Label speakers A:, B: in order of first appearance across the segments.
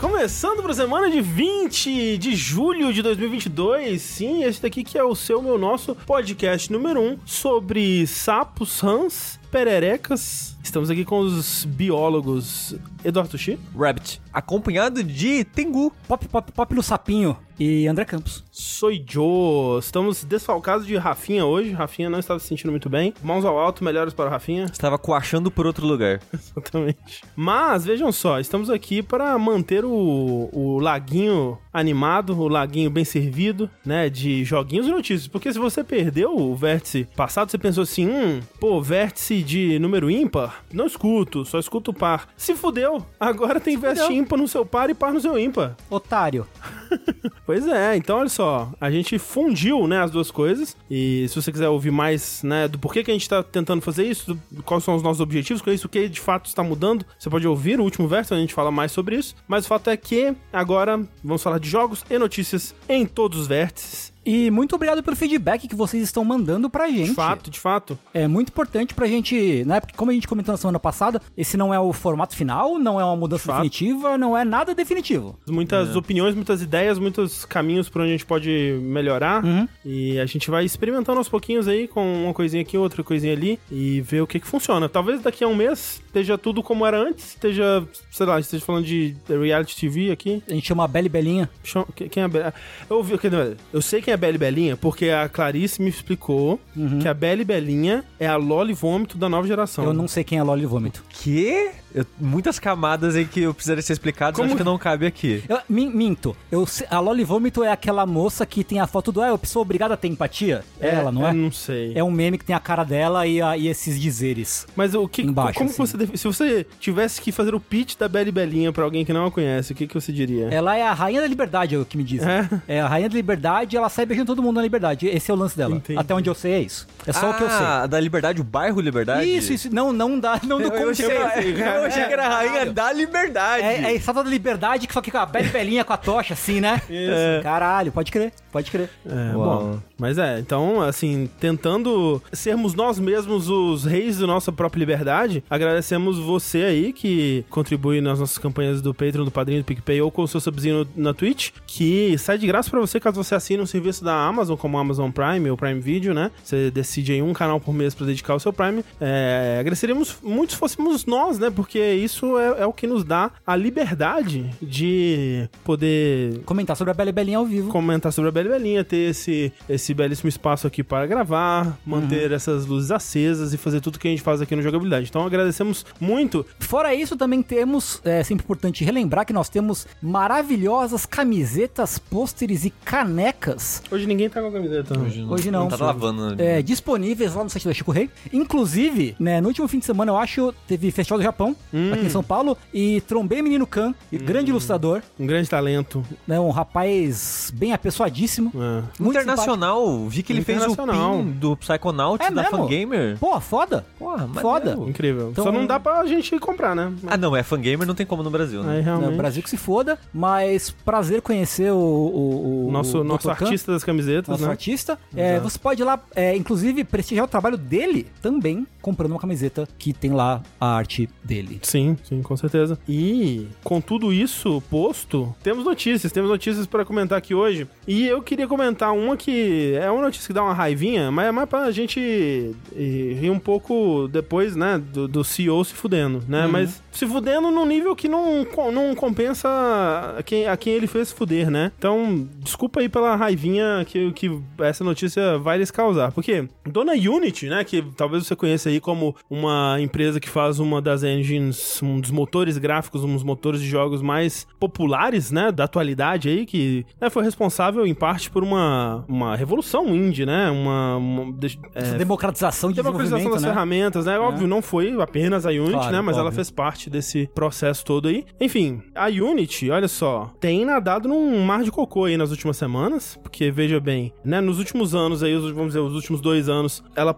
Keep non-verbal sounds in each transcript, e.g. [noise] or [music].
A: Começando para a semana de 20 de julho de 2022. Sim, esse daqui que é o seu, meu, nosso podcast número 1 sobre sapos, rãs, pererecas. Estamos aqui com os biólogos Eduardo Tuxi,
B: Rabbit, acompanhado de Tengu.
C: Pop, pop, pop no sapinho e André Campos.
A: Soi Joe. Estamos desfalcados de Rafinha hoje. Rafinha não estava se sentindo muito bem. Mãos ao alto, melhores para o Rafinha. [laughs]
B: Estava coachando por outro lugar.
A: Exatamente. Mas vejam só, estamos aqui para manter o, o laguinho animado, o laguinho bem servido, né? De joguinhos e notícias. Porque se você perdeu o vértice passado, você pensou assim: hum, pô, vértice de número ímpar? Não escuto, só escuto par. Se fudeu, agora tem vértice ímpar no seu par e par no seu ímpar.
C: Otário. [laughs]
A: Pois é, então olha só, a gente fundiu, né, as duas coisas. E se você quiser ouvir mais, né, do porquê que a gente tá tentando fazer isso, do, quais são os nossos objetivos, com isso, o que de fato está mudando, você pode ouvir o último verso, a gente fala mais sobre isso. Mas o fato é que agora vamos falar de jogos e notícias em todos os vértices.
C: E muito obrigado pelo feedback que vocês estão mandando pra gente.
A: De fato, de fato.
C: É muito importante pra gente, né? Porque como a gente comentou na semana passada, esse não é o formato final, não é uma mudança definitiva, não é nada definitivo.
A: Muitas opiniões, muitas ideias, muitos caminhos por onde a gente pode melhorar.
C: Uhum.
A: E a gente vai experimentando aos pouquinhos aí, com uma coisinha aqui, outra coisinha ali, e ver o que que funciona. Talvez daqui a um mês esteja tudo como era antes, esteja, sei lá, esteja falando de reality TV aqui.
C: A gente chama a Belle Belinha.
A: Quem é a Beli? Eu dizer, eu sei quem é Beli Belinha, porque a Clarice me explicou que a Beli Belinha é a Loli Vômito da nova geração.
C: Eu não sei quem é Loli Vômito.
B: Que? Eu- muitas camadas aí que eu precisaria ser explicadas,
A: Como-
B: acho que não cabe aqui.
C: Eu, min- minto. Eu, a Loli Vômito é aquela moça que tem a foto do. É, eu sou obrigada a ter empatia? É ela, não
A: eu
C: é?
A: não sei.
C: É um meme que tem a cara dela e, a- e esses dizeres.
A: Mas o que,
C: Embaixo,
A: como
C: assim.
A: você se você tivesse que fazer o pitch da Beli Belinha pra alguém que não a conhece, o que, que você diria?
C: Ela é a rainha da liberdade, é o que me dizem.
A: É?
C: É, a rainha da liberdade ela sai beijando todo mundo na liberdade. Esse é o lance dela.
A: Entendi.
C: Até onde eu sei é isso. É só o que eu sei.
B: Ah, da Liberdade, o bairro Liberdade?
C: Isso, isso. Não, não dá. Não do [laughs]
B: Eu, eu, eu achei que era a rainha da Liberdade.
C: É, é a estátua da liberdade que só que com a bela belinha com a tocha, assim, né? [laughs]
A: Isso.
C: Caralho, pode crer, pode crer.
A: É, bom. Mas é, então, assim, tentando sermos nós mesmos os reis da nossa própria liberdade, agradecemos você aí que contribui nas nossas campanhas do Patreon, do Padrinho, do PicPay ou com o seu subzinho na Twitch, que sai de graça pra você caso você assine um serviço da Amazon, como o Amazon Prime ou Prime Video, né? Você decide aí um canal por mês pra dedicar ao seu Prime. É, agradeceríamos muito se fôssemos nós, né? Porque isso é, é o que nos dá a liberdade de poder
C: Comentar sobre a bela belinha ao vivo.
A: comentar sobre a Bela Belinha, ter esse, esse belíssimo espaço aqui para gravar, manter essas luzes acesas e fazer tudo que a gente faz aqui no Jogabilidade. Então agradecemos muito.
C: Fora isso, também temos, é sempre importante relembrar que nós temos maravilhosas camisetas, pôsteres e canecas
A: Hoje ninguém tá com a camiseta.
C: Hoje não.
B: Não tá lavando.
C: é, disponíveis lá no site da Chico Rei. Inclusive, né, no último fim de semana, eu acho, teve Festival do Japão, aqui em São Paulo, e trombei Menino Khan, e grande ilustrador,
A: Um grande talento.
C: né, um rapaz bem apessoadíssimo.
A: É.
C: muito
B: Internacional, vi que ele fez o pin do Psychonauts
C: É
B: da
C: mesmo?
B: Fangamer.
C: simpático. Pô, foda.
B: Porra, maneiro.
C: Foda.
A: Incrível.
C: Então-
A: Só não dá pra gente comprar, né?
B: Ah, não, é Fangamer, não tem como no Brasil, né?
C: Né,
A: realmente.
C: o Brasil que se foda, mas prazer conhecer o, o, o-
A: Nosso,
C: o
A: nosso
C: Dr.
A: Artista das camisetas,
C: nosso
A: né?
C: artista. É, você pode ir lá, é, inclusive, prestigiar o trabalho dele também, comprando uma camiseta que tem lá a arte dele.
A: Sim, sim, com certeza. E com tudo isso posto, temos notícias, temos notícias pra comentar aqui hoje. E eu queria comentar uma que é uma notícia que dá uma raivinha, mas é mais pra gente eh, rir um pouco depois, né, do, do CEO se fudendo, né? Mas se fudendo num nível que não, não compensa a quem, a quem ele fez se fuder, né? Então, desculpa aí pela raivinha que, que essa notícia vai lhes causar. Porque Dona Unity, né, que talvez você conheça aí como uma empresa que faz uma das engines, um dos motores gráficos, um dos motores de jogos mais populares, né, da atualidade aí, que né, foi responsável em parte por uma, uma revolução indie, né, uma... uma de- é,
C: democratização de
A: democratização das
C: né?
A: ferramentas, né? Óbvio, não foi apenas a Unity,
C: Claro,
A: né? Mas ela
C: óbvio.
A: fez parte desse processo todo aí. Enfim, a Unity, olha só, tem nadado num mar de cocô aí nas últimas semanas, porque veja bem, né? Nos últimos anos aí, os- vamos dizer, os últimos dois anos, ela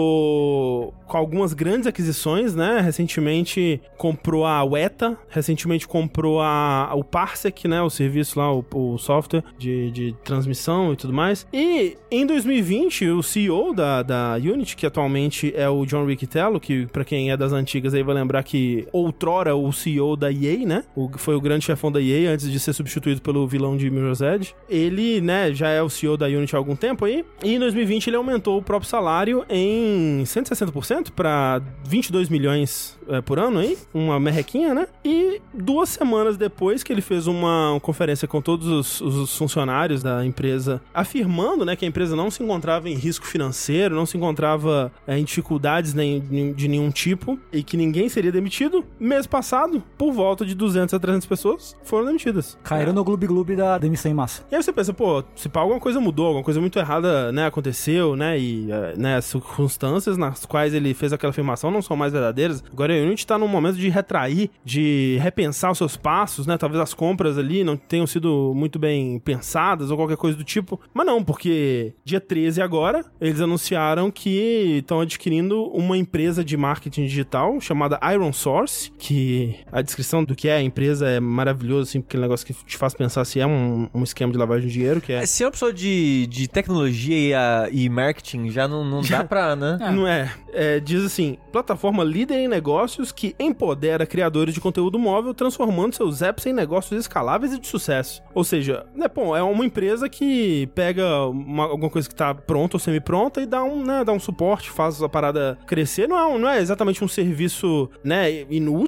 A: passou com algumas grandes aquisições, né? Recentemente comprou a Weta, recentemente comprou a, o Parsec, né? O serviço lá, o, o software de, de transmissão e tudo mais. E em 2020, o CEO da, da Unity, que atualmente é o John Riccitello, que pra quem é das antigas aí vai lembrar que outrora o CEO da EA, né? O, foi o grande chefão da EA antes de ser substituído pelo vilão de Mirror's Edge. Ele, né, já é o CEO da Unity há algum tempo aí. E em 2020 ele aumentou o próprio salário em 160% para 22 milhões é, por ano aí, uma merrequinha, né? E duas semanas depois que ele fez uma, uma conferência com todos os, os, funcionários da empresa, afirmando, né, que a empresa não se encontrava em risco financeiro, não se encontrava é, em dificuldades nem, de nenhum tipo e que ninguém seria demitido, mês passado, por volta de 200 a 300 pessoas foram demitidas.
C: Caíram no gloob gloob da demissão em massa.
A: E aí você pensa, pô, se pá, alguma coisa mudou, alguma coisa muito errada, né, aconteceu, né, e é, né, as circunstâncias nas quais ele fez aquela afirmação não são mais verdadeiras. Agora a Unity tá num momento de retrair, de repensar os seus passos, né, talvez as compras ali não tenham sido muito bem pensadas ou qualquer coisa do tipo. Mas não, porque dia 13 agora, eles anunciaram que estão adquirindo uma empresa de marketing digital chamada Iron Source, que a descrição do que é a empresa é maravilhoso, assim, porque é um negócio que te faz pensar se é um, um esquema de lavagem de dinheiro, que é...
B: Se é uma pessoa de, de tecnologia e, a, e marketing, já não, não dá pra, né? [laughs]
A: É. Não é. é. Diz assim, plataforma líder em negócios que empodera criadores de conteúdo móvel, transformando seus apps em negócios escaláveis e de sucesso. Ou seja, né, bom, é uma empresa que pega uma, alguma coisa que tá pronta ou semi-pronta e dá um, né, dá um suporte, faz a parada crescer. Não é, um, não é exatamente um serviço, né, inútil,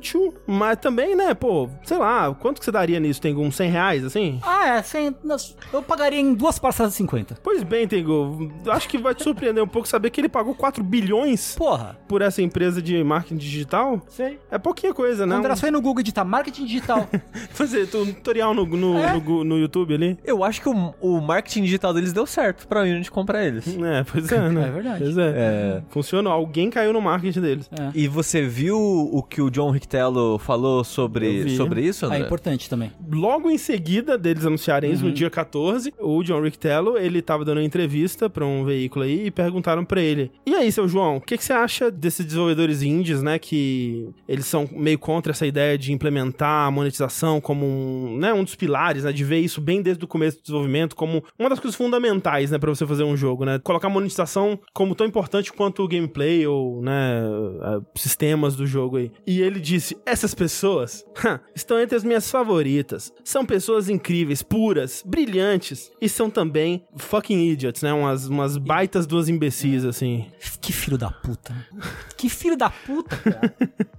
A: mas também, né, pô, sei lá, quanto que você daria nisso, tem uns 100 reais, assim?
C: Ah, é, 100, eu pagaria em duas parcelas de 50.
A: Pois bem, Tengu, acho que vai te surpreender um pouco saber que ele pagou 4 bilhões
C: Porra.
A: por essa empresa de marketing digital.
C: Sei.
A: É pouquinha coisa, né?
C: André, só ir no Google editar marketing digital. [laughs]
A: Fazer um tutorial no, no,
C: É.
A: no, no YouTube ali.
B: Eu acho que o, o marketing digital deles deu certo pra Unity comprar eles.
A: É, pois é, né?
C: É verdade.
A: Pois é.
B: É.
A: Funcionou. Alguém caiu no marketing deles.
C: É.
B: E você viu o que o John Rictello falou sobre, sobre isso,
C: É
B: André?
C: importante também.
A: Logo em seguida deles anunciarem
C: Uhum.
A: isso, no dia 14, o John Riccitello, ele tava dando uma entrevista pra um veículo aí e perguntaram pra ele: "E aí, seu João, o que, que você acha desses desenvolvedores indies, né, que eles são meio contra essa ideia de implementar a monetização como um, né, um dos pilares, né, de ver isso bem desde o começo do desenvolvimento como uma das coisas fundamentais, né, para você fazer um jogo, né? Colocar a monetização como tão importante quanto o gameplay ou, né, sistemas do jogo aí. E ele disse: "Essas pessoas ha, estão entre as minhas favoritas. São pessoas incríveis, puras, brilhantes e são também fucking idiots, né? Umas, umas baitas duas imbecis assim.
C: Que filho da puta. Que filho da puta, cara.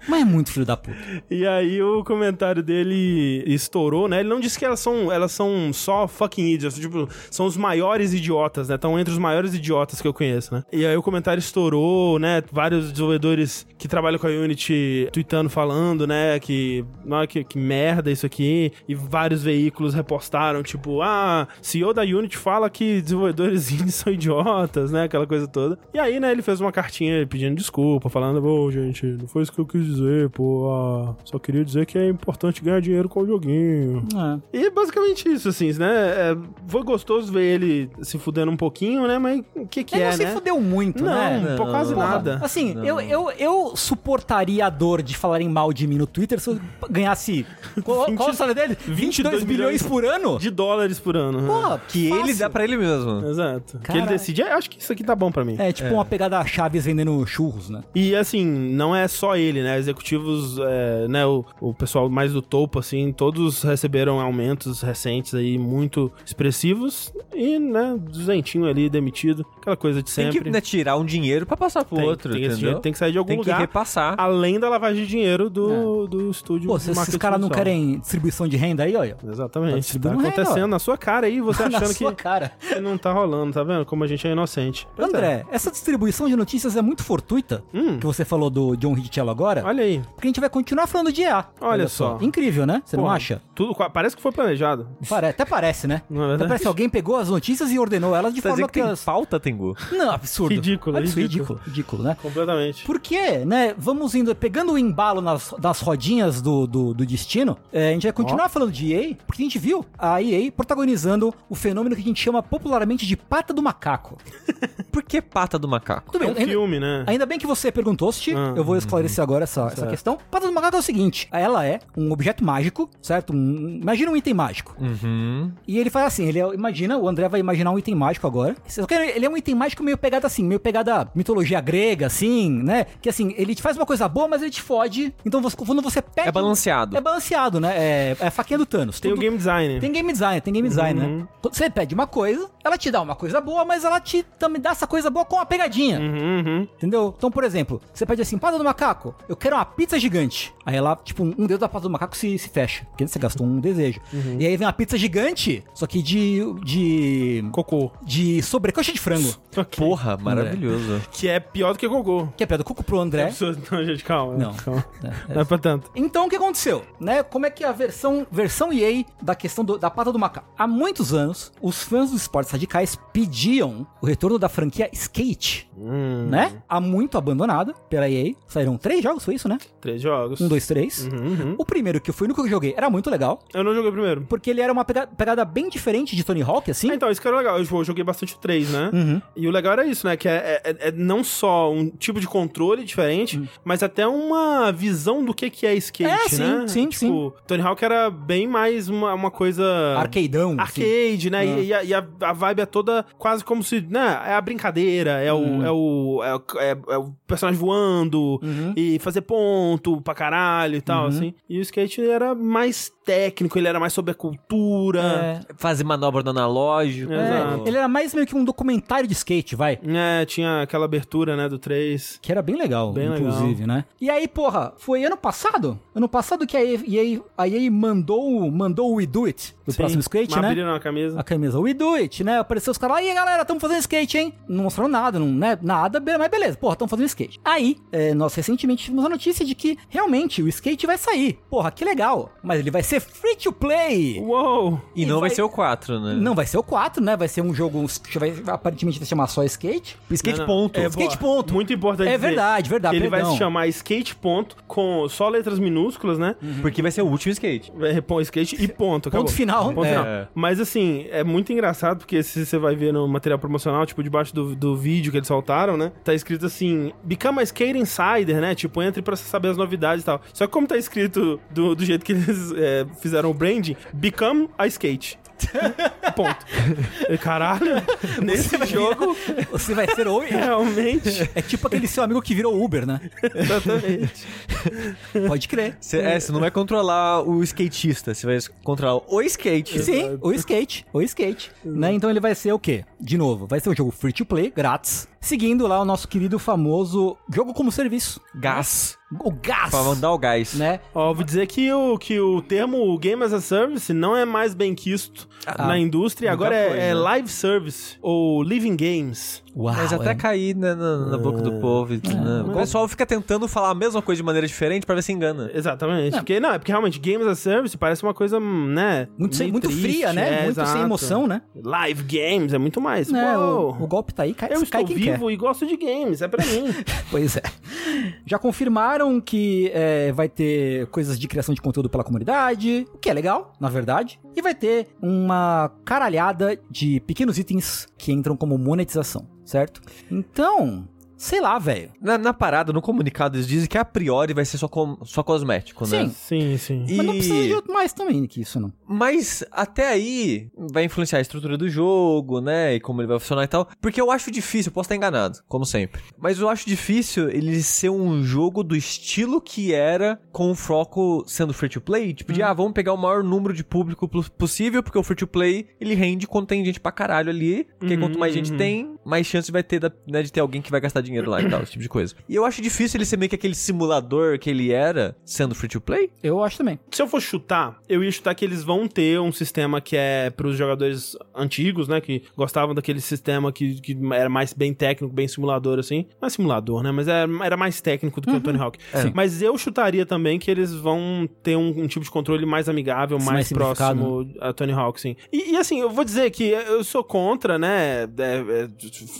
C: Mas é muito filho da puta.
A: E aí o comentário dele estourou, né? Ele não disse que elas são, elas são só fucking idiots, tipo, são os maiores idiotas, né? Estão entre os maiores idiotas que eu conheço, né? E aí o comentário estourou, né? Vários desenvolvedores que trabalham com a Unity tweetando, falando, né? Que, não, que, que merda isso aqui. E vários veículos repostaram, tipo, ah, CEO da Unity fala que desenvolvedores [laughs] indies são idiotas, né? Aquela coisa toda. E aí, né, ele fez uma cartinha pedindo desculpa, falando, pô, gente, não foi isso que eu quis dizer, pô, ah, só queria dizer que é importante ganhar dinheiro com o joguinho.
C: É.
A: E é basicamente isso, assim, né? É, foi gostoso ver ele se fudendo um pouquinho, né? Mas o que que
C: Ele
A: é,
C: não se
A: né?
C: fudeu muito,
A: Não,
C: né?
A: pô, quase
C: Porra,
A: nada.
C: Assim,
B: Não.
C: eu, eu, eu suportaria a dor de falarem mal de mim no Twitter se eu ganhasse. Qual,
A: 20
C: qual o salário dele? 22 bilhões por ano?
A: De dólares por ano. né?
C: Pô,
B: Que ele
C: fácil.
B: dá pra ele mesmo.
A: Exato. Que
C: Caralho.
A: ele decide, "É, acho que isso aqui tá bom pra mim.
C: É tipo uma pegada Chaves vendendo churros, né?
A: E assim, não é só ele, né? Executivos, é, né? O, o pessoal mais do topo, assim, todos receberam aumentos recentes aí muito expressivos. E, né, duzentinho ali demitido, aquela coisa de
B: Tem
A: sempre.
B: que né, tirar um dinheiro pra passar pro
A: Tem-
B: outro,
A: tem, esse
B: entendeu?
A: dinheiro tem que sair de algum
B: Tem que
A: lugar.
B: repassar.
A: Além da lavagem de dinheiro do, do estúdio.
C: Pô, se esses caras não querem distribuição de renda aí, olha. Tá
A: Exatamente. Tá
C: renda,
A: acontecendo
C: ó.
A: na sua cara aí, você [laughs]
C: Na
A: achando
C: sua
A: que,
C: cara.
A: que não tá rolando, tá vendo? Como a gente é inocente. Pois é.
C: André, essa distribuição de notícias é muito fortuita,
A: Hum.
C: que você falou do John Richello agora,
A: Olha aí.
C: porque a gente vai continuar falando de EA.
A: Olha só.
C: Incrível, né? Você não
A: Porra,
C: acha?
A: Tudo, parece que foi planejado.
C: Pare- até parece, né?
A: Não é
C: Até parece que alguém pegou as notícias e ordenou elas de
B: Tá
C: forma
B: que tem
C: elas...
B: pauta, Tengu?
C: Não, absurdo.
A: Ridículo,
C: Absurdo,
A: ridículo.
C: ridículo, ridículo, né?
A: Completamente.
C: Porque, né, vamos indo, pegando o embalo nas, das rodinhas do, do, do destino, é, a gente vai continuar falando de EA, porque a gente viu a EA protagonizando o fenômeno que a gente chama popularmente de pata do macaco. [laughs]
B: Por que pata do macaco?
C: Tudo
A: É
C: bem,
A: um
C: ainda,
A: filme, né?
C: ainda bem que você perguntou, Sti,
A: Ah,
C: eu vou esclarecer agora essa, essa questão. Pata do macaco é o seguinte, ela é um objeto mágico, certo? Um- imagina um item mágico.
B: Uhum.
C: E ele faz assim, ele é- imagina, o André vai imaginar um item mágico agora. Só que ele é um item mágico meio pegado assim, meio pegada mitologia grega, assim, né? Que assim, ele te faz uma coisa boa, mas ele te fode. Então você- quando você pega...
B: É balanceado.
C: É balanceado, né? É, é faquinha do Thanos.
A: Tem o
C: Tudo-
A: game design.
C: Tem game design, tem game design,
A: Uhum.
C: né? Quando você pede uma coisa, ela te dá uma coisa boa, mas ela te também dá essa coisa boa com uma pegadinha.
A: Uhum, uhum.
C: Entendeu? Então, por exemplo, você pede assim, pata do macaco, eu quero uma pizza gigante. Aí ela, tipo, um dedo da pata do macaco se, se fecha, porque você gastou um desejo.
A: Uhum.
C: E aí vem uma pizza gigante, só que de. de.
A: Cocô.
C: de sobrecoxa de frango. [laughs]
B: Porra, maravilhoso.
A: Que é pior do que cocô.
C: Que é piada do cuco pro André.
A: Absurdo. Não, gente, calma.
C: Não.
A: Calma.
C: É,
A: Não é pra tanto.
C: Então o que aconteceu? Né? Como é que é a versão versão EA da questão do- da pata do macaco? Há muitos anos, os fãs dos esportes radicais pediam o retorno da franquia Skate,
A: Hum,
C: né? Há muito abandonada pela EA. Saíram três jogos, foi isso, né?
A: Três jogos.
C: Um, dois, três.
A: Uhum, uhum.
C: O primeiro, que foi o único que eu joguei, era muito legal.
A: Eu não joguei o primeiro.
C: Porque ele era uma pega- pegada bem diferente de Tony Hawk, assim.
A: Ah, então, isso que era legal. Eu jo- joguei bastante o 3, né?
C: Uhum.
A: E o legal era isso, né? Que é, é- é não só um tipo de controle diferente, mas até uma visão do que, que é skate,
C: Hum. É, sim,
A: né?
C: sim,
A: tipo, Tony Hawk era bem mais uma, uma coisa...
C: Arcadeão. assim.
A: Arcade, né?
C: Ah.
A: E, e a, e a- a vibe é toda quase como se, né? É a brincadeira, é
C: Hum.
A: o, é o, é o, é- é o personagem voando
C: Uhum.
A: e fazer ponto pra caralho e tal,
C: Uhum.
A: assim. E o skate era mais técnico, ele era mais sobre a cultura.
C: É,
B: Fazer manobra no analógico.
A: É,
C: é, ele era mais meio que um documentário de skate, vai.
A: É, tinha aquela abertura, né, do 3.
C: Que era bem legal,
A: Bem
C: inclusive, né? E aí, porra, foi ano passado? Ano passado que a EA, a EA mandou, mandou o We Do It do próximo skate, né?
A: Abriram a camisa.
C: A camisa We Do It, né? Apareceu os caras lá, e aí galera, estamos fazendo skate, hein? Não mostraram nada, não, né? Nada, mas beleza, porra, estamos fazendo skate. Aí, é, nós recentemente tivemos a notícia de que realmente o skate vai sair. Porra, que legal. Mas ele vai ser free to play.
A: Uou!
B: E
C: E
B: não vai...
C: vai-
B: ser o 4, né?
C: Não vai ser o 4, né? Vai ser um jogo que vai aparentemente vai se chamar só skate.
B: Skate
A: Não, não.
B: ponto.
A: É,
C: Skate
A: boa.
C: ponto.
A: Muito importante
C: É
A: dizer
C: verdade, verdade,
A: que ele vai se chamar Skate Ponto, com só letras minúsculas, né?
B: Porque vai ser o último skate.
A: Vai repor skate e ponto. acabou.
C: Ponto final.
A: Ponto
C: É.
A: final. Mas assim, é muito engraçado porque se você vai ver no material promocional, tipo, debaixo do, do vídeo que eles soltaram, né? Tá escrito assim: Become a Skate Insider, né? Tipo, entre pra saber as novidades e tal. Só que como tá escrito do, do jeito que eles é, fizeram o branding, Become a Skate. [laughs] Ponto. [laughs] Caralho, nesse jogo,
C: Você vai ser o.
A: realmente.
C: É tipo aquele seu amigo que virou Uber, né?
A: Exatamente. [laughs]
C: Pode crer.
B: Você é, você não vai controlar o skatista, você vai controlar o skate.
C: Sim, o skate, o skate, né? Então ele vai ser o quê? De novo, vai ser um jogo free to play, grátis, seguindo lá o nosso querido famoso jogo como serviço,
B: Gás.
C: o gás,
B: Pra mandar o gás.
C: né?
A: Ó, ouvi dizer que o, que o termo Game as a Service não é mais bem quisto na indústria, agora é,
B: foi,
A: é
B: né?
A: Live Service ou Living Games.
C: Uau,
B: Mas até
C: é.
B: cair né, na, na boca do povo. né? O pessoal fica tentando falar a mesma coisa de maneira diferente pra ver se engana.
A: Exatamente. Porque, não, é porque realmente Games as a Service parece uma coisa, né?
C: muito, sem, muito
A: triste,
C: fria, né?
A: é,
C: muito sem
A: exato.
C: emoção, né?
A: Live Games é muito mais.
C: né?
A: Uou.
C: O, o golpe tá aí, cai,
A: Eu
C: cai
A: estou
C: quem
A: vivo e gosto de games, é pra mim.
C: quer. [laughs] Pois é. Já confirmaram que é, vai ter coisas de criação de conteúdo pela comunidade, o que é legal, na verdade. E vai ter uma caralhada de pequenos itens que entram como monetização, certo? Então, sei lá, velho.
B: Na, na parada, no comunicado, eles dizem que a priori vai ser só, com, só cosmético, né?
C: Sim.
A: sim, sim.
B: E-
C: Mas não precisa de outro mais também que isso, não.
B: Mas até aí vai influenciar a estrutura do jogo, né? E como ele vai funcionar e tal. Porque eu acho difícil, eu posso estar enganado, como sempre. Mas eu acho difícil ele ser um jogo do estilo que era com o foco sendo free to play. Tipo, de ah, vamos pegar o maior número de público pos- possível, porque o free to play ele rende quando tem gente pra caralho ali. Porque
A: Uhum,
B: quanto mais gente
A: uhum.
B: tem, mais chance vai ter da- né, de ter alguém que vai gastar dinheiro lá e tal, esse tipo de coisa. E eu acho difícil ele ser meio que aquele simulador que ele era sendo free to play.
C: Eu acho também.
A: Se eu for chutar, eu ia chutar que eles vão ter um sistema que é pros jogadores antigos, né? Que gostavam daquele sistema que, que era mais bem técnico, bem simulador, assim. Não é simulador, né? Mas era, era mais técnico do que o Tony Hawk.
C: Sim.
A: Mas eu chutaria também que eles vão ter um, um tipo de controle mais amigável,
C: Mais
A: mais, próximo a Tony Hawk, sim. E, e, assim, eu vou dizer que eu sou contra, né? É, é,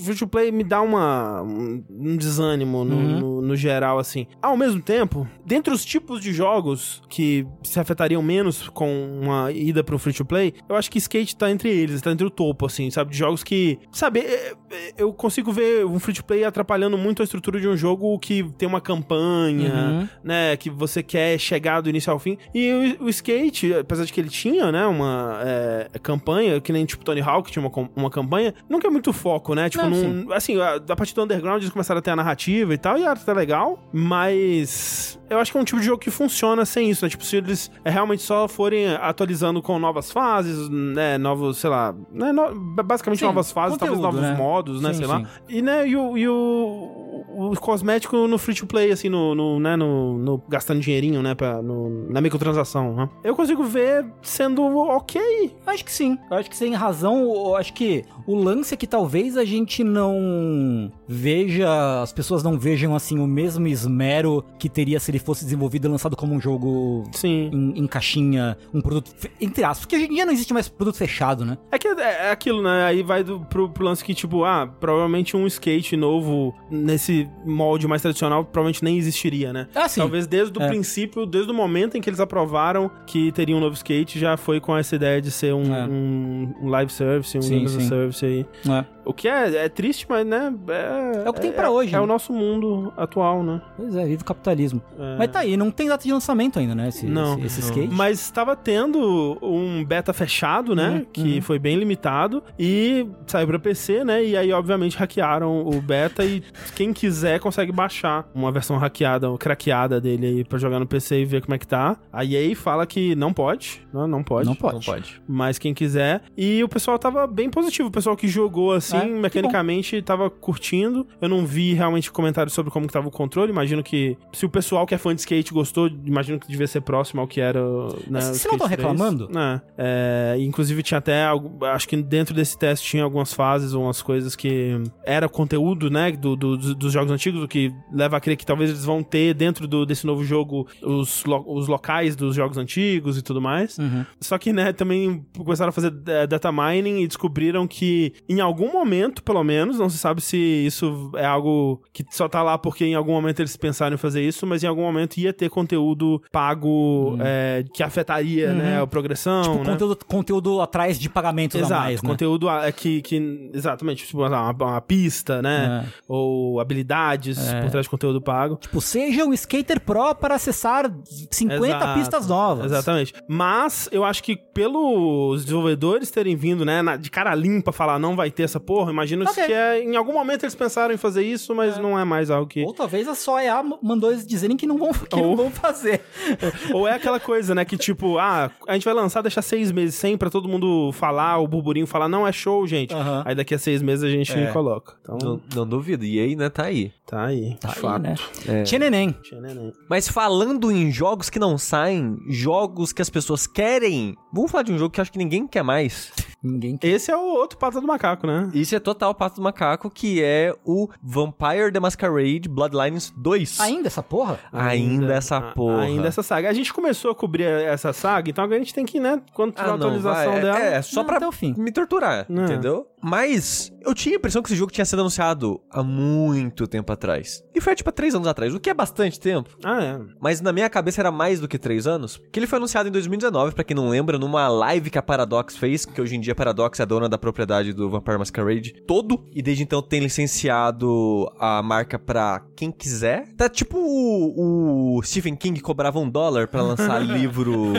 A: free to play me dá uma. Um desânimo no,
C: Uhum.
A: no, no geral, assim. Ao mesmo tempo, dentre os tipos de jogos que se afetariam menos com uma ida pro free-to-play, eu acho que skate tá entre eles, tá entre o topo, assim, sabe? De jogos que, sabe, é- é- eu consigo ver um free-to-play atrapalhando muito a estrutura de um jogo que tem uma campanha,
C: Uhum.
A: né, que você quer chegar do início ao fim. E o, o skate, apesar de que ele tinha, né, uma é, campanha, que nem tipo Tony Hawk tinha uma, uma campanha, nunca é muito foco, né? Tipo,
C: Não,
A: num- assim, a, a partir do Underground eles começaram a ter a narrativa e tal, e era até legal, mas eu acho que é um tipo de jogo que funciona sem isso, né? Tipo, se eles é, realmente só forem atualizando com novas fases, né, novos, sei lá, né, no- basicamente
C: Sim,
A: novas fases, talvez
C: conteúdo,
A: novos
C: né?
A: modos, né,
C: Sim,
A: sei
C: sim.
A: lá. E, né, e o, e o, o cosmético no free to play, assim, no, no, né, no, no- gastando dinheirinho, né, pra, no, na microtransação, né? Eu consigo ver sendo ok.
C: Acho que sim. Acho que tem razão. Acho que o lance é que talvez a gente não veja, as pessoas não vejam assim o mesmo esmero que teria se ele fosse desenvolvido e lançado como um jogo
A: Sim.
C: em, em caixinha, um produto entre aspas, porque hoje em dia não existe mais produto fechado, né?
A: É que é, é aquilo, né? Aí vai do, pro, pro lance que, tipo, ah, provavelmente um skate novo nesse molde mais tradicional provavelmente nem existiria, né?
C: Ah, sim.
A: Talvez desde o
C: É.
A: princípio, desde o momento em que eles aprovaram que teria um novo skate, já foi com essa ideia de ser um,
C: É.
A: um- live service, um
C: Sim, sim.
A: service aí.
C: É.
A: O que é, é triste, mas, né? É,
C: É o que tem pra hoje,
A: É,
C: né?
A: o nosso mundo atual, né?
C: Pois é, vive o capitalismo.
A: É.
C: Mas tá aí, não tem data de lançamento ainda, né? Esse,
A: Não,
C: esse, esse
B: não.
C: skate.
A: Mas estava tendo um beta fechado, né?
C: Uhum,
A: que
C: uhum.
A: foi bem limitado. E saiu pra PC, né? E aí, obviamente, hackearam o beta. E quem quiser consegue baixar uma versão hackeada, ou craqueada dele aí pra jogar no PC e ver como é que tá. A EA fala que não pode. Não, não pode.
C: Não pode.
B: Não pode.
A: Mas quem quiser. E o pessoal tava bem positivo. O pessoal que jogou assim,
C: É, que
A: mecanicamente, tava curtindo. Eu não vi realmente comentários sobre como que tava o controle. Imagino que se o pessoal que é fã de skate gostou, imagino que devia ser próximo ao que era. Né,
C: vocês não tão
A: Skate 3.
C: reclamando?
A: É. É, inclusive tinha até. Acho que dentro desse teste tinha algumas fases, umas coisas que era conteúdo, né? Do, do- dos- jogos antigos, o que leva a crer que talvez eles vão ter dentro do- desse novo jogo os, lo- os locais dos jogos antigos e tudo mais.
C: Uhum.
A: Só que, né, também começaram a fazer eh, data mining e descobriram que em algum momento, pelo menos, não se sabe se isso é algo que só tá lá porque em algum momento eles pensaram em fazer isso, mas em algum momento ia ter conteúdo pago eh, que afetaria, né, a progressão,
C: Uhum. Tipo,
A: né?
C: conteúdo, conteúdo atrás de pagamentos
A: Exato,
C: mais, né?
A: conteúdo ah, que, que. Exatamente, tipo, uma, uma pista, né?
C: É.
A: Ou habilidades por trás de conteúdo pago.
C: Tipo, seja um skater pro para acessar 50
A: Exato,
C: pistas novas.
A: Exatamente. Mas eu acho que pelos desenvolvedores terem vindo, né, na- de cara limpa falar não vai ter essa porra, imagino
C: Ok.
A: que é, em algum momento eles pensaram em fazer isso, mas não é mais algo que.
C: Ou talvez a só EA mandou eles dizerem que não vão, que não
A: Ou-
C: vão fazer. [laughs]
A: Ou é aquela coisa, né, que tipo, ah, a gente vai lançar, deixar seis meses sem pra todo mundo falar, o burburinho falar, não, é show, gente.
C: Aham.
A: Aí daqui a seis meses a gente
B: É.
A: coloca. Então,
B: Não, não duvido. E aí, né, tá aí.
A: tá aí.
C: Tá
A: de
C: aí,
A: fato.
C: né?
B: É.
C: Tinha neném.
A: Tinha neném.
B: Mas falando em jogos que não saem, jogos que as pessoas querem. Vamos falar de um jogo que eu acho que ninguém quer mais.
C: Ninguém quer.
A: Esse é o outro pata do macaco, né?
B: Isso é total pato do macaco, que é o Vampire the Masquerade Bloodlines 2.
C: Ainda essa porra?
B: Ainda essa
A: a-
B: porra.
A: Ainda essa saga. A gente começou a cobrir essa saga, então agora a gente tem que, né, quando tiver
B: Ah,
A: a atualização
B: vai.
A: dela.
B: É, é só
C: Não,
B: pra
C: até o fim.
B: me torturar,
A: Não.
B: entendeu? Mas eu tinha a impressão que esse jogo tinha sido anunciado há muito tempo atrás. E foi tipo há três anos atrás, o que é bastante tempo.
A: Ah, é.
B: Mas na minha cabeça era mais do que três anos. Que ele foi anunciado em 2019, pra quem não lembra, numa live que a Paradox fez, que hoje em dia a Paradox é dona da propriedade do Vampire Masquerade todo. E desde então tem licenciado a marca pra quem quiser. Tá tipo o, o Stephen King cobrava um dólar pra lançar [laughs] livro.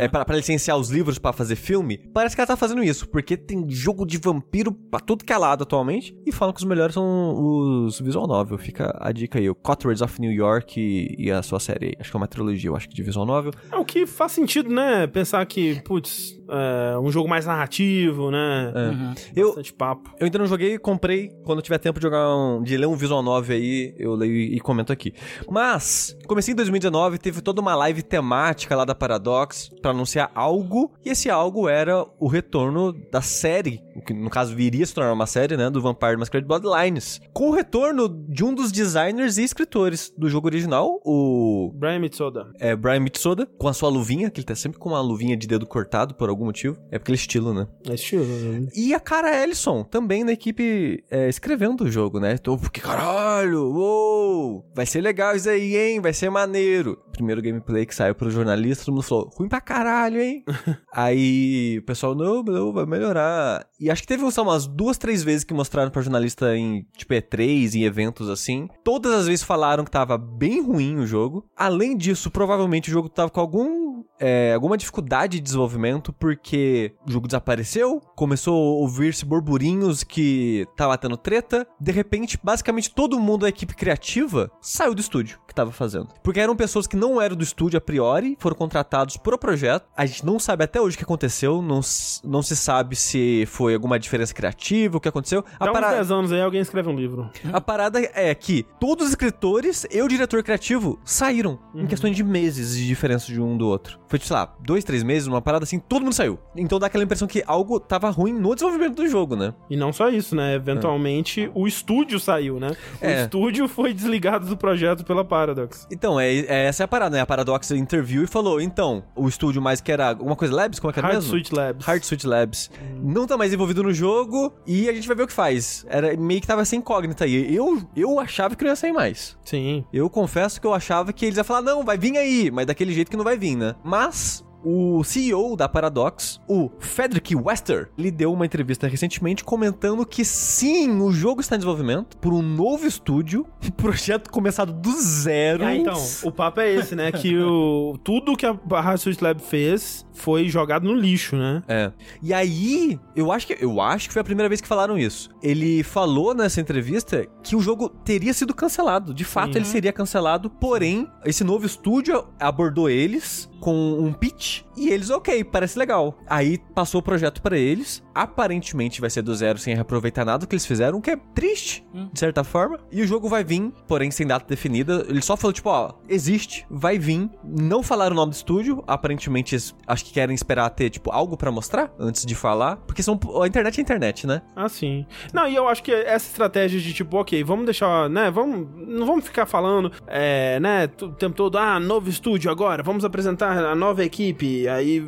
B: é, pra, pra licenciar os livros pra fazer filme. Parece que ela tá fazendo isso, porque tem jogo de vampiro pra tudo que é lado atualmente. E falam que os melhores são os visual novel. Fica a dica aí: o Cottereds of New York e, e a sua série. Acho que é uma trilogia, eu acho que de visual novel.
A: É o que faz sentido, né? Pensar que, putz, é um jogo mais narrativo, né?
C: Uhum.
B: Eu,
A: papo.
B: Eu ainda não joguei, comprei. Quando tiver tempo de jogar um, de ler um visual novel aí, eu leio e comento aqui. Mas, comecei em 2019, teve toda uma live temática lá da Paradox pra anunciar algo, e esse algo era o retorno da série, que no caso viria se tornar uma série, né, do Vampire Masquerade Bloodlines, com o retorno de um dos designers e escritores do jogo original, o
A: Brian Mitsoda.
B: é, Brian Mitsoda, com a sua luvinha, que ele tá sempre com uma luvinha de dedo cortado por algum motivo, é porque ele é estilo, né?
A: É estilo. né?
B: E a Cara Ellison, também na equipe é, escrevendo o jogo, né? Então, porque caralho, uou, vai ser legal isso aí, hein? Vai ser maneiro. Primeiro gameplay que saiu pro jornalista, todo mundo falou, ruim pra caralho, hein? [laughs] aí o pessoal, não, não, vai melhorar. E acho que teve só umas duas, três vezes que mostraram pra jornalista em, tipo, E3, em eventos assim. Todas as vezes falaram que tava bem ruim o jogo. Além disso, provavelmente o jogo tava com algum é, alguma dificuldade de desenvolvimento porque o jogo desapareceu, começou a ouvir-se burburinhos que tava tendo treta, de repente, basicamente todo mundo da equipe criativa saiu do estúdio que tava fazendo. Porque eram pessoas que não eram do estúdio a priori, foram contratados pro projeto. A gente não sabe até hoje o que aconteceu, não, não se sabe se foi alguma diferença criativa, o que aconteceu.
A: A Dá parada... uns 10 anos aí alguém escreve um livro.
B: A parada é que todos os escritores e o diretor criativo saíram uhum. em questões de meses de diferença de um do outro. Foi, sei lá, dois, três meses, uma parada assim, todo mundo saiu. Então dá aquela impressão que algo tava ruim no desenvolvimento do jogo, né?
A: E não só isso, né? Eventualmente é. o estúdio saiu, né? O é. estúdio foi desligado do projeto pela Paradox.
B: Então, é, é essa é a parada, né? A Paradox interviu e falou: então, o estúdio mais que era alguma coisa Labs, como é que era
A: Hard
B: mesmo?
A: Suite Labs.
B: Hard Suite Labs. Hum. Não tá mais envolvido no jogo e a gente vai ver o que faz. Era meio que tava sem incógnita aí. Eu, eu achava que não ia sair mais.
A: Sim.
B: Eu confesso que eu achava que eles iam falar: não, vai vir aí, mas daquele jeito que não vai vir, né? Mas o CEO da Paradox, o Frederick Wester, ele deu uma entrevista recentemente comentando que sim, o jogo está em desenvolvimento por um novo estúdio, [laughs] projeto começado do zero.
A: Ah, então, o papo é esse, né? Que o, tudo que a Hardsuit Lab fez foi jogado no lixo, né?
B: É. E aí, eu acho que eu acho que foi a primeira vez que falaram isso. Ele falou nessa entrevista que o jogo teria sido cancelado. De fato, ele seria cancelado, porém, esse novo estúdio abordou eles com um pitch much. E eles, ok, parece legal. Aí passou o projeto para eles. Aparentemente vai ser do zero sem reaproveitar nada que eles fizeram, o que é triste, hum. de certa forma. E o jogo vai vir, porém sem data definida. Ele só falou, tipo, ó, existe, vai vir. Não falaram o nome do estúdio. Aparentemente, acho que querem esperar ter, tipo, algo para mostrar antes de falar. Porque são, a internet é internet, né?
A: Ah, sim. Não, e eu acho que essa estratégia de, tipo, ok, vamos deixar, né, vamos, não vamos ficar falando, é, né, o tempo todo, ah, novo estúdio agora, vamos apresentar a nova equipe, aí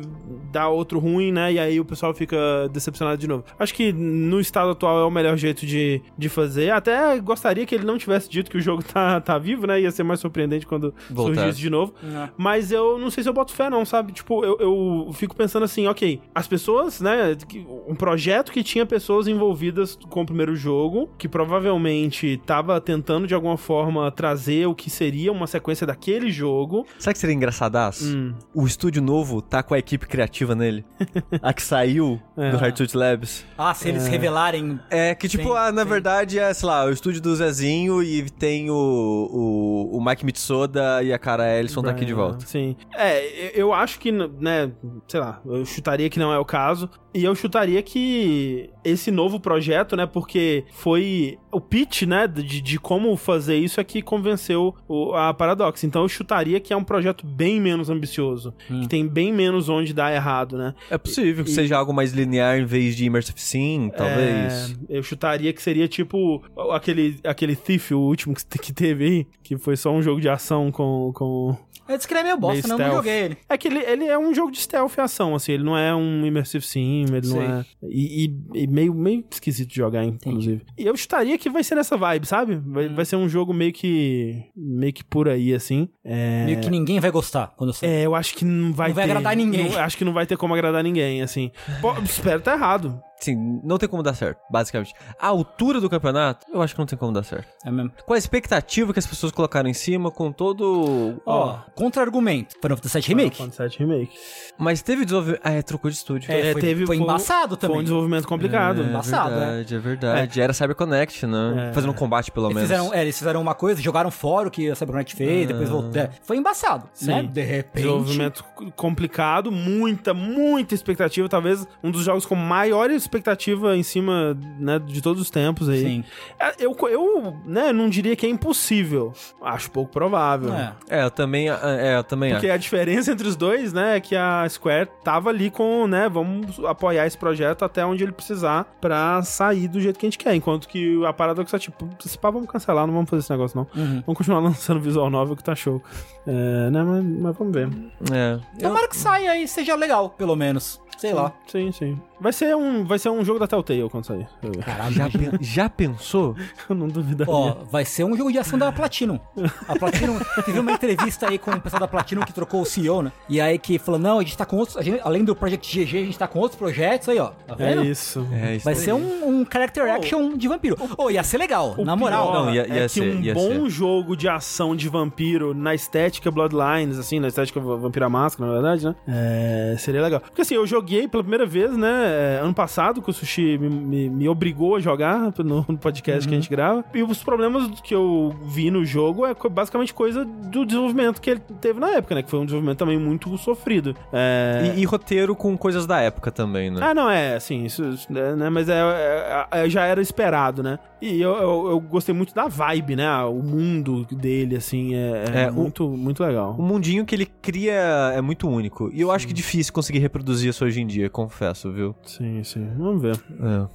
A: dá outro ruim, né? E aí o pessoal fica decepcionado de novo. Acho que no estado atual é o melhor jeito de, de fazer. Até gostaria que ele não tivesse dito que o jogo [laughs] tá, tá vivo, né? Ia ser mais surpreendente quando Voltar. surgisse de novo. É. Mas eu não sei se eu boto fé, não, sabe? Tipo, eu, eu fico pensando assim, ok, as pessoas, né? Um projeto que tinha pessoas envolvidas com o primeiro jogo, que provavelmente tava tentando de alguma forma trazer o que seria uma sequência daquele jogo.
B: Sabe que seria engraçadaço? Hum. O estúdio novo tá com a equipe criativa nele. a que saiu [laughs] é. do Hardsuit Labs.
C: Ah, se eles é. revelarem.
B: É, que tipo, sim, ah, na sim. verdade é, sei lá, o estúdio do Zezinho e tem o, o, o Mike Mitsoda e a cara Ellison tá aqui de volta.
A: Sim. É, eu acho que, né, sei lá, eu chutaria que não é o caso. E eu chutaria que esse novo projeto, né, porque foi o pitch, né, de, de como fazer isso é que convenceu o, a Paradox. Então eu chutaria que é um projeto bem menos ambicioso, hum. que tem bem menos onde dar errado, né?
B: É possível que e, seja algo mais linear em vez de immersive sim, talvez.
A: É, eu chutaria que seria tipo aquele, aquele Thief, o último que, que teve aí, que foi só um jogo de ação com, com
C: eu disse que ele é meio bosta, meio não, não joguei ele.
A: É que ele, ele é um jogo de stealth e ação, assim, ele não é um immersive sim, ele Sim. não é... E, e, e, meio, meio esquisito de jogar, inclusive. Entendi. E eu estaria que vai ser nessa vibe, sabe? Vai, hum. vai ser um jogo meio que... meio que por aí, assim.
C: É... Meio que ninguém vai gostar quando
A: sair. É, eu acho que não vai
C: Não vai agradar ninguém.
A: Não, acho que não vai ter como agradar ninguém, assim. Pô, espero estar tá errado.
B: Sim, não tem como dar certo, basicamente. A altura do campeonato, eu acho que não tem como dar certo.
C: É mesmo.
B: Com a expectativa que as pessoas colocaram em cima, com todo.
C: Ó, oh, contra-argumento. Final Fantasy VII Remake.
A: Final Fantasy VII Remake.
B: Mas teve desenvolvimento. Ah, é, trocou de estúdio.
C: É, foi, teve, foi embaçado também.
A: Foi um desenvolvimento complicado.
B: É, embaçado, é verdade, é, é verdade. É. Era CyberConnect, né? É. Fazendo um combate, pelo
C: eles
B: menos.
C: Fizeram, é, eles fizeram uma coisa, jogaram fora o que a CyberConnect fez, ah. depois voltou. É, foi embaçado, né? Sim. né? De repente.
A: Desenvolvimento complicado, muita, muita expectativa. Talvez um dos jogos com maior expectativa em cima né, de todos os tempos aí. Sim. É, eu, eu né, não diria que é impossível. Acho pouco provável.
B: É, é eu também, é, eu também
A: Porque
B: acho.
A: a diferença entre os dois, né, é que a Square tava ali com, né, vamos apoiar esse projeto até onde ele precisar pra sair do jeito que a gente quer. Enquanto que a Paradox é tipo, se pá, vamos cancelar, não vamos fazer esse negócio não. Uhum. Vamos continuar [laughs] lançando visual novel que tá show. É, né, mas, mas vamos ver.
C: É. Tomara eu... que saia e seja legal, pelo menos. Sei lá.
A: Sim, sim. Vai ser um, vai ser um jogo da Telltale quando sair.
C: Caralho.
B: Já, pen- já pensou? [laughs]
A: eu não duvidaria.
C: Ó, vai ser um jogo de ação da Platinum. A Platinum teve uma entrevista aí com o pessoal da Platinum que trocou o CEO, né? E aí que falou: não, a gente tá com outros. a gente- além do Project GG, a gente tá com outros projetos aí, ó. Tá
A: é
C: vendo?
A: isso.
B: É isso
C: Vai ser um, um character action de vampiro. Ô, ia ser legal, na moral.
A: pior
B: Não, ia-
A: é
B: ia
A: que
B: ser,
A: um
B: ia
A: bom
B: ser.
A: jogo de ação de vampiro na estética Bloodlines, assim, na estética Vampiro à Máscara, na verdade, né? É, seria legal. Porque assim, eu joguei pela primeira vez, né, é, ano passado, que o Sushi me, me- me obrigou a jogar no, no podcast que a gente grava. E os problemas que eu vi no jogo é basicamente coisa do desenvolvimento que ele teve na época, né? Que foi um desenvolvimento também muito sofrido. É...
B: E, e roteiro com coisas da época também, né?
A: Ah, não, é, assim, isso, isso, né, mas é, é- é- já era esperado, né? E eu, eu, eu gostei muito da vibe, né? O mundo dele, assim, é, é
B: É, o-
A: muito, muito legal.
B: O mundinho que ele cria é muito único. E eu acho que difícil conseguir reproduzir isso hoje em dia, confesso, viu?
A: Sim, sim. Vamos ver.
B: É.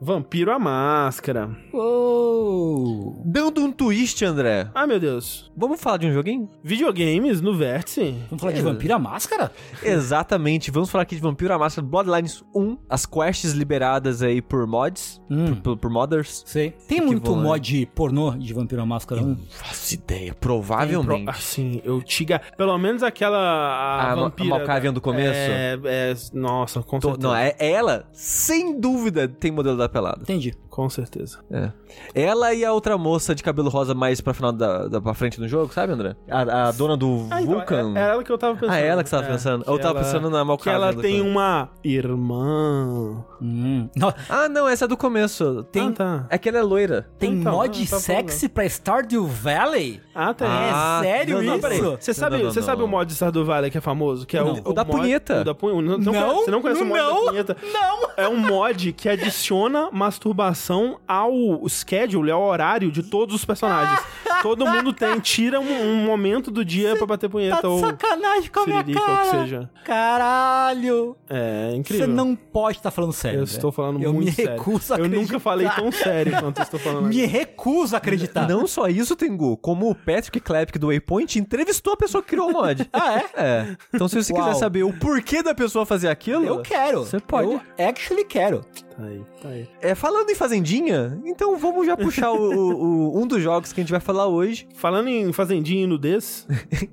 A: Vampiro à Máscara.
C: Uou.
B: Dando um twist, André.
A: Ah, meu Deus.
B: Vamos falar de um joguinho?
A: Videogames no Vértice?
C: Vamos falar de Vampiro à Máscara?
B: Exatamente. Vamos falar aqui de Vampiro à Máscara Bloodlines 1. As quests liberadas aí por mods,
C: Hum.
B: por, por modders.
C: Sei. Tem muito
B: vão, né?
C: mod pornô de Vampiro à Máscara 1?
B: Faço ideia. Provavelmente.
A: Assim, eu ga- Pelo menos aquela. A,
B: A
A: vampira.
B: a Malkavian do começo?
A: É, é. Nossa, com
B: Tô-
A: certeza.
B: não, é ela, sem dúvida, tem modelo da pelada.
C: Entendi.
A: Com certeza.
B: É. Ela e a outra moça de cabelo rosa mais pra final da, da pra frente do jogo, sabe, André? A, a dona do
A: Ah, então,
B: Vulcan.
A: é, é ela que eu tava pensando.
B: Ah, é ela que você tava
A: É,
B: pensando?
A: que
B: Eu tava
A: ela-
B: pensando na
A: Que
B: Malkavian.
A: ela tem
B: começo.
A: uma irmã.
C: Hum. [laughs]
B: Ah, não, essa é do começo.
C: Tem-
A: Ah, tá.
B: É que ela é loira.
C: tem
A: Então,
C: mod
A: tá
C: sexy pra Stardew Valley?
A: Ah, tem.
B: Ah,
C: é sério
B: não, não,
C: isso?
B: peraí.
A: Você sabe,
B: Não, não,
A: você
B: não.
A: sabe o mod de Stardew Valley que é famoso? Que é
C: Não.
A: o,
B: O da
A: mod-
B: punheta.
A: O da punheta. Não,
C: Não,
A: conhece- você não conhece o mod da punheta?
C: Não!
A: É um mod que adiciona masturbação ao schedule, ao horário de todos os personagens. Todo mundo tem, tira um, um momento do dia pra bater
C: Tá
A: punheta
C: de
A: ou
C: sacanagem com a minha
A: siririca, ou que
C: cara.
A: seja.
C: Caralho!
A: É incrível.
C: Você não pode estar falando sério.
A: Eu
C: André.
A: estou falando
C: eu
A: muito
C: me
A: sério.
C: recuso a
A: Eu
C: acreditar.
A: nunca falei tão sério quanto eu estou falando [laughs]
C: Me
A: agora.
C: recuso a acreditar.
B: Não só isso, Tengu, como o Patrick Klepke do Waypoint entrevistou a pessoa que criou o mod.
C: Ah, é?
B: É. Então se você
C: Uau.
B: quiser saber o porquê da pessoa fazer aquilo...
C: Eu quero.
B: Você pode.
C: Eu actually quero.
A: Tá aí, tá aí.
B: É, falando em Fazendinha, então vamos já puxar o- o- o- um dos jogos que a gente vai falar hoje. [laughs]
A: Falando em fazendinha e nudez,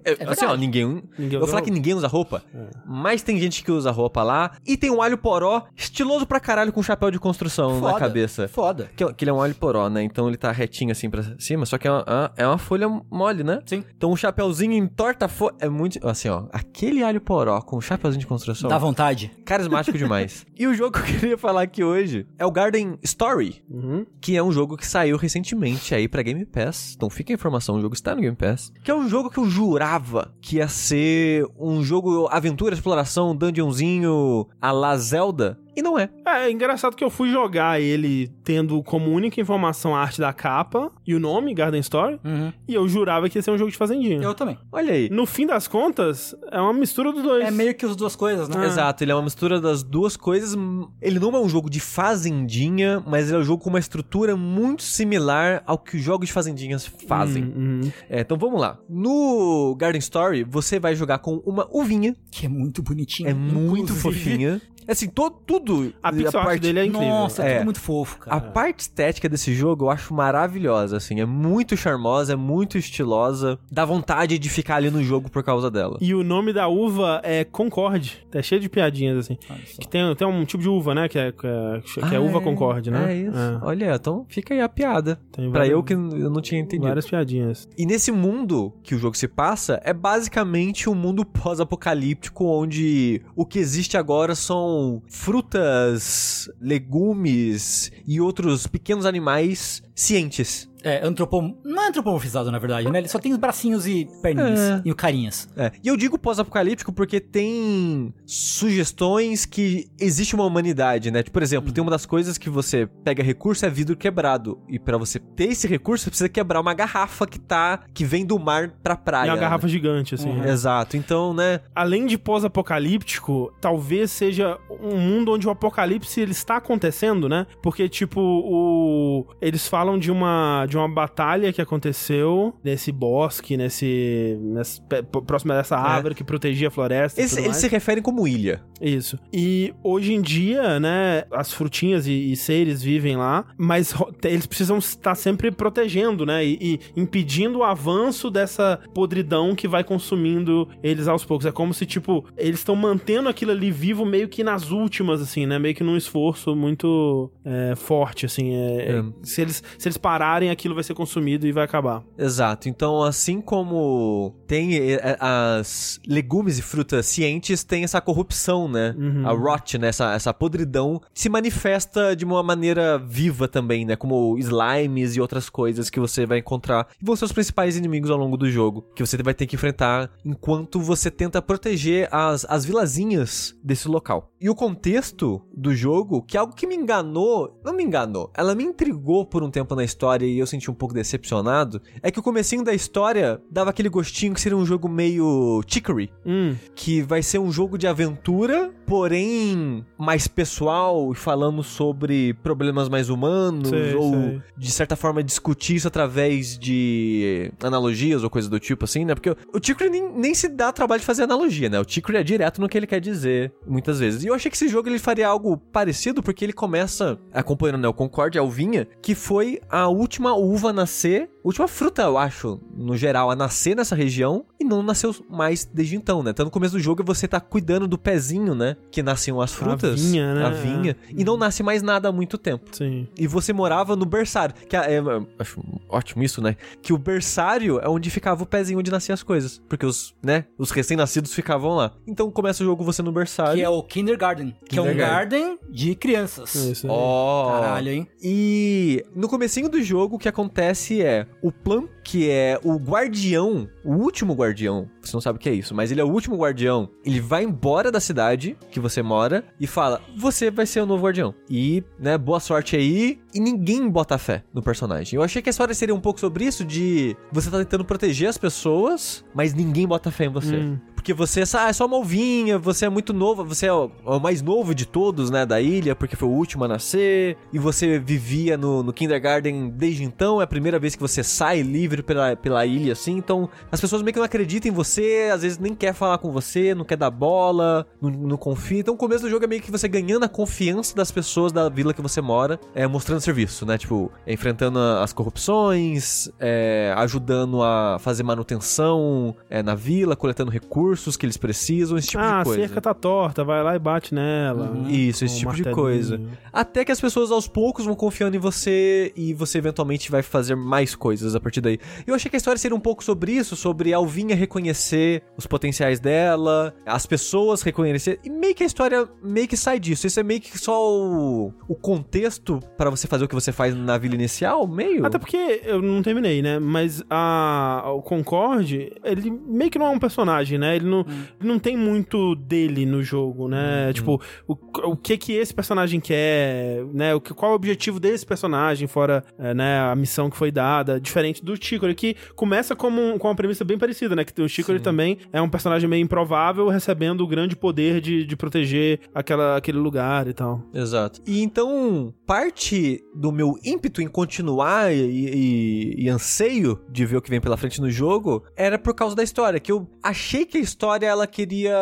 B: É, assim, ó, ninguém.
A: Ninguém
B: eu vou falar
A: roupa?
B: que ninguém usa roupa,
A: É.
B: mas tem gente que usa roupa lá. E tem um alho poró, estiloso pra caralho, com chapéu de construção na
C: Foda.
B: cabeça.
C: Foda.
B: Que, que ele é um alho poró, né? Então ele tá retinho assim pra cima, só que é uma, é uma folha mole, né?
C: Sim.
B: Então um chapéuzinho entorta a folha. É muito. Assim, ó. Aquele alho poró com chapéuzinho de construção.
C: Dá vontade.
B: Carismático demais. [laughs] e o jogo que eu queria falar aqui hoje é o Garden Story,
A: Uhum.
B: que é um jogo que saiu recentemente aí pra Game Pass. Então fica a informação, o jogo está no Game Pass. Que é um jogo que eu jurava que ia ser um jogo aventura, exploração, dungeonzinho a la Zelda. E não é.
A: É, é engraçado que eu fui jogar ele tendo como única informação a arte da capa e o nome, Garden Story,
C: Uhum.
A: e eu jurava que ia ser um jogo de fazendinha.
C: Eu também.
B: Olha aí.
A: No fim das contas, é uma mistura dos dois.
C: É meio que as duas coisas, né?
A: Ah.
B: Exato, ele é uma mistura das duas coisas. Ele não é um jogo de fazendinha, mas ele é um jogo com uma estrutura muito similar ao que os jogos de fazendinhas fazem.
A: Hum, hum.
B: É, então vamos lá. No Garden Story, você vai jogar com uma uvinha.
C: Que é muito bonitinho.
B: É muito fofinha. Assim, to, tudo.
A: A pixel art dele é incrível.
C: Nossa, é
B: É.
C: tudo muito fofo,
B: A
C: cara.
B: parte estética desse jogo eu acho maravilhosa, assim. É muito charmosa, é muito estilosa. Dá vontade de ficar ali no jogo por causa dela.
A: E o nome da uva é Concorde. Tá cheio de piadinhas, assim. Que tem, tem um tipo de uva, né? Que é, que é, que é
B: Ah,
A: uva Concorde, né?
B: É isso. Olha, então fica aí a piada.
A: Tem
B: Pra
A: várias-
B: eu que eu não tinha entendido.
A: Várias piadinhas.
B: E nesse mundo que o jogo se passa, é basicamente um mundo pós-apocalíptico onde o que existe agora são frutas, legumes e outros pequenos animais cientes.
C: É, antropom... não é antropomorfizado, na verdade, né? Ele só tem os bracinhos e perninhas
B: É.
C: e carinhas.
B: É. E eu digo pós-apocalíptico porque tem sugestões que existe uma humanidade, né? Tipo, por exemplo, tem uma das coisas que você pega recurso é vidro quebrado. E pra você ter esse recurso, você precisa quebrar uma garrafa que tá que vem do mar pra praia.
A: É uma garrafa gigante, assim.
C: Uhum.
A: né?
B: Exato. Então, né?
A: Além de pós-apocalíptico, talvez seja um mundo onde o apocalipse ele está acontecendo, né? Porque, tipo, o... eles falam de uma, de de uma batalha que aconteceu nesse bosque, nesse, nesse próximo dessa árvore que protegia a floresta. e
B: Eles, se referem como ilha.
A: Isso. E hoje em dia, né, as frutinhas e, e seres vivem lá, mas eles precisam estar sempre protegendo, né, e, e impedindo o avanço dessa podridão que vai consumindo eles aos poucos. É como se, tipo, eles estão mantendo aquilo ali vivo meio que nas últimas, assim, né, meio que num esforço muito é, forte, assim. é- é-
B: É.
A: se, eles, se eles pararem, aquilo vai ser consumido e vai acabar.
B: Exato. Então, assim como tem eh, eh, as legumes e frutas cientes, tem essa corrupção, né?
A: Uhum.
B: A rot, né? Essa, essa podridão se manifesta de uma maneira viva também, né? Como slimes e outras coisas que você vai encontrar. E vão ser os principais inimigos ao longo do jogo, que você vai ter que enfrentar enquanto você tenta proteger as, as vilazinhas desse local. E o contexto do jogo, que é algo que me enganou, não me enganou, ela me intrigou por um tempo na história e eu senti um pouco decepcionado, é que o comecinho da história dava aquele gostinho que seria um jogo meio Chicory,
A: Hum,
B: que vai ser um jogo de aventura, porém mais pessoal e falando sobre problemas mais humanos
A: Sei,
B: ou
A: sei.
B: de certa forma discutir isso através de analogias ou coisa do tipo assim, né? Porque o Chicory nem, nem se dá trabalho de fazer analogia, né? O Chicory é direto no que ele quer dizer muitas vezes. Eu achei que esse jogo ele faria algo parecido porque ele começa acompanhando né, o Concorde, a uvinha, que foi a última uva a nascer, última fruta, eu acho, no geral, a nascer nessa região e não nasceu mais desde então, né? Então no começo do jogo você tá cuidando do pezinho, né? Que nasciam as frutas.
A: vinha, né?
B: A vinha. E não nasce mais nada há muito tempo.
A: sim.
B: E você morava no berçário. Que é, é, acho ótimo isso, né? Que o berçário é onde ficava o pezinho onde nasciam as coisas. Porque os, né? Os recém-nascidos ficavam lá. Então começa o jogo você no berçário.
C: Que é o Kindergarten. Que é um
B: Kindergarten.
C: garden de crianças.
A: Isso aí.
B: Ó.
C: Caralho, hein?
B: E no comecinho do jogo o que acontece é o Plum, que é o guardião, o último guardião, você não sabe o que é isso, mas ele é o último guardião. Ele vai embora da cidade que você mora e fala: "Você vai ser o novo guardião". E, né, boa sorte aí. E ninguém bota fé no personagem. Eu achei que a história seria um pouco sobre isso de você tá tentando proteger as pessoas, mas ninguém bota fé em você.
A: Hum.
B: Porque você ah, é só uma ovinha, você é muito novo, você é o, é o mais novo de todos, né, da ilha, porque foi o último a nascer, e você vivia no, no kindergarten desde então, é a primeira vez que você sai livre pela, pela ilha, assim, então as pessoas meio que não acreditam em você, às vezes nem quer falar com você, não quer dar bola, não, não confia, então o começo do jogo é meio que você ganhando a confiança das pessoas da vila que você mora, é, mostrando serviço, né, tipo, enfrentando as corrupções, é, ajudando a fazer manutenção é, na vila, coletando recursos que eles precisam, esse tipo
A: ah,
B: de
A: a
B: coisa.
A: cerca tá torta, vai lá e bate nela.
C: Uhum.
B: Isso, esse tipo de
A: martelinho.
B: coisa. Até que as pessoas aos poucos vão confiando em você e você eventualmente vai fazer mais coisas a partir daí. Eu achei que a história seria um pouco sobre isso, sobre a Alvinha reconhecer os potenciais dela, as pessoas reconhecer. E meio que a história meio que sai disso. Isso é meio que só o, o contexto para você fazer o que você faz na vila inicial, meio.
A: Até porque eu não terminei, né? Mas a, o Concorde, ele meio que não é um personagem, né? Ele não, ele não tem muito dele no jogo, né? Tipo, o, o que que esse personagem quer, né? O que, qual é o objetivo desse personagem, fora é, né, a missão que foi dada, diferente do Chicory, que começa como um- com uma premissa bem parecida, né? Que o Chicory
B: Sim.
A: também é um personagem meio improvável, recebendo o grande poder de, de proteger aquela, aquele lugar e tal.
B: Exato. E então, parte do meu ímpeto em continuar e, e- e anseio de ver o que vem pela frente no jogo era por causa da história. Que eu achei que a história ela queria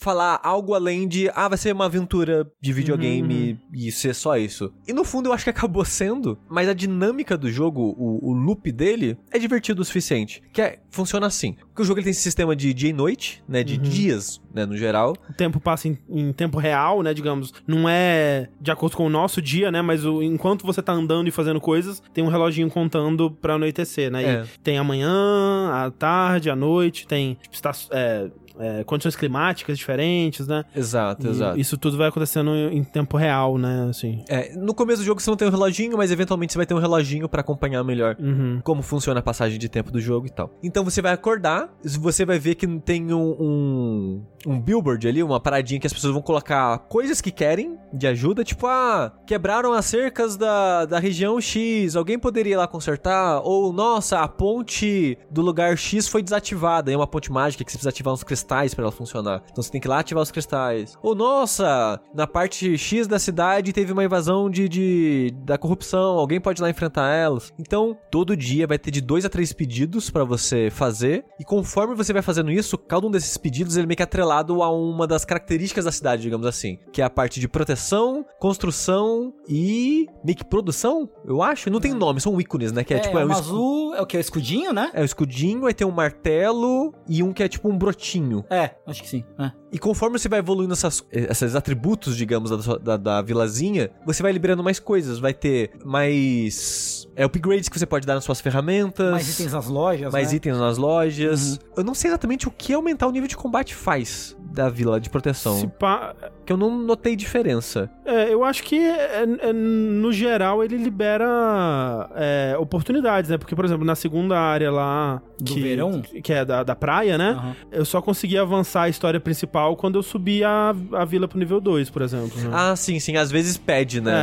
B: falar algo além de, ah, vai ser uma aventura de videogame e ser só isso. E no fundo eu acho que acabou sendo, mas a dinâmica do jogo, o, o loop dele, é divertido o suficiente. Que é, funciona assim. Porque o jogo ele tem esse sistema de dia e noite, né? De dias, né? No geral.
A: o tempo passa em, em tempo real, né, digamos. Não é de acordo com o nosso dia, né, mas o- enquanto você tá andando e fazendo coisas, tem um reloginho contando pra anoitecer, né.
B: É.
A: E tem amanhã, a tarde, a noite, tem tipo, esta- é, é, condições climáticas diferentes, né.
B: Exato,
A: E
B: exato.
A: Isso tudo vai acontecendo em em tempo real, né, assim.
B: É, no começo do jogo você não tem um reloginho, mas eventualmente você vai ter um reloginho pra acompanhar melhor
A: Uhum.
B: como funciona a passagem de tempo do jogo e tal. Então você vai acordar, você vai ver que tem um, um, um billboard ali, uma paradinha que as pessoas vão colocar coisas que querem de ajuda, tipo, ah, quebraram as cercas da, da região X, alguém poderia ir lá consertar? Ou, nossa, a ponte do lugar X foi desativada, é uma ponte mágica que você precisa ativar uns cristais pra ela funcionar. Então você tem que ir lá ativar os cristais. Ou, nossa, na parte X da cidade teve uma invasão de, de da corrupção, alguém pode ir lá enfrentar elas. Então, todo dia vai ter de dois a três pedidos pra você fazer. E conforme você vai fazendo isso, cada um desses pedidos ele meio que atrelado a uma das características da cidade, digamos assim. Que é a parte de proteção, construção e. meio que produção, eu acho. Não tem nome, são ícones, né? Que é, tipo.
C: é
B: um
C: o
B: escu-
C: azul, é o que? É o escudinho, né?
B: É o escudinho, aí tem um martelo e um que é tipo um brotinho.
C: É, acho que sim. É.
B: E conforme você vai evoluindo essas, esses atributos, digamos, da, da, da vilazinha, você vai liberando mais coisas. Vai ter mais é, upgrades que você pode dar nas suas ferramentas.
C: Mais itens nas lojas,
B: mais
C: né?
B: itens nas lojas. Eu não sei exatamente o que aumentar o nível de combate faz da vila de proteção.
A: Se pá,
B: Que eu não notei diferença.
A: É, eu acho que é, é, no geral ele libera é, oportunidades, né? Porque, por exemplo, na segunda área lá.
C: Do
A: que,
C: verão?
A: Que é da, da praia, né?
C: Aham.
A: Eu só consegui avançar a história principal quando eu subi a, a vila pro nível 2, por exemplo. né?
B: Ah, sim, sim. Às vezes pede, né?
A: É,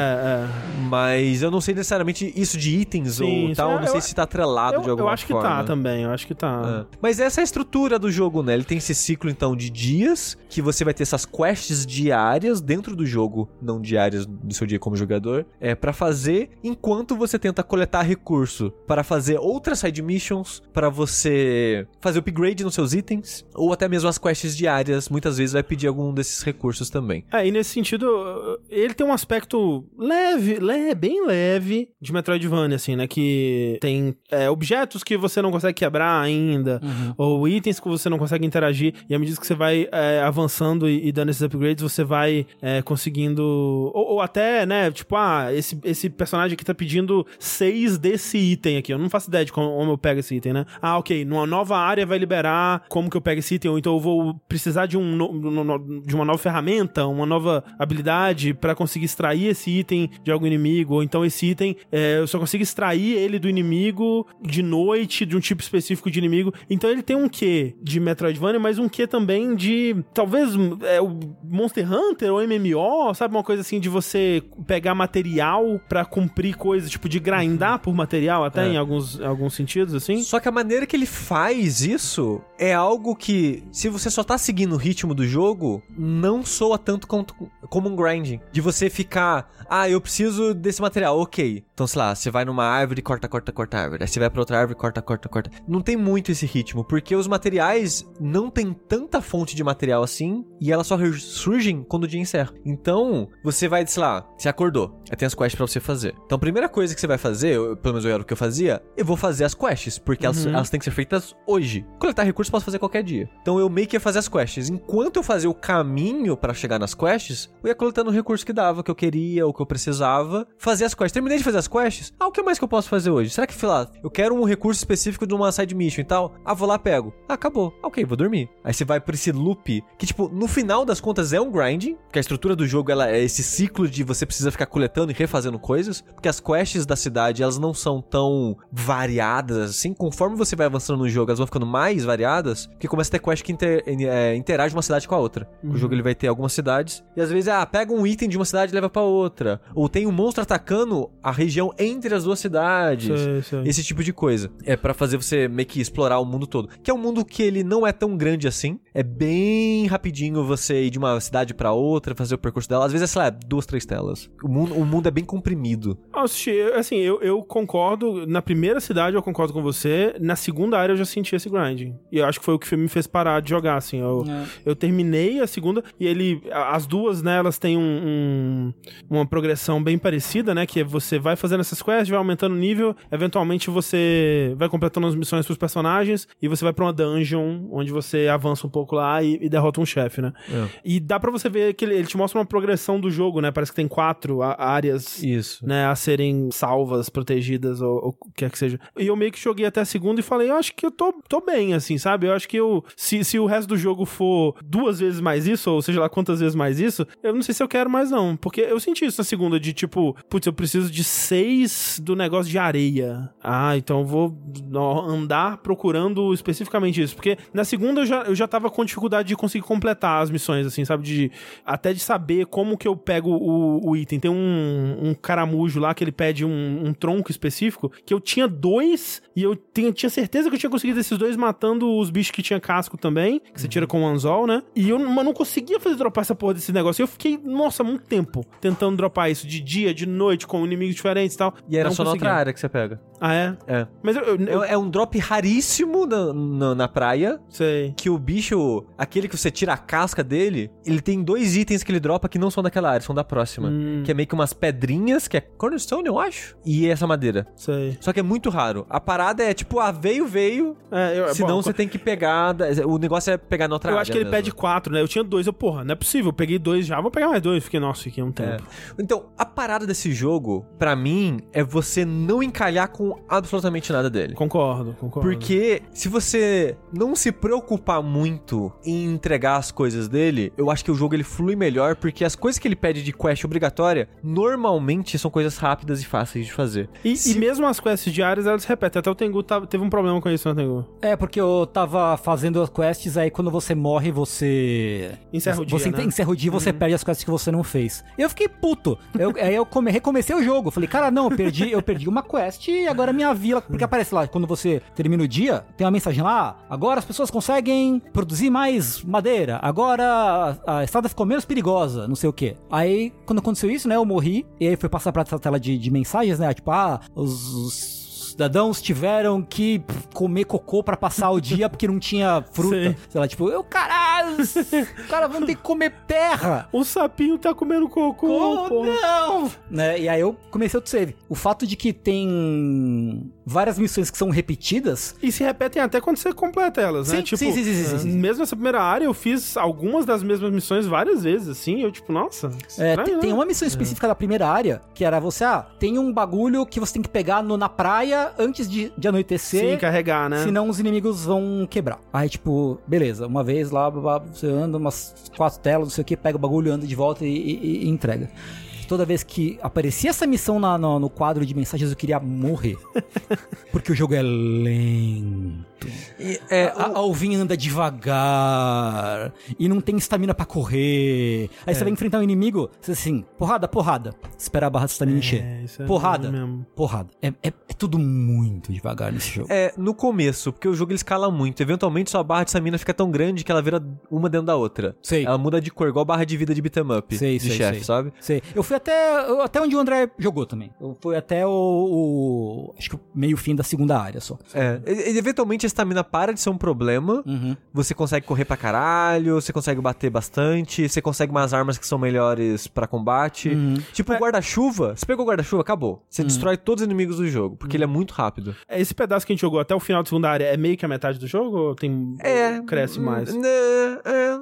A: é.
B: Mas eu não sei necessariamente isso de itens
A: Sim,
B: ou tal.
A: sim.
B: não
A: Eu-
B: sei se tá atrelado
A: Eu,
B: de
A: eu
B: alguma
A: acho que
B: forma.
A: tá também, eu acho que tá.
B: É. Mas essa é a estrutura do jogo, né? Ele tem esse ciclo, então, de dias, que você vai ter essas quests diárias dentro do jogo, não diárias do seu dia como jogador, é para fazer enquanto você tenta coletar recurso para fazer outras side missions, para você fazer upgrade nos seus itens, ou até mesmo as quests diárias, muitas vezes vai pedir algum desses recursos também.
A: É, e nesse sentido, ele tem um aspecto leve, leve, bem leve de Metroidvania, assim, né? Que tem é, objetos que você não consegue quebrar ainda,
C: Uhum.
A: ou itens que você não consegue interagir, e à medida que você vai é, avançando e, e dando esses upgrades, você vai é, conseguindo. Ou, ou até, né? Tipo, ah, esse, esse personagem aqui tá pedindo seis desse item aqui. Eu não faço ideia de como, como eu pego esse item, né? Ah, ok, numa nova área vai liberar como que eu pego esse item, ou então eu vou precisar de, um no- no- no- de uma nova ferramenta, uma nova habilidade pra conseguir extrair esse item de algum inimigo, ou então esse item é, eu só consigo extrair ele do inimigo de noite, de um tipo específico de inimigo. Então ele tem um quê de Metroidvania, mas um quê também de talvez é, o Monster Hunter ou MMO, sabe? Uma coisa assim de você pegar material pra cumprir coisas, tipo de grindar por material até
B: É.
A: em alguns, alguns sentidos, assim.
B: Só que a maneira que ele faz isso é algo que, se você só tá seguindo o ritmo do jogo, não soa tanto quanto- como um grinding. De você ficar, ah, eu preciso desse material, ok. Então, sei lá, você vai numa árvore, corta, corta, corta a árvore. Aí você vai pra outra árvore, corta, corta, corta. Não tem muito esse ritmo, porque os materiais não tem tanta fonte de material assim, e elas só surgem quando o dia encerra. Então, você vai, sei lá, você acordou, tem as quests pra você fazer. Então, a primeira coisa que você vai fazer, eu- pelo menos eu era o que eu fazia, eu vou fazer as quests, porque elas,
A: Uhum.
B: elas têm que ser feitas hoje. Coletar recursos eu posso fazer qualquer dia. Então, eu meio que ia fazer as quests. Enquanto eu fazia o caminho pra chegar nas quests, eu ia coletando o recurso que dava, que eu queria, o que eu precisava, fazer as quests. Terminei de fazer as quests, ah, o que mais que eu posso fazer hoje? Será que, sei lá, eu quero um recurso específico de uma side mission e tal? Ah, vou lá, pego. Ah, acabou. Ah, ok, vou dormir. Aí você vai pra esse loop, que tipo, no final das contas é um grinding, porque a estrutura do jogo ela é esse ciclo de você precisa ficar coletando e refazendo coisas, porque as quests da cidade, elas não são tão variadas assim, conforme você vai avançando no jogo, elas vão ficando mais variadas, porque começa a ter quest que inter, é, interage uma cidade com a outra. O jogo ele vai ter algumas cidades, e às vezes, ah, pega um item de uma cidade e leva pra outra, ou tem um monstro atacando a região entre as duas cidades.
A: Sei, sei.
B: Esse tipo de coisa. É pra fazer você meio que explorar o mundo todo. Que é um mundo que ele não é tão grande assim. É bem rapidinho você ir de uma cidade pra outra, fazer o percurso dela. Às vezes é, sei lá, duas, três telas. O mundo, o mundo é bem comprimido.
A: Ah, assim, eu, eu concordo. Na primeira cidade eu concordo com você. Na segunda área eu já senti esse grinding. E eu acho que foi o que me fez parar de jogar, assim. Eu,
C: É.
A: eu terminei a segunda e ele. As duas, né, elas têm um, um- uma progressão bem parecida, né? Que é você vai fazendo essas quests, vai aumentando o nível. Eventualmente você vai completando as missões pros personagens e você vai pra uma dungeon onde você avança um pouco lá e, e derrota um chefe, né? E dá pra você ver que ele, ele te mostra uma progressão do jogo, né? Parece que tem quatro áreas
B: Isso.
A: né, a serem salvas, protegidas ou, ou o que quer que seja. E eu meio que joguei até a segunda e falei, eu acho que eu tô, tô bem, assim, sabe? Eu acho que eu, se, se o resto do jogo for duas vezes mais isso, ou seja lá quantas vezes mais isso, eu não sei se eu quero mais não, porque eu senti isso na segunda, de tipo, putz, eu preciso de seis do negócio de areia. Ah, então eu vou andar procurando especificamente isso, porque na segunda eu já, eu já tava tava com dificuldade de conseguir completar as missões, assim, sabe? De, até de saber como que eu pego o, o item. Tem um, um caramujo lá que ele pede um, um tronco específico, que eu tinha dois e eu tinha, tinha certeza que eu tinha conseguido esses dois matando os bichos que tinha casco também, que você tira com o anzol, né? E eu mas não conseguia fazer dropar essa porra desse negócio. E eu fiquei, nossa, muito tempo tentando dropar isso de dia, de noite, com inimigos diferentes e tal.
B: E era
A: Não
B: só na outra área que você pega.
A: Ah, é?
B: É.
A: Mas eu, eu, eu
B: É, é um drop raríssimo na, na, na praia.
A: sei.
B: Que o bicho, aquele que você tira a casca dele, ele tem dois itens que ele dropa que não são daquela área, são da próxima.
A: Hum.
B: Que é meio que umas pedrinhas, que é cornerstone, eu acho. E essa madeira.
A: Sei.
B: Só que é muito raro. A parada é tipo, ah, veio, veio.
A: É, eu,
B: Senão
A: bom,
B: você tem que pegar. O negócio é pegar na outra
A: Eu
B: área.
A: acho que ele
B: mesmo.
A: pede quatro, né? Eu tinha dois, eu, porra, não é possível. Eu peguei dois já, vou pegar mais dois. Fiquei, nossa, fiquei um
B: É.
A: tempo.
B: Então, a parada desse jogo, pra mim, é você não encalhar com absolutamente nada dele.
A: Concordo, concordo.
B: Porque se você não se preocupar muito em entregar as coisas dele, eu acho que o jogo ele flui melhor, porque as coisas que ele pede de quest obrigatória, normalmente são coisas rápidas e fáceis de fazer.
A: E,
B: Se-
A: e mesmo as quests diárias, elas se repetem. Até o Tengu tava- teve um problema com isso, né, Tengu?
C: É, porque eu tava fazendo as quests, aí quando você morre, você.
A: Encerra o dia,
C: Você
A: né?
C: encerra o dia e você perde as quests que você não fez. E eu fiquei puto. Eu, aí eu come- recomecei o jogo. Falei, cara, não, eu perdi, eu perdi uma quest e agora minha vila. Porque aparece lá, quando você termina o dia, tem uma mensagem lá. Agora as pessoas conseguem produzir mais madeira. Agora a, a estrada ficou menos perigosa, não sei o quê. Aí, quando aconteceu isso, né, eu morri. E aí foi passar pra essa tela de, de mensagens, né? Tipo, ah, os- os cidadãos tiveram que comer cocô pra passar o [laughs] dia porque não tinha fruta.
A: Sim.
C: Sei lá, tipo, eu, caralho, os [laughs] caras vão ter que comer terra.
A: O sapinho tá comendo cocô,
C: Oh,
A: porra.
C: não! Né? E aí eu comecei outro save. O fato de que tem várias missões que são repetidas.
A: E se repetem até quando você completa elas, né?
C: Sim,
A: Tipo,
C: sim, sim, sim, sim, sim.
A: mesmo nessa primeira área, eu fiz algumas das mesmas missões várias vezes, assim. Eu, tipo, nossa.
C: É,
A: estranho,
C: tem,
A: né?
C: tem uma missão específica da primeira área, que era você, ah, tem um bagulho que você tem que pegar no- na praia antes de, de anoitecer.
A: Sim, carregar, né?
C: Senão os inimigos vão quebrar. Aí, tipo, beleza, uma vez lá, você anda umas quatro telas, não sei o que, pega o bagulho, anda de volta e, e- e entrega. Toda vez que aparecia essa missão na- no, no quadro de mensagens, eu queria morrer. [laughs] Porque o jogo é lento.
B: E, é,
C: A, a Alvin anda devagar. E não tem estamina pra correr. Aí você vai enfrentar um inimigo, você assim, porrada, porrada. Espera a barra de estamina encher.
A: É, isso é
C: porrada, porrada. É, é- é tudo muito devagar nesse jogo.
B: É, no começo, porque o jogo ele escala muito. Eventualmente sua barra de stamina fica tão grande que ela vira uma dentro da outra.
C: Sei.
B: Ela muda de cor, igual barra de vida de beat'em up.
C: Sei,
B: de
C: sei,
B: chefe, sabe?
C: Sei. Eu fui até, eu- até onde o André jogou também. Eu fui até o, o- Acho que meio fim da segunda área só.
B: É, eventualmente a estamina para de ser um problema.
C: Uhum.
B: Você consegue correr pra caralho, você consegue bater bastante, você consegue umas armas que são melhores pra combate.
C: Uhum.
B: Tipo o guarda-chuva, você pegou o guarda-chuva, acabou. Você destrói todos os inimigos do jogo, porque ele é muito rápido.
A: Esse pedaço que a gente jogou até o final da segunda área é meio que a metade do jogo ou tem.
B: É.
A: Cresce mais?
B: Né, é,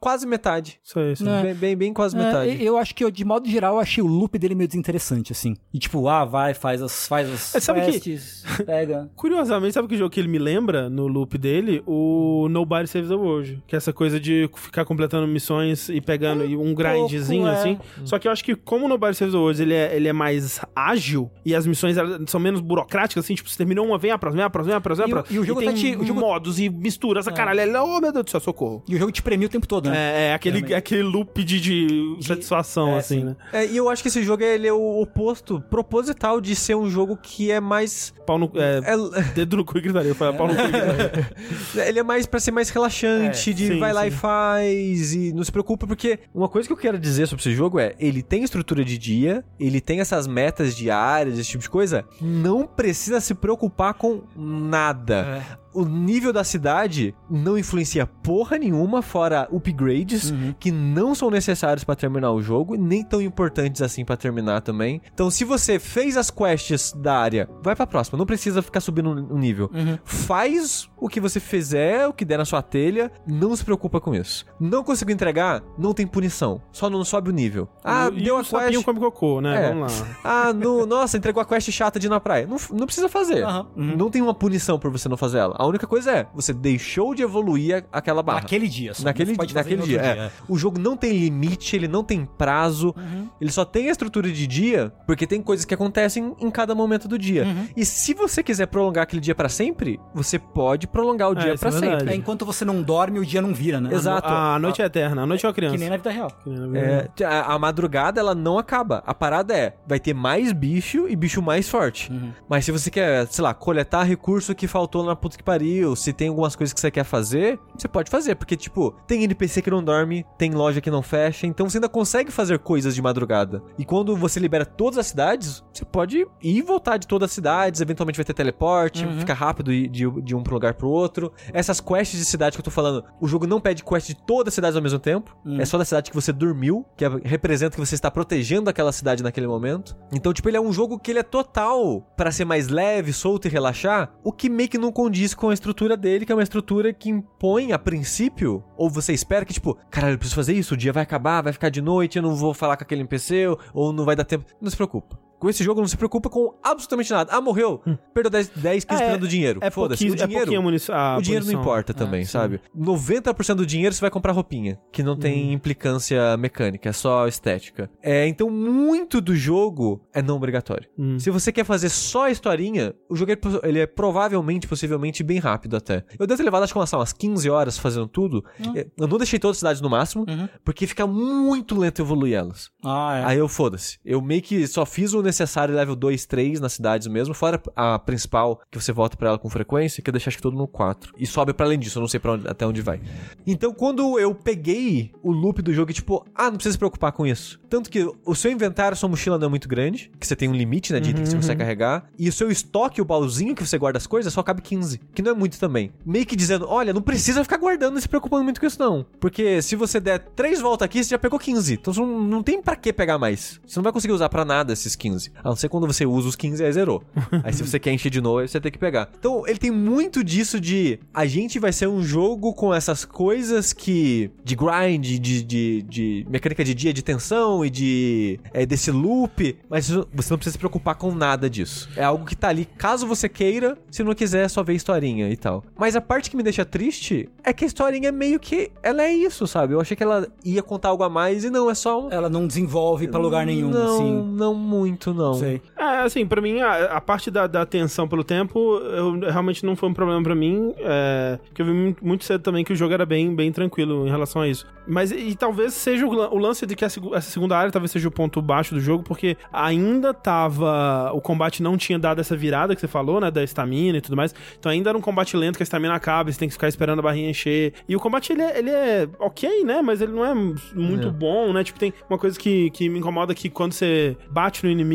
B: quase metade.
A: Isso aí, isso
C: É.
B: Bem, bem, bem quase
C: É,
B: metade.
C: eu acho que, eu, de modo geral, eu achei o loop dele meio desinteressante, assim. E tipo, ah, vai, faz as, faz as
A: É, sabe que-
C: quests, pega. [laughs]
A: Curiosamente, sabe que jogo que ele me lembra no loop dele? O Nobody Saves the World. Que é essa coisa de ficar completando missões e pegando e um grindzinho,
C: pouco, é.
A: assim. Só que eu acho que como o Nobody Saves the World ele é, ele é mais ágil e as missões são menos burocráticas, assim, tipo, você terminou uma, vem a próxima, vem a próxima, vem a próxima, vem
C: E
A: a
C: o-
A: próxima.
C: e o jogo
A: tem
C: tá te- o jogo-
A: modos e misturas, essa caralho. Ele, oh, meu Deus do céu, socorro.
C: E o jogo te premia o tempo todo, né?
A: É, é aquele, aquele loop de, de satisfação,
C: é,
A: assim,
C: sim.
A: né?
B: É, e eu acho que esse jogo ele é o oposto, proposital de ser um jogo que é mais.
A: Pau no... É,
B: é- [laughs]
A: dedo no cu e gritaria. Pau no cu e gritaria. [laughs]
B: ele é mais pra ser mais relaxante,
A: É,
B: de
A: sim,
B: vai lá
A: sim.
B: e faz, e não se preocupa, porque uma coisa que eu quero dizer sobre esse jogo é: ele tem estrutura de dia, ele tem essas metas diárias, esse tipo de coisa, não precisa se preocupar com nada. O nível da cidade não influencia porra nenhuma, fora upgrades, que não são necessários pra terminar o jogo, e nem tão importantes assim pra terminar também. Então, se você fez as quests da área, vai pra próxima, não precisa ficar subindo o nível. Faz o que você fizer, o que der na sua telha, não se preocupa com isso. Não conseguiu entregar, não tem punição, só não sobe o nível. Ah,
A: e
B: deu a quest.
A: come cocô, né?
B: É.
A: Vamos lá. [laughs]
B: Ah, no, nossa, entregou a quest chata de ir na praia. Não, não precisa fazer.
C: Uhum.
B: Não tem uma punição por você não fazer ela. A única coisa é, você deixou de evoluir a- aquela barra.
C: Naquele dia. só.
B: Naquele,
C: pode
B: naquele dia,
C: outro
B: é. O jogo não tem limite, ele não tem prazo,
C: Uhum.
B: ele só tem a estrutura de dia, porque tem coisas que acontecem em cada momento do dia.
C: Uhum.
B: E se você quiser prolongar aquele dia pra sempre, você pode prolongar o
A: É,
B: dia
A: isso
B: pra
A: é
B: sempre.
C: É, enquanto você não dorme, o dia não vira, né?
B: Exato.
A: A, a noite é eterna, a noite é uma criança.
C: Que nem na vida real.
A: Na
B: É, a, a madrugada ela não acaba. A parada é, vai ter mais bicho e bicho mais forte.
C: Uhum.
B: Mas se você quer, sei lá, coletar recurso que faltou na puta que pariu, se tem algumas coisas que você quer fazer, você pode fazer. Porque, tipo, tem NPC que não dorme, tem loja que não fecha, então você ainda consegue fazer coisas de madrugada. E quando você libera todas as cidades, você pode ir e voltar de todas as cidades, eventualmente vai ter teleporte,
C: Uhum.
B: fica rápido de, de, de um pro lugar pro outro. Essas quests de cidade que eu tô falando, o jogo não pede quest de todas as cidades ao mesmo tempo,
C: Uhum.
B: é só da cidade que você dormiu, que é- representa que você está protegendo aquela cidade naquele momento. Então, tipo, ele é um jogo que ele é total pra ser mais leve, solto e relaxar, o que meio que não condiz com a estrutura dele, que é uma estrutura que impõe a princípio, ou você espera que, tipo, caralho, eu preciso fazer isso, o dia vai acabar, vai ficar de noite, eu não vou falar com aquele NPC, ou não vai dar tempo. Não se preocupa. Com esse jogo não se preocupa com absolutamente nada. Ah, morreu? Perdeu 10, 10 15
A: É,
B: do dinheiro.
A: É
B: Foda-se. O
A: é
B: dinheiro,
A: a munição.
B: o dinheiro não importa também,
A: É,
B: sabe? 90% do dinheiro você vai comprar roupinha, que não tem implicância mecânica, é só estética. É, então muito do jogo é não obrigatório.
A: Hum.
B: Se você quer fazer só a historinha, o jogo é, ele é provavelmente, possivelmente, bem rápido até. Eu devo ter levado acho que umas, umas 15 horas fazendo tudo. É, Eu não deixei todas as cidades no máximo,
C: Uhum.
B: porque fica muito lento evoluir elas.
C: Ah, é.
B: Aí eu foda-se. Eu meio que só fiz o necessário level 2, 3 nas cidades mesmo, fora a principal, que você volta pra ela com frequência, que eu deixei acho que tudo no 4. E sobe pra além disso, eu não sei onde- até onde vai. Então quando eu peguei o loop do jogo e tipo, ah, não precisa se preocupar com isso. Tanto que o seu inventário, sua mochila não é muito grande, que você tem um limite, né, de item que você consegue carregar, e o seu estoque, o baúzinho que você guarda as coisas, só cabe 15, que não é muito também. Meio que dizendo, olha, não precisa ficar guardando e se preocupando muito com isso não. Porque se você der três voltas aqui, você já pegou 15. Então não, não tem pra que pegar mais. Você não vai conseguir usar pra nada esses 15. A não ser quando você usa os 15 aí zerou. [laughs] aí se você quer encher de novo, aí você tem que pegar. Então ele tem muito disso de a gente vai ser um jogo com essas coisas que de grind, de, de, de mecânica de dia de tensão e de é, desse loop, mas você não precisa se preocupar com nada disso. É algo que tá ali caso você queira, se não quiser é só ver historinha e tal. Mas a parte que me deixa triste é que a historinha é meio que ela é isso, sabe? Eu achei que ela ia contar algo a mais e não, é só
C: Ela não desenvolve pra lugar nenhum,
B: não,
C: assim.
B: não muito, não.
C: Sei.
A: É, assim, pra mim, a, a parte da, da tensão pelo tempo, eu, realmente não foi um problema pra mim, é, porque eu vi muito, cedo também que o jogo era bem, bem tranquilo em relação a isso. Mas, e, talvez seja o, o lance de que a essa segunda área talvez seja o ponto baixo do jogo, porque ainda tava, o combate não tinha dado essa virada que você falou, né, da estamina e tudo mais, então ainda era um combate lento que a estamina acaba, você tem que ficar esperando a barrinha encher, e o combate, ele é, ele é ok, né, mas ele não é muito
B: É.
A: bom, né, tipo, tem uma coisa que, que me incomoda que quando você bate no inimigo,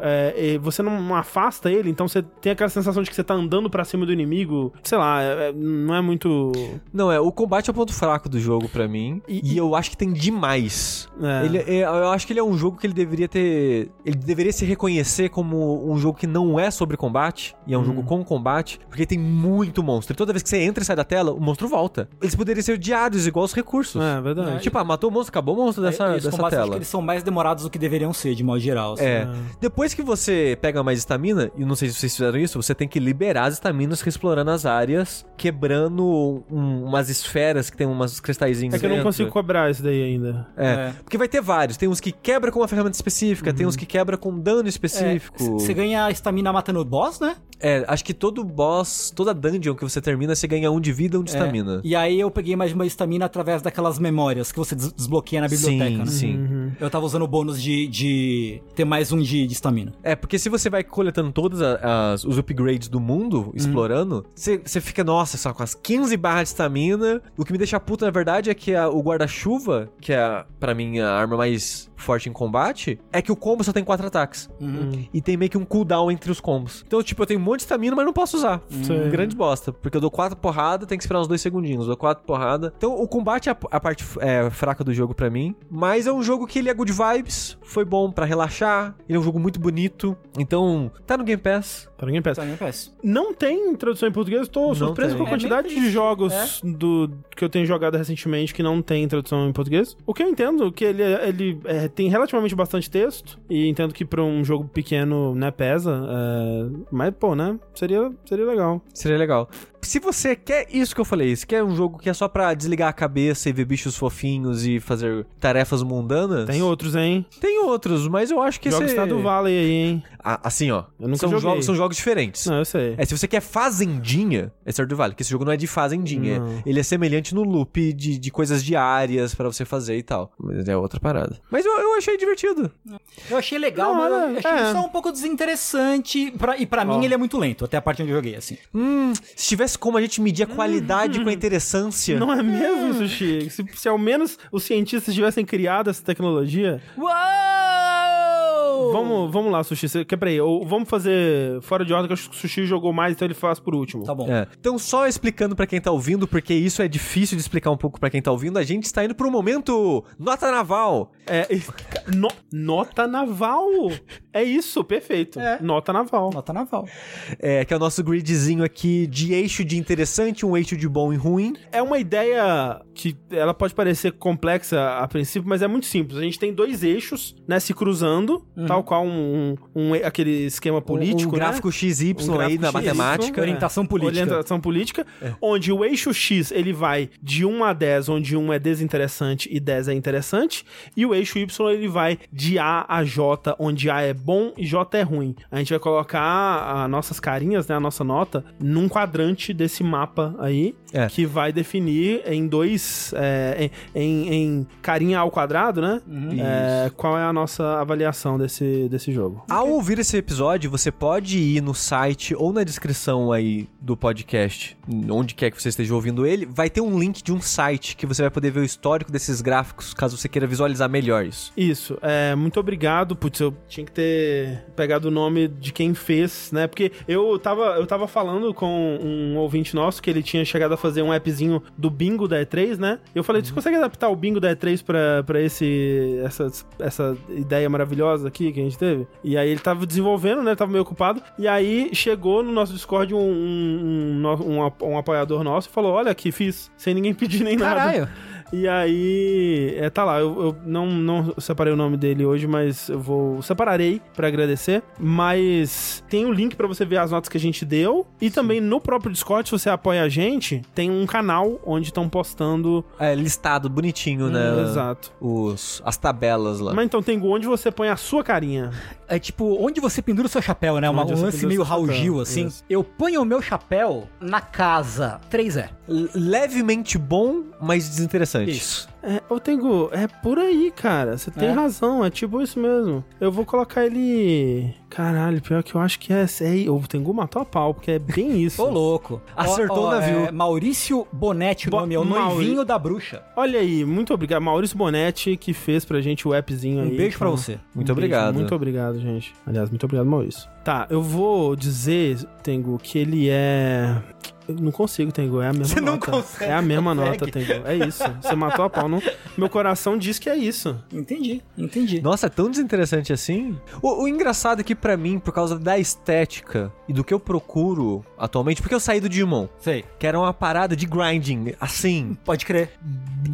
A: é, é, você não, afasta ele, então você tem aquela sensação de que você tá andando pra cima do inimigo, sei lá, é- é- não é muito...
B: Não, é, o combate é o ponto fraco do jogo pra mim.
A: E-
B: E, eu acho que tem demais.
A: É.
B: Ele, é- eu acho que ele é um jogo que ele deveria ter. Ele deveria se reconhecer como um jogo que não é sobre combate. E é um jogo com combate. Porque tem muito monstro. E toda vez que você entra e sai da tela, o monstro volta. Eles poderiam ser diários, igual os recursos.
A: É, verdade.
B: Tipo, ah, matou o monstro, acabou o monstro dessa,
C: É,
B: dessa
C: combates, acho que
B: tela.
C: eles são mais demorados do que deveriam ser, de modo geral. assim.
B: É. Depois que você pega mais estamina, e não sei se vocês fizeram isso, você tem que liberar as estaminas explorando as áreas, quebrando um- umas esferas que tem umas cristalzinhos
A: É que eu não
B: dentro.
A: consigo cobrar isso daí ainda.
B: É.
C: É.
B: Porque vai ter vários. Tem uns que quebra com uma ferramenta específica, tem uns que quebra com dano específico.
C: Você ganha estamina matando o boss, né?
B: É, acho que todo boss, toda dungeon que você termina, você ganha um de vida e um de
C: É.
B: estamina.
C: E aí eu peguei mais uma estamina através daquelas memórias que você des- desbloqueia na biblioteca,
B: sim,
C: né?
B: sim.
A: Uhum.
C: Eu tava usando o bônus de, de ter mais um de de estamina.
B: É, porque se você vai coletando todos os upgrades do mundo, explorando, você você fica, nossa, só com as 15 barras de estamina. O que me deixa puto, na verdade, é que a- o guarda-chuva, que é, pra mim, a arma mais forte em combate, é que o combo só tem quatro ataques.
C: Uhum.
B: E tem meio que um cooldown entre os combos. Então, tipo, eu tenho monte de estamina, mas não posso usar.
A: Sim.
B: Grande bosta. Porque eu dou quatro porradas, tem que esperar uns dois segundinhos. Dou quatro porradas. Então, o combate é a, a parte é, fraca do jogo pra mim. Mas é um jogo que ele é good vibes. Foi bom pra relaxar. Ele é um jogo muito bonito. Então, tá no Game Pass.
A: Para ninguém peça.
C: Estamina PS.
A: Não tem tradução em português, tô
B: Não
A: surpreso
B: tem.
A: com a
C: É
A: quantidade
C: meio
A: de jogos do que eu tenho jogado recentemente que não tem tradução em português. O que eu entendo, que ele, ele é, tem relativamente bastante texto, e entendo que pra um jogo pequeno, né, pesa, é, mas, pô, né, seria, seria legal.
B: Seria legal. Se você quer isso que eu falei, se quer um jogo que é só pra desligar a cabeça e ver bichos fofinhos e fazer tarefas mundanas.
A: Tem outros, hein?
B: Tem outros, mas eu acho que
A: Jogos
B: esse.
A: Stardew Valley aí, hein?
B: Ah, assim, ó.
A: Eu nunca
B: são,
A: joguei.
B: jogos, são jogos diferentes.
A: Não, eu sei.
B: É, se você quer fazendinha, é Stardew Valley, que esse jogo não é de fazendinha.
A: Não.
B: Ele é semelhante no loop de, de coisas diárias pra você fazer e tal. Mas é outra parada. Mas eu, eu achei divertido.
C: Eu achei legal,
A: Não,
C: mas eu
A: é-
C: achei
A: é.
C: só um pouco desinteressante. Pra, e pra
A: Ó.
C: mim ele é muito lento, até a parte onde eu joguei, assim.
B: Hum, se tivesse como a gente medir a qualidade com a interessância.
A: Não é mesmo, Sushi? Se, se ao menos os cientistas tivessem criado essa tecnologia.
C: Uou!
A: Vamos, vamos lá, Sushi. Você, quer, peraí, ou vamos fazer fora de ordem, que eu acho que o Sushi jogou mais, então ele faz por último.
C: Tá bom.
B: É. Então, só explicando pra quem tá ouvindo, porque isso é difícil de explicar um pouco pra quem tá ouvindo, a gente está indo pro momento Nota Naval.
A: É, [laughs] no- nota naval. É isso, perfeito.
C: É.
A: Nota naval.
C: Nota naval.
B: É, que é o nosso gridzinho aqui de eixo de interessante, um eixo de bom e ruim.
A: É uma ideia que ela pode parecer complexa a princípio, mas é muito simples. A gente tem dois eixos, né, se cruzando, tal qual um, um- um- aquele esquema político,
B: um, um gráfico
A: né?
B: XY
A: Um
B: aí
A: XY,
B: matemática.
A: é.
C: Orientação política.
A: Orientação política, onde o eixo X ele vai de 1 a 10, onde 1 é desinteressante e 10 é interessante, e o eixo Y ele vai de A a J, onde A é bom e J é ruim. A gente vai colocar as nossas carinhas, né, a nossa nota, num quadrante desse mapa aí,
B: É.
A: que vai definir em dois, é, em, em- em carinha ao quadrado, né, é, qual é a nossa avaliação desse, desse jogo.
B: Ao ouvir esse episódio, você pode ir no site ou na descrição aí do podcast, onde quer que você esteja ouvindo ele, vai ter um link de um site que você vai poder ver o histórico desses gráficos, caso você queira visualizar melhor isso.
A: Isso, é, muito obrigado. Putz, eu tinha que ter pegado o nome de quem fez, né? Porque eu tava, eu tava falando com um ouvinte nosso que ele tinha chegado a fazer um appzinho do bingo da E3, né? Eu falei, você consegue adaptar o bingo da E3 pra, pra esse, essa, essa ideia maravilhosa aqui que a gente teve? E aí ele tava desenvolvendo, né? Tava meio ocupado. E aí chegou no nosso Discord um, um, um, um ap- apoiador nosso e falou: Olha aqui, fiz, sem ninguém [laughs] pedir nem nada.
C: Caralho.
A: E aí, é, tá lá, eu, eu não, não separei o nome dele hoje, mas eu vou. Separarei pra agradecer. Mas tem o link pra você ver as notas que a gente deu. E também no próprio Discord, se você apoia a gente, tem um canal onde estão postando.
B: É listado bonitinho, né?
A: Exato.
B: Os, as tabelas lá.
A: Mas então tem onde você põe a sua carinha.
C: É tipo, onde você pendura o seu chapéu, né? Uma, um lance meio Raul Gil, assim.
A: isso.
C: Eu ponho o meu chapéu na casa. 3 é.
B: Levemente bom, mas desinteressante.
C: Isso.
A: É, ô Tengu, é por aí, cara. Você tem
C: É.
A: razão, é tipo isso mesmo. Eu vou colocar ele. Caralho, pior que eu acho que é. é o Tengu matou a pau, porque é bem [laughs] isso.
C: Ô, louco.
B: Acertou o navio.
C: é Maurício Bonetti, o
A: Bo-
C: nome é o
A: Mauri-
C: noivinho da bruxa.
A: Olha aí, muito obrigado. Maurício Bonetti, que fez pra gente o appzinho
C: Um
A: aí.
C: beijo pra
A: Então,
C: você.
B: Muito
A: um beijo.
B: obrigado.
A: Muito obrigado, gente. Aliás, muito obrigado, Maurício. Tá, eu vou dizer, Tengu, que ele é. Eu não consigo, Tengu. É a mesma
C: Você não
A: nota.
C: consegue,
A: É a mesma
C: consegue.
A: nota, Tengu. É isso. Você matou a pau. Não... Meu coração diz que é isso.
C: Entendi, entendi.
B: Nossa, é tão desinteressante assim. O, o engraçado é que pra mim, por causa da estética e do que eu procuro atualmente, porque eu saí do Digimon,
C: Sei.
B: que era uma parada de grinding, assim.
C: Pode crer.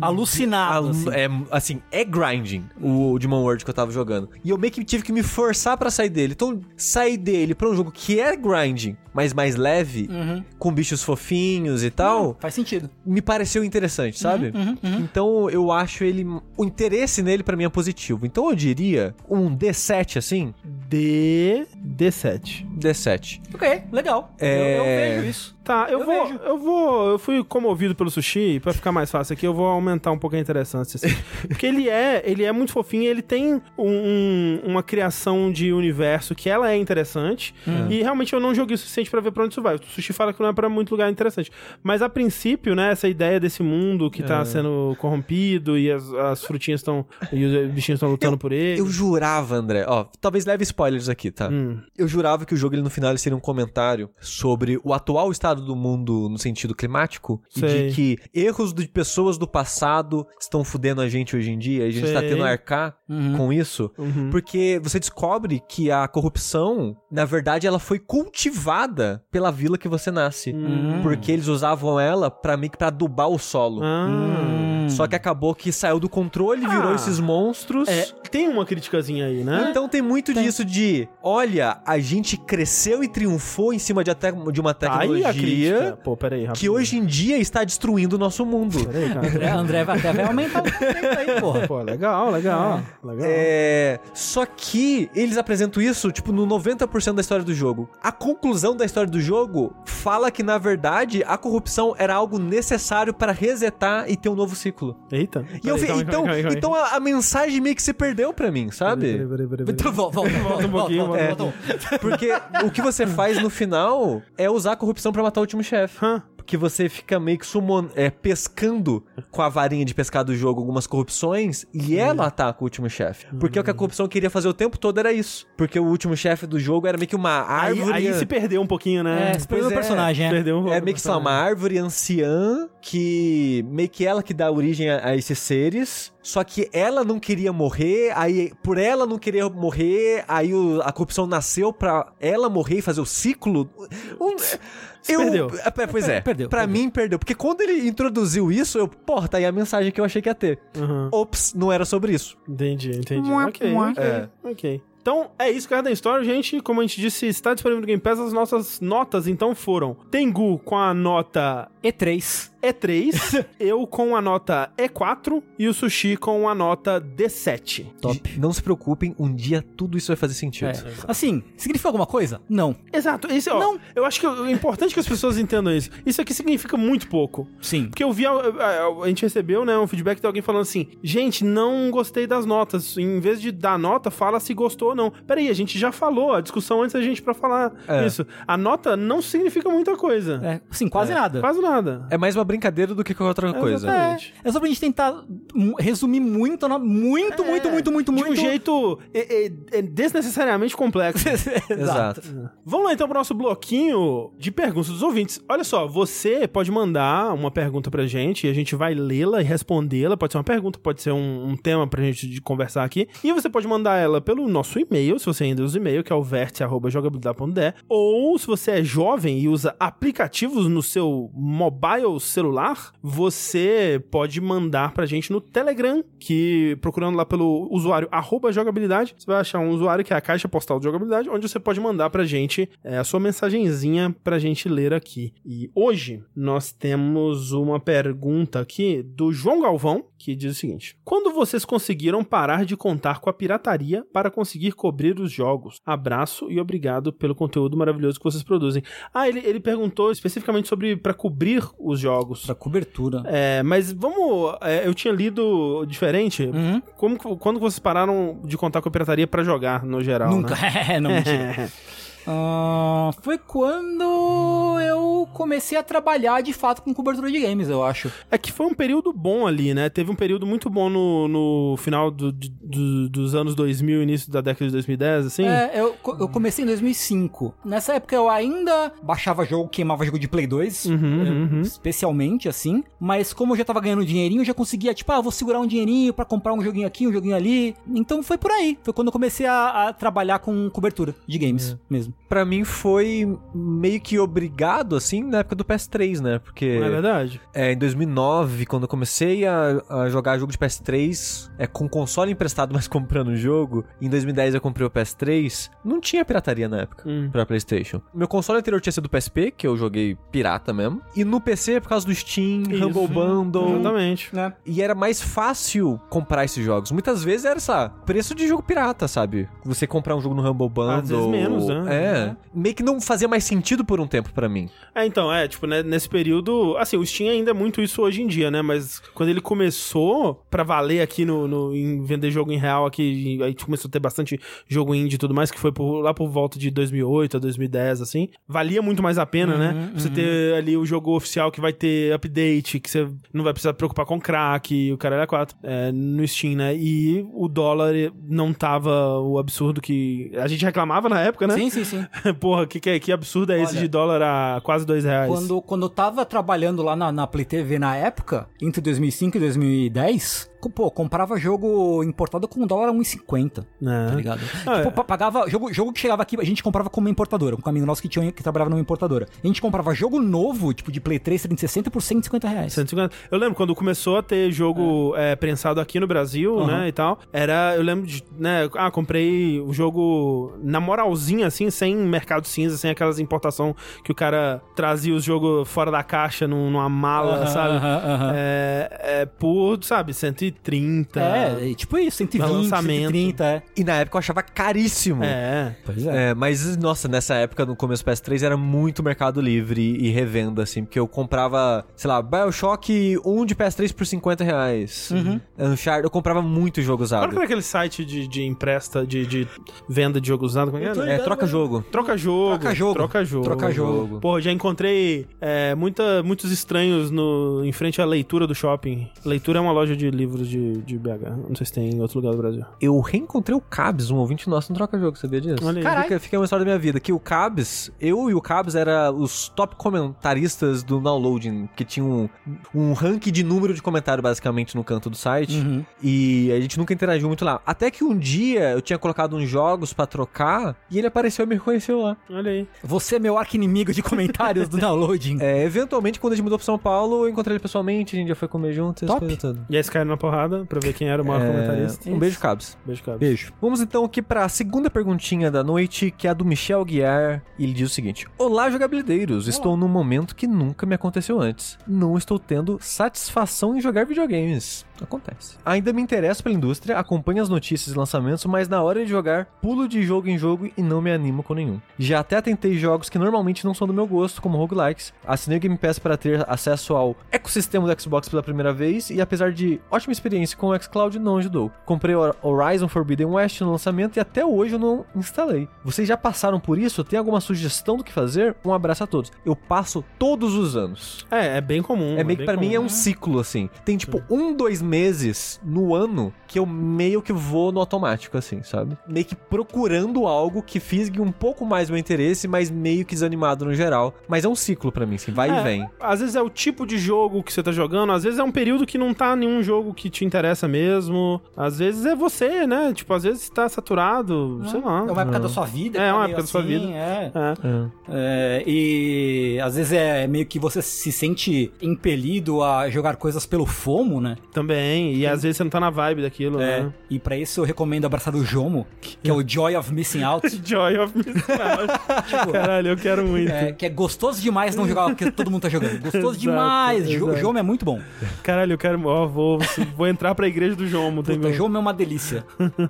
C: Alucinado.
B: Alu-
C: assim.
B: É, assim, é grinding o Digimon World que eu tava jogando. E eu meio que tive que me forçar pra sair dele. Então, sair dele pra um jogo que é grinding, mas mais leve,
C: Uhum.
B: com bichos fofinhos e tal,
C: Faz sentido.
B: me pareceu interessante, sabe?
C: Uhum, uhum.
B: Então eu acho ele. O interesse nele pra mim é positivo. Então eu diria um D7 assim.
A: D. D7.
B: D7.
C: Ok, legal.
B: É.
C: Eu, eu vejo isso.
A: Tá, eu,
C: Eu
A: vou.
C: vejo.
A: Eu vou. Eu fui comovido pelo sushi, pra ficar mais fácil aqui, eu vou aumentar um pouco a interessância. Assim. [laughs] Porque ele é, ele é muito fofinho, ele tem um- uma criação de universo que ela é interessante. E realmente eu não joguei o suficiente pra ver pra onde isso vai. O sushi fala que não é pra muito lugar interessante. Mas a princípio, né, essa ideia desse mundo que tá sendo corrompido e as, as frutinhas estão. E os bichinhos estão lutando por ele.
B: Eu jurava, André, ó, talvez leve spoilers aqui, tá?
A: Hum.
B: Eu jurava que o jogo ele, no final ele seria um comentário sobre o atual estado do mundo no sentido climático
A: Sei.
B: e de que erros de pessoas do passado estão fudendo a gente hoje em dia e a gente tá
A: Sei.
B: tendo a arcar com isso.
A: Uhum.
B: Porque você descobre que a corrupção, na verdade, ela foi cultivada pela vila que você nasce.
A: Hum.
B: Porque eles usavam ela pra meio que pra adubar o solo.
A: Ah.
B: Só que acabou que saiu do controle, virou
A: Ah.
B: esses monstros.
A: É, tem uma criticazinha aí, né?
B: Então tem muito disso de, olha, a gente cresceu e triunfou em cima de, até, de uma
A: Tá aí
B: tecnologia.
A: a Pô, peraí,
B: que hoje em dia está destruindo o nosso mundo.
A: Peraí, cara.
C: André, André vai até vai aumentar o tempo aí, porra.
A: Pô, legal, legal. legal.
B: É, só que eles apresentam isso, tipo, no 90% da história do jogo. A conclusão da história do jogo fala que, na verdade, a corrupção era algo necessário para resetar e ter um novo ciclo.
A: Eita.
B: E eu vi, então,
A: calma aí, calma aí,
B: então a, a mensagem meio que se perdeu pra mim, sabe?
A: Peraí, peraí, peraí, peraí.
C: Então, volta, volta, volta,
A: um pouquinho,
C: volta,
A: volta.
C: volta, volta.
B: Porque o que você faz no final é usar a corrupção pra matar o último chefe.
A: Hã?
B: Porque você fica meio que sumon, é, pescando com a varinha de pescar do jogo algumas corrupções e ela ataca o último chefe. Porque o que a corrupção queria fazer o tempo todo era isso. Porque o último chefe do jogo era meio que uma
A: Aí,
B: árvore.
A: aí se perdeu um pouquinho, né?
C: É, se perdeu o
B: é.
C: personagem, é.
A: Perdeu um pouco
B: É meio que, lá, uma árvore anciã que meio que ela que dá origem a, a esses seres. Só que ela não queria morrer, aí por ela não querer morrer, aí o- a corrupção nasceu pra ela morrer e fazer o ciclo. Um, eu,
A: perdeu.
B: É, pois é,
C: Perdeu,
B: pra
C: perdeu.
B: mim perdeu. Porque quando ele introduziu isso, eu, porra, tá aí a mensagem que eu achei que ia ter.
A: Uhum.
B: Ops, não era sobre isso.
A: Entendi, entendi.
C: Mua,
A: ok,
C: mua.
A: ok,
B: É.
A: ok. Então, é isso, Garden Story, gente. Como a gente disse, está disponível no Game Pass. As nossas notas, então, foram Tengu com a nota
C: E3.
A: E3, [laughs] eu com a nota E4 e o Sushi com a nota D7.
C: Top.
B: Não se preocupem, um dia tudo isso vai fazer sentido.
C: É. Assim, significa alguma coisa? Não.
A: Exato, isso, ó,
C: Não.
A: eu acho que é importante que as pessoas entendam isso. Isso aqui significa muito pouco.
C: Sim.
A: Porque eu vi, a, a- a gente recebeu, né, um feedback de alguém falando assim: gente, não gostei das notas. Em vez de dar nota, fala se gostou ou não. Peraí, a gente já falou a discussão antes da gente pra falar
B: É.
A: isso. A nota não significa muita coisa.
C: É, sim, quase nada.
A: Quase nada.
B: É mais uma brincadeira do que qualquer outra coisa.
A: Exatamente.
C: É só pra gente tentar resumir muito, muito, muito, muito, muito,
A: De
C: muito.
A: um jeito é, é, é desnecessariamente complexo. [laughs]
B: Exato.
A: Vamos lá então pro nosso bloquinho de perguntas dos ouvintes. Olha só, você pode mandar uma pergunta pra gente e a gente vai lê-la e respondê-la. Pode ser uma pergunta, pode ser um, um tema pra gente de conversar aqui. E você pode mandar ela pelo nosso e-mail, se você ainda usa e-mail, que é o vértice.jogabilidade.de. Ou se você é jovem e usa aplicativos no seu mobile celular, você pode mandar pra gente no Telegram, que procurando lá pelo usuário jogabilidade, você vai achar um usuário que é a caixa postal de jogabilidade, onde você pode mandar pra gente é, a sua mensagenzinha pra gente ler aqui. E hoje nós temos uma pergunta aqui do João Galvão, que diz o seguinte: Quando vocês conseguiram parar de contar com a pirataria para conseguir cobrir os jogos? Abraço e obrigado pelo conteúdo maravilhoso que vocês produzem. Ah, ele, ele perguntou especificamente sobre para cobrir os jogos.
C: Pra cobertura.
A: É, mas vamos. é, eu tinha lido diferente.
C: Uhum.
A: Como, quando vocês pararam de contar com a pirataria pra jogar, no geral?
C: Nunca.
A: Né? [laughs]
C: É, não, mentira. [laughs] Ah, foi quando eu comecei a trabalhar de fato com cobertura de games, eu acho.
A: É que foi um período bom ali, né? Teve um período muito bom no, no final do- do- dos anos 2000, início da década de 2010, assim.
C: É, eu, eu comecei em 2005. Nessa época eu ainda baixava jogo, queimava jogo de Play 2,
A: Uhum,
C: é,
A: uhum.
C: especialmente assim. Mas como eu já tava ganhando dinheirinho, eu já conseguia, tipo, ah, vou segurar um dinheirinho pra comprar um joguinho aqui, um joguinho ali. Então foi por aí. Foi quando eu comecei a, a trabalhar com cobertura de games mesmo.
B: Pra mim foi meio que obrigado, assim, na época do PS3, né? Porque
A: Não é verdade?
B: é, em 2009, quando eu comecei a, a jogar jogo de PS3, é com console emprestado, [laughs] mas comprando o jogo, em 2010 eu comprei o PS3, não tinha pirataria na época
A: Hum.
B: pra PlayStation. Meu console anterior tinha sido o PSP, que eu joguei pirata mesmo, e no PC por causa do Steam,
A: Isso.
B: Humble Bundle.
A: Exatamente.
C: Né?
B: E era mais fácil comprar esses jogos. Muitas vezes era, sabe, preço de jogo pirata, sabe? Você comprar um jogo no Humble Bundle.
A: Às vezes menos, né?
B: É. Meio que não fazia mais sentido por um tempo pra mim.
A: É, então, é, tipo, né, nesse período, assim, o Steam ainda é muito isso hoje em dia, né, mas quando ele começou pra valer aqui no, no- em vender jogo em real aqui, aí começou a ter bastante jogo indie e tudo mais, que foi por- lá por volta de 2008 a 2010, assim, valia muito mais a pena, né, você ter ali o jogo oficial que vai ter update, que você não vai precisar preocupar com crack, o cara era 4, é, no Steam, né, e o dólar não tava o absurdo que a gente reclamava na época, né,
C: Sim, sim, sim. [laughs]
A: Porra, que, que, que absurdo é esse
C: Olha,
A: de dólar a quase dois reais?
C: Quando, quando eu tava trabalhando lá na, na Play TV na época, entre 2005 e 2010, pô, comprava jogo importado com dólar a 1,50,
A: É.
C: tá ligado?
A: Ah,
C: tipo,
A: é.
C: pa- pagava. Jogo, jogo que chegava aqui, a gente comprava como uma importadora. Um amigo nosso que, tinha, que trabalhava numa importadora. A gente comprava jogo novo, tipo de Play 3, 360 por 150 reais.
A: 150. Eu lembro quando começou a ter jogo é, prensado aqui no Brasil,
C: Aham.
A: né, e tal. Era, eu lembro de, né, ah, comprei o jogo na moralzinha, assim, sem mercado cinza, sem aquelas importação que o cara trazia os jogos fora da caixa num- numa mala,
C: Aham,
A: sabe?
C: aham.
A: É, é por, sabe, 130.
C: É, é, tipo isso, 120,
A: lançamento.
C: 130, é.
B: E na época eu achava caríssimo.
A: É.
C: Pois é.
B: É, mas, nossa, nessa época, no começo do PS3, era muito Mercado Livre e revenda, assim, porque eu comprava, sei lá, Bioshock 1 de PS3 por 50 reais.
C: Uhum.
B: Uncharted, eu comprava muito jogo
A: Qual
B: usado.
A: que era aquele site de, de empresta, de, de venda de jogo usado? Como é?
B: É, troca jogo.
A: Troca jogo.
C: Troca jogo.
A: Troca jogo.
C: Troca jogo.
A: Pô, já encontrei é, muita, muitos estranhos no, em frente à leitura do shopping. Leitura é uma loja de livros de, de BH. Não sei se tem em outro lugar do Brasil.
B: Eu reencontrei o Cabs, um ouvinte nosso no Troca Jogo, sabia disso?
A: Olha aí.
C: Caralho.
B: Fica, fica uma história da minha vida, que o Cabs, eu e o Cabs era os top comentaristas do downloading, que tinha um, um ranking de número de comentário basicamente no canto do site.
C: Uhum.
B: E a gente nunca interagiu muito lá. Até que um dia eu tinha colocado uns jogos pra trocar e ele apareceu e me reconheceu lá.
A: Olha aí.
C: Você é meu arqui-inimigo de comentários do [laughs] downloading.
B: É, eventualmente, quando a gente mudou pra São Paulo, eu encontrei ele pessoalmente, a gente já foi comer junto, essas
C: Top.
B: coisas todas.
A: E aí, caíram na porrada pra ver quem era o maior
B: É,
A: comentarista.
B: Um beijo, Cabs.
A: Beijo, cara.
C: Beijo.
B: Vamos então aqui para a segunda perguntinha da noite, que é a do Michel Guiar. E ele diz o seguinte: Olá, jogabilideiros. Estou num momento que nunca me aconteceu antes. Não estou tendo satisfação em jogar videogames. Acontece. Ainda me interesso pela indústria, acompanho as notícias e lançamentos, mas na hora de jogar, pulo de jogo em jogo e não me animo com nenhum. Já até tentei jogos que normalmente não são do meu gosto, como roguelikes. Assinei o Game Pass para ter acesso ao ecossistema do Xbox pela primeira vez e apesar de ótima experiência com o xCloud, não ajudou. Comprei o Horizon Forbidden West no lançamento e até hoje eu não instalei. Vocês já passaram por isso? Tem alguma sugestão do que fazer? Um abraço a todos. Eu passo todos os anos.
A: É, é bem comum.
B: É meio que
A: bem
B: pra mim é
A: comum.
B: um ciclo, assim. Tem tipo um, dois meses no ano que eu meio que vou no automático, assim, sabe? Meio que procurando algo que fisgue um pouco mais meu interesse, mas meio que desanimado no geral. Mas é um ciclo pra mim, assim, vai
A: É,
B: e vem.
A: Às vezes é o tipo de jogo que você tá jogando, às vezes é um período que não tá nenhum jogo que te interessa mesmo. Às vezes é você, né? Tipo, às vezes tá saturado, sei lá.
C: É uma época da sua vida.
A: É,
C: tá
A: uma época da sua
C: assim,
A: vida.
C: É.
A: É.
C: É, e às vezes é meio que você se sente impelido a jogar coisas pelo FOMO, né?
A: Também. E às vezes você não tá na vibe daquilo,
C: É,
A: né?
C: e pra isso eu recomendo abraçar o Jomo, que é o Joy of Missing Out. [laughs]
A: Joy of Missing Out. [laughs] Caralho, eu quero muito.
C: É, que é gostoso demais não jogar o que todo mundo tá jogando. Gostoso [laughs]
A: Exato,
C: demais.
A: Exato.
C: Jomo é muito bom.
A: Caralho, eu quero. Ó, vou, vou entrar pra igreja do Jomo. Tem
C: Puta,
A: meu...
C: Jomo é uma delícia.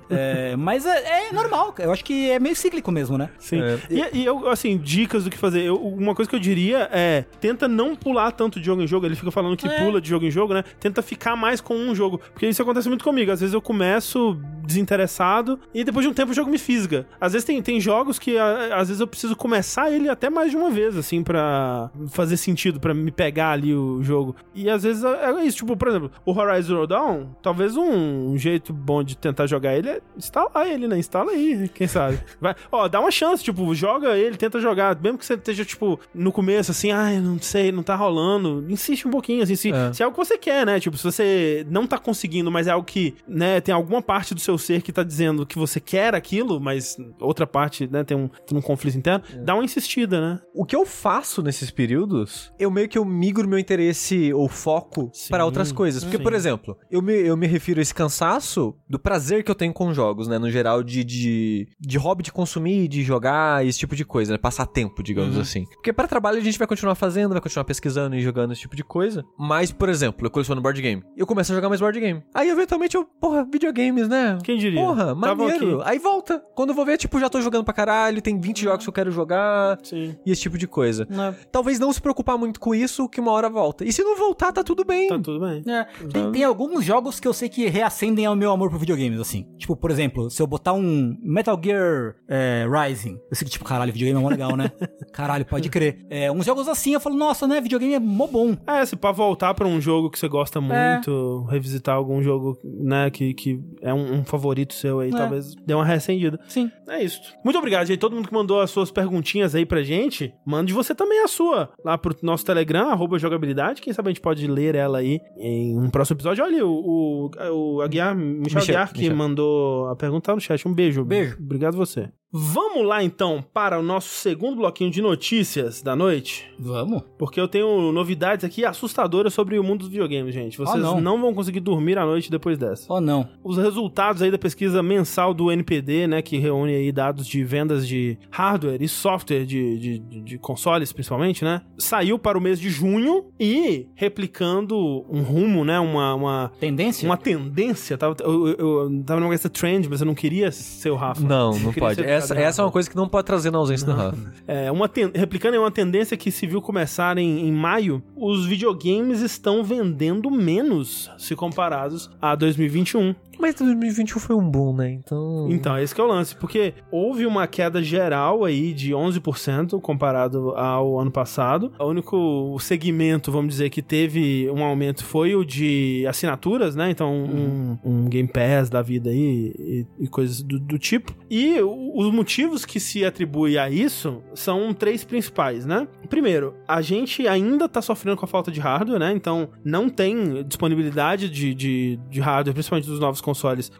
C: É, mas é, é normal, eu acho que é meio cíclico mesmo, né?
A: Sim.
B: É.
A: E, e eu, assim, dicas do que fazer. Eu- uma coisa que eu diria é: tenta não pular tanto de jogo em jogo. Ele fica falando que
C: É.
A: pula de jogo em jogo, né? Tenta ficar mais com um jogo. Porque isso acontece muito comigo. Às vezes eu começo desinteressado e depois de um tempo o jogo me fisga. Às vezes tem, tem jogos que a- às vezes eu preciso começar ele até mais de uma vez, assim, pra fazer sentido, pra me pegar ali o jogo. E às vezes é é isso. Tipo, por exemplo, o Horizon Zero Dawn, talvez um, um jeito bom de tentar jogar ele é instalar ele, né? Instala aí, quem sabe. [laughs] Vai, ó, dá uma chance, tipo, joga ele, tenta jogar. Mesmo que você esteja, tipo, no começo, assim, ai, não sei, não tá rolando. Insiste um pouquinho, assim, se,
B: É.
A: se é algo que você quer, né? Tipo, se você não tá conseguindo, mas é algo que, né, tem alguma parte do seu ser que tá dizendo que você quer aquilo, mas outra parte, né, tem um, tem um conflito interno, dá uma insistida, né?
B: O que eu faço nesses períodos, eu meio que eu migro meu interesse ou foco para outras coisas. Porque,
A: sim.
B: por exemplo, eu me, eu me refiro a esse cansaço do prazer que eu tenho com jogos, né? No geral, de, de, de hobby de consumir, de jogar, esse tipo de coisa, né? Passar tempo, digamos assim. Porque para trabalho a gente vai continuar fazendo, vai continuar pesquisando e jogando esse tipo de coisa. Mas, por exemplo, eu coleciono board game. Eu começo a jogar mais board game. Aí, eventualmente, eu, porra, videogames, né?
A: Quem diria?
B: Porra, maneiro. Aí volta. Quando eu vou ver, tipo, já tô jogando pra caralho, tem 20 jogos que eu quero jogar
A: Sim.
B: e esse tipo de coisa.
C: É.
B: Talvez não se preocupar muito com isso, que uma hora volta. E se não voltar, tá tudo bem.
A: Tá tudo bem.
C: É, tem, tem alguns jogos que eu sei que reacendem ao meu amor por videogames, assim. Tipo, por exemplo, se eu botar um Metal Gear é, Rising, eu sei que, tipo, caralho, videogame é mó legal, né? [laughs] Caralho, pode crer. É, uns jogos assim, eu falo, nossa, né, videogame é mó bom.
A: É, se pra voltar pra um jogo que você gosta muito. Revisitar algum jogo, né, que, que é um, um favorito seu aí,
C: É.
A: talvez dê uma recendida.
C: Sim.
A: É isso. Muito obrigado, gente. Todo mundo que mandou as suas perguntinhas aí pra gente, mande você também a sua lá pro nosso Telegram, arroba jogabilidade. Quem sabe a gente pode ler ela aí em um próximo episódio. Olha, o, o, o Aguiar, Michel,
B: Michel,
A: Aguiar, que
B: Michel.
A: mandou a pergunta no chat. Um beijo.
C: Beijo.
A: Obrigado você. Vamos lá então para o nosso segundo bloquinho de notícias da noite.
C: Vamos.
A: Porque eu tenho novidades aqui assustadoras sobre o mundo dos videogames, gente. Vocês
C: não.
A: não vão conseguir dormir à noite depois dessa
C: Oh, não.
A: os resultados aí da pesquisa mensal do NPD, né, que reúne aí dados de vendas de hardware e software de, de, de- consoles, principalmente, né, saiu para o mês de junho e replicando um rumo, né, uma, uma,
C: Tendência?
A: uma tendência, tava, eu, eu, eu tava numa essa trend, mas eu não queria ser o Rafa.
B: Não, não pode.
A: ser
B: Essa, essa é uma coisa que não pode trazer na ausência do Rafa.
A: É, uma ten- replicando aí uma tendência que se viu começar em, em maio, os videogames estão vendendo menos se comparados a 2021.
B: Mas 2021 foi um boom, né? Então.
A: Então, esse que é o lance, porque houve uma queda geral aí de 11% comparado ao ano passado. O único segmento, vamos dizer, que teve um aumento foi o de assinaturas, né? Então, um, um Game Pass da vida aí e, e coisas do, do tipo. E os motivos que se atribui a isso são três principais, né? Primeiro, a gente ainda tá sofrendo com a falta de hardware, né? Então, não tem disponibilidade de, de, de hardware, principalmente dos novos consoles,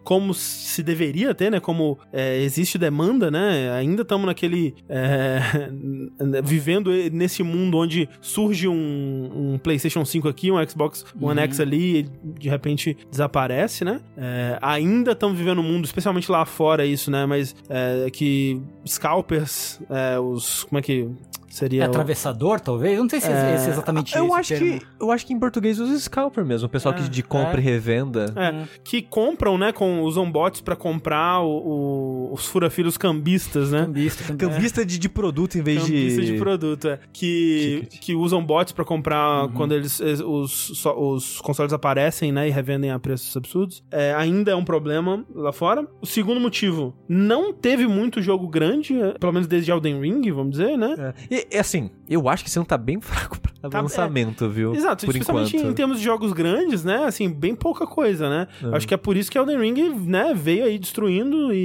A: como se deveria ter, né? Como é, existe demanda, né? Ainda estamos naquele. é, [laughs] vivendo nesse mundo onde surge um, um PlayStation 5 aqui, um Xbox One X ali, e de repente desaparece, né? É, ainda estamos vivendo um mundo, especialmente lá fora, isso, né? Mas é, que scalpers, é, os. Como é que. Seria.
C: É
A: o-
C: atravessador, talvez? Eu não sei se é, esse é exatamente
B: Eu
C: esse
B: acho,
C: termo.
B: que, eu acho que em português usa scalper mesmo. O pessoal que
A: É,
B: de compra
C: é.
B: e revenda.
A: É, que compram, né, com usam bots pra comprar o- o- os furafilhos cambistas, né?
C: Cambista, cambista.
B: Cambista de, de produto em vez
A: Cambista
B: de.
A: de produto, é. Que,
B: Ticket.
A: que usam bots pra comprar quando eles es- os, só- os consoles aparecem, né, e revendem a preços absurdos. É, ainda é um problema lá fora. O segundo motivo, não teve muito jogo grande, é, pelo menos desde Elden Ring, vamos dizer, né?
B: É. E, e, assim, eu acho que esse ano tá bem [laughs] fraco pra
A: Tá-
B: lançamento, viu?
A: Exato,
B: por
A: especialmente
B: enquanto.
A: em termos de jogos grandes, né? Assim, bem pouca coisa, né?
B: É.
A: Acho que é por isso que Elden Ring, né, veio aí destruindo e.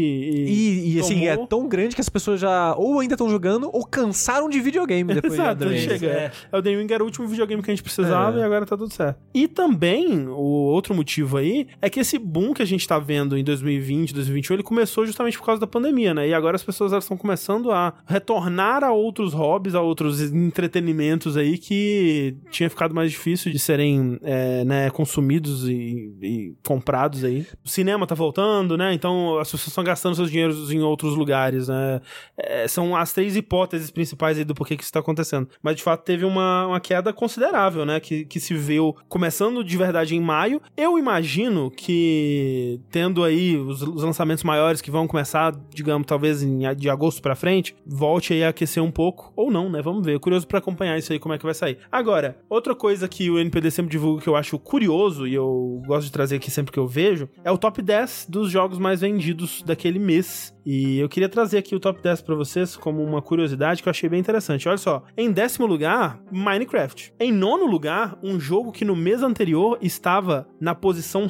B: E, e, assim,
A: tomou-
B: é tão grande que as pessoas já ou ainda estão jogando ou cansaram de videogame depois
A: Exato,
B: de Elden Ring.
A: chega.
C: É.
A: Elden Ring era o último videogame que a gente precisava
B: É.
A: e agora tá tudo certo. E também, o outro motivo aí, é que esse boom que a gente tá vendo em 2020, 2021, ele começou justamente por causa da pandemia, né? E agora as pessoas elas estão começando a retornar a outros hobbies, a outros entretenimentos aí que tinha ficado mais difícil de serem, é, né, consumidos e, e comprados aí. O cinema tá voltando, né? Então as pessoas estão gastando seus dinheiros em outros lugares, né? É, são as três hipóteses principais aí do porquê que isso tá acontecendo. Mas de fato teve uma, uma queda considerável, né? Que, que se viu começando de verdade em maio. Eu imagino que tendo aí os, os lançamentos maiores que vão começar, digamos, talvez em, de agosto pra frente, volte aí a aquecer um pouco. Ou não, né? Vamos ver. Curioso pra acompanhar isso aí, como é que vai sair. Agora, outra coisa que o NPD sempre divulga que eu acho curioso e eu gosto de trazer aqui sempre que eu vejo é o top 10 dos jogos mais vendidos daquele mês. E eu queria trazer aqui o top 10 pra vocês como uma curiosidade que eu achei bem interessante. Olha só, em décimo lugar, Minecraft. Em nono lugar, um jogo que no mês anterior estava na posição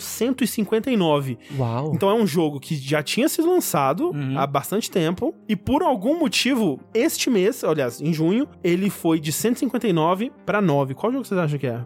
A: 159.
B: Uau.
A: Então é um jogo que já tinha sido lançado
C: Uhum.
A: há bastante tempo e por algum motivo, este mês, aliás, em junho, ele foi de 159 pra 9. Qual jogo vocês acham que é?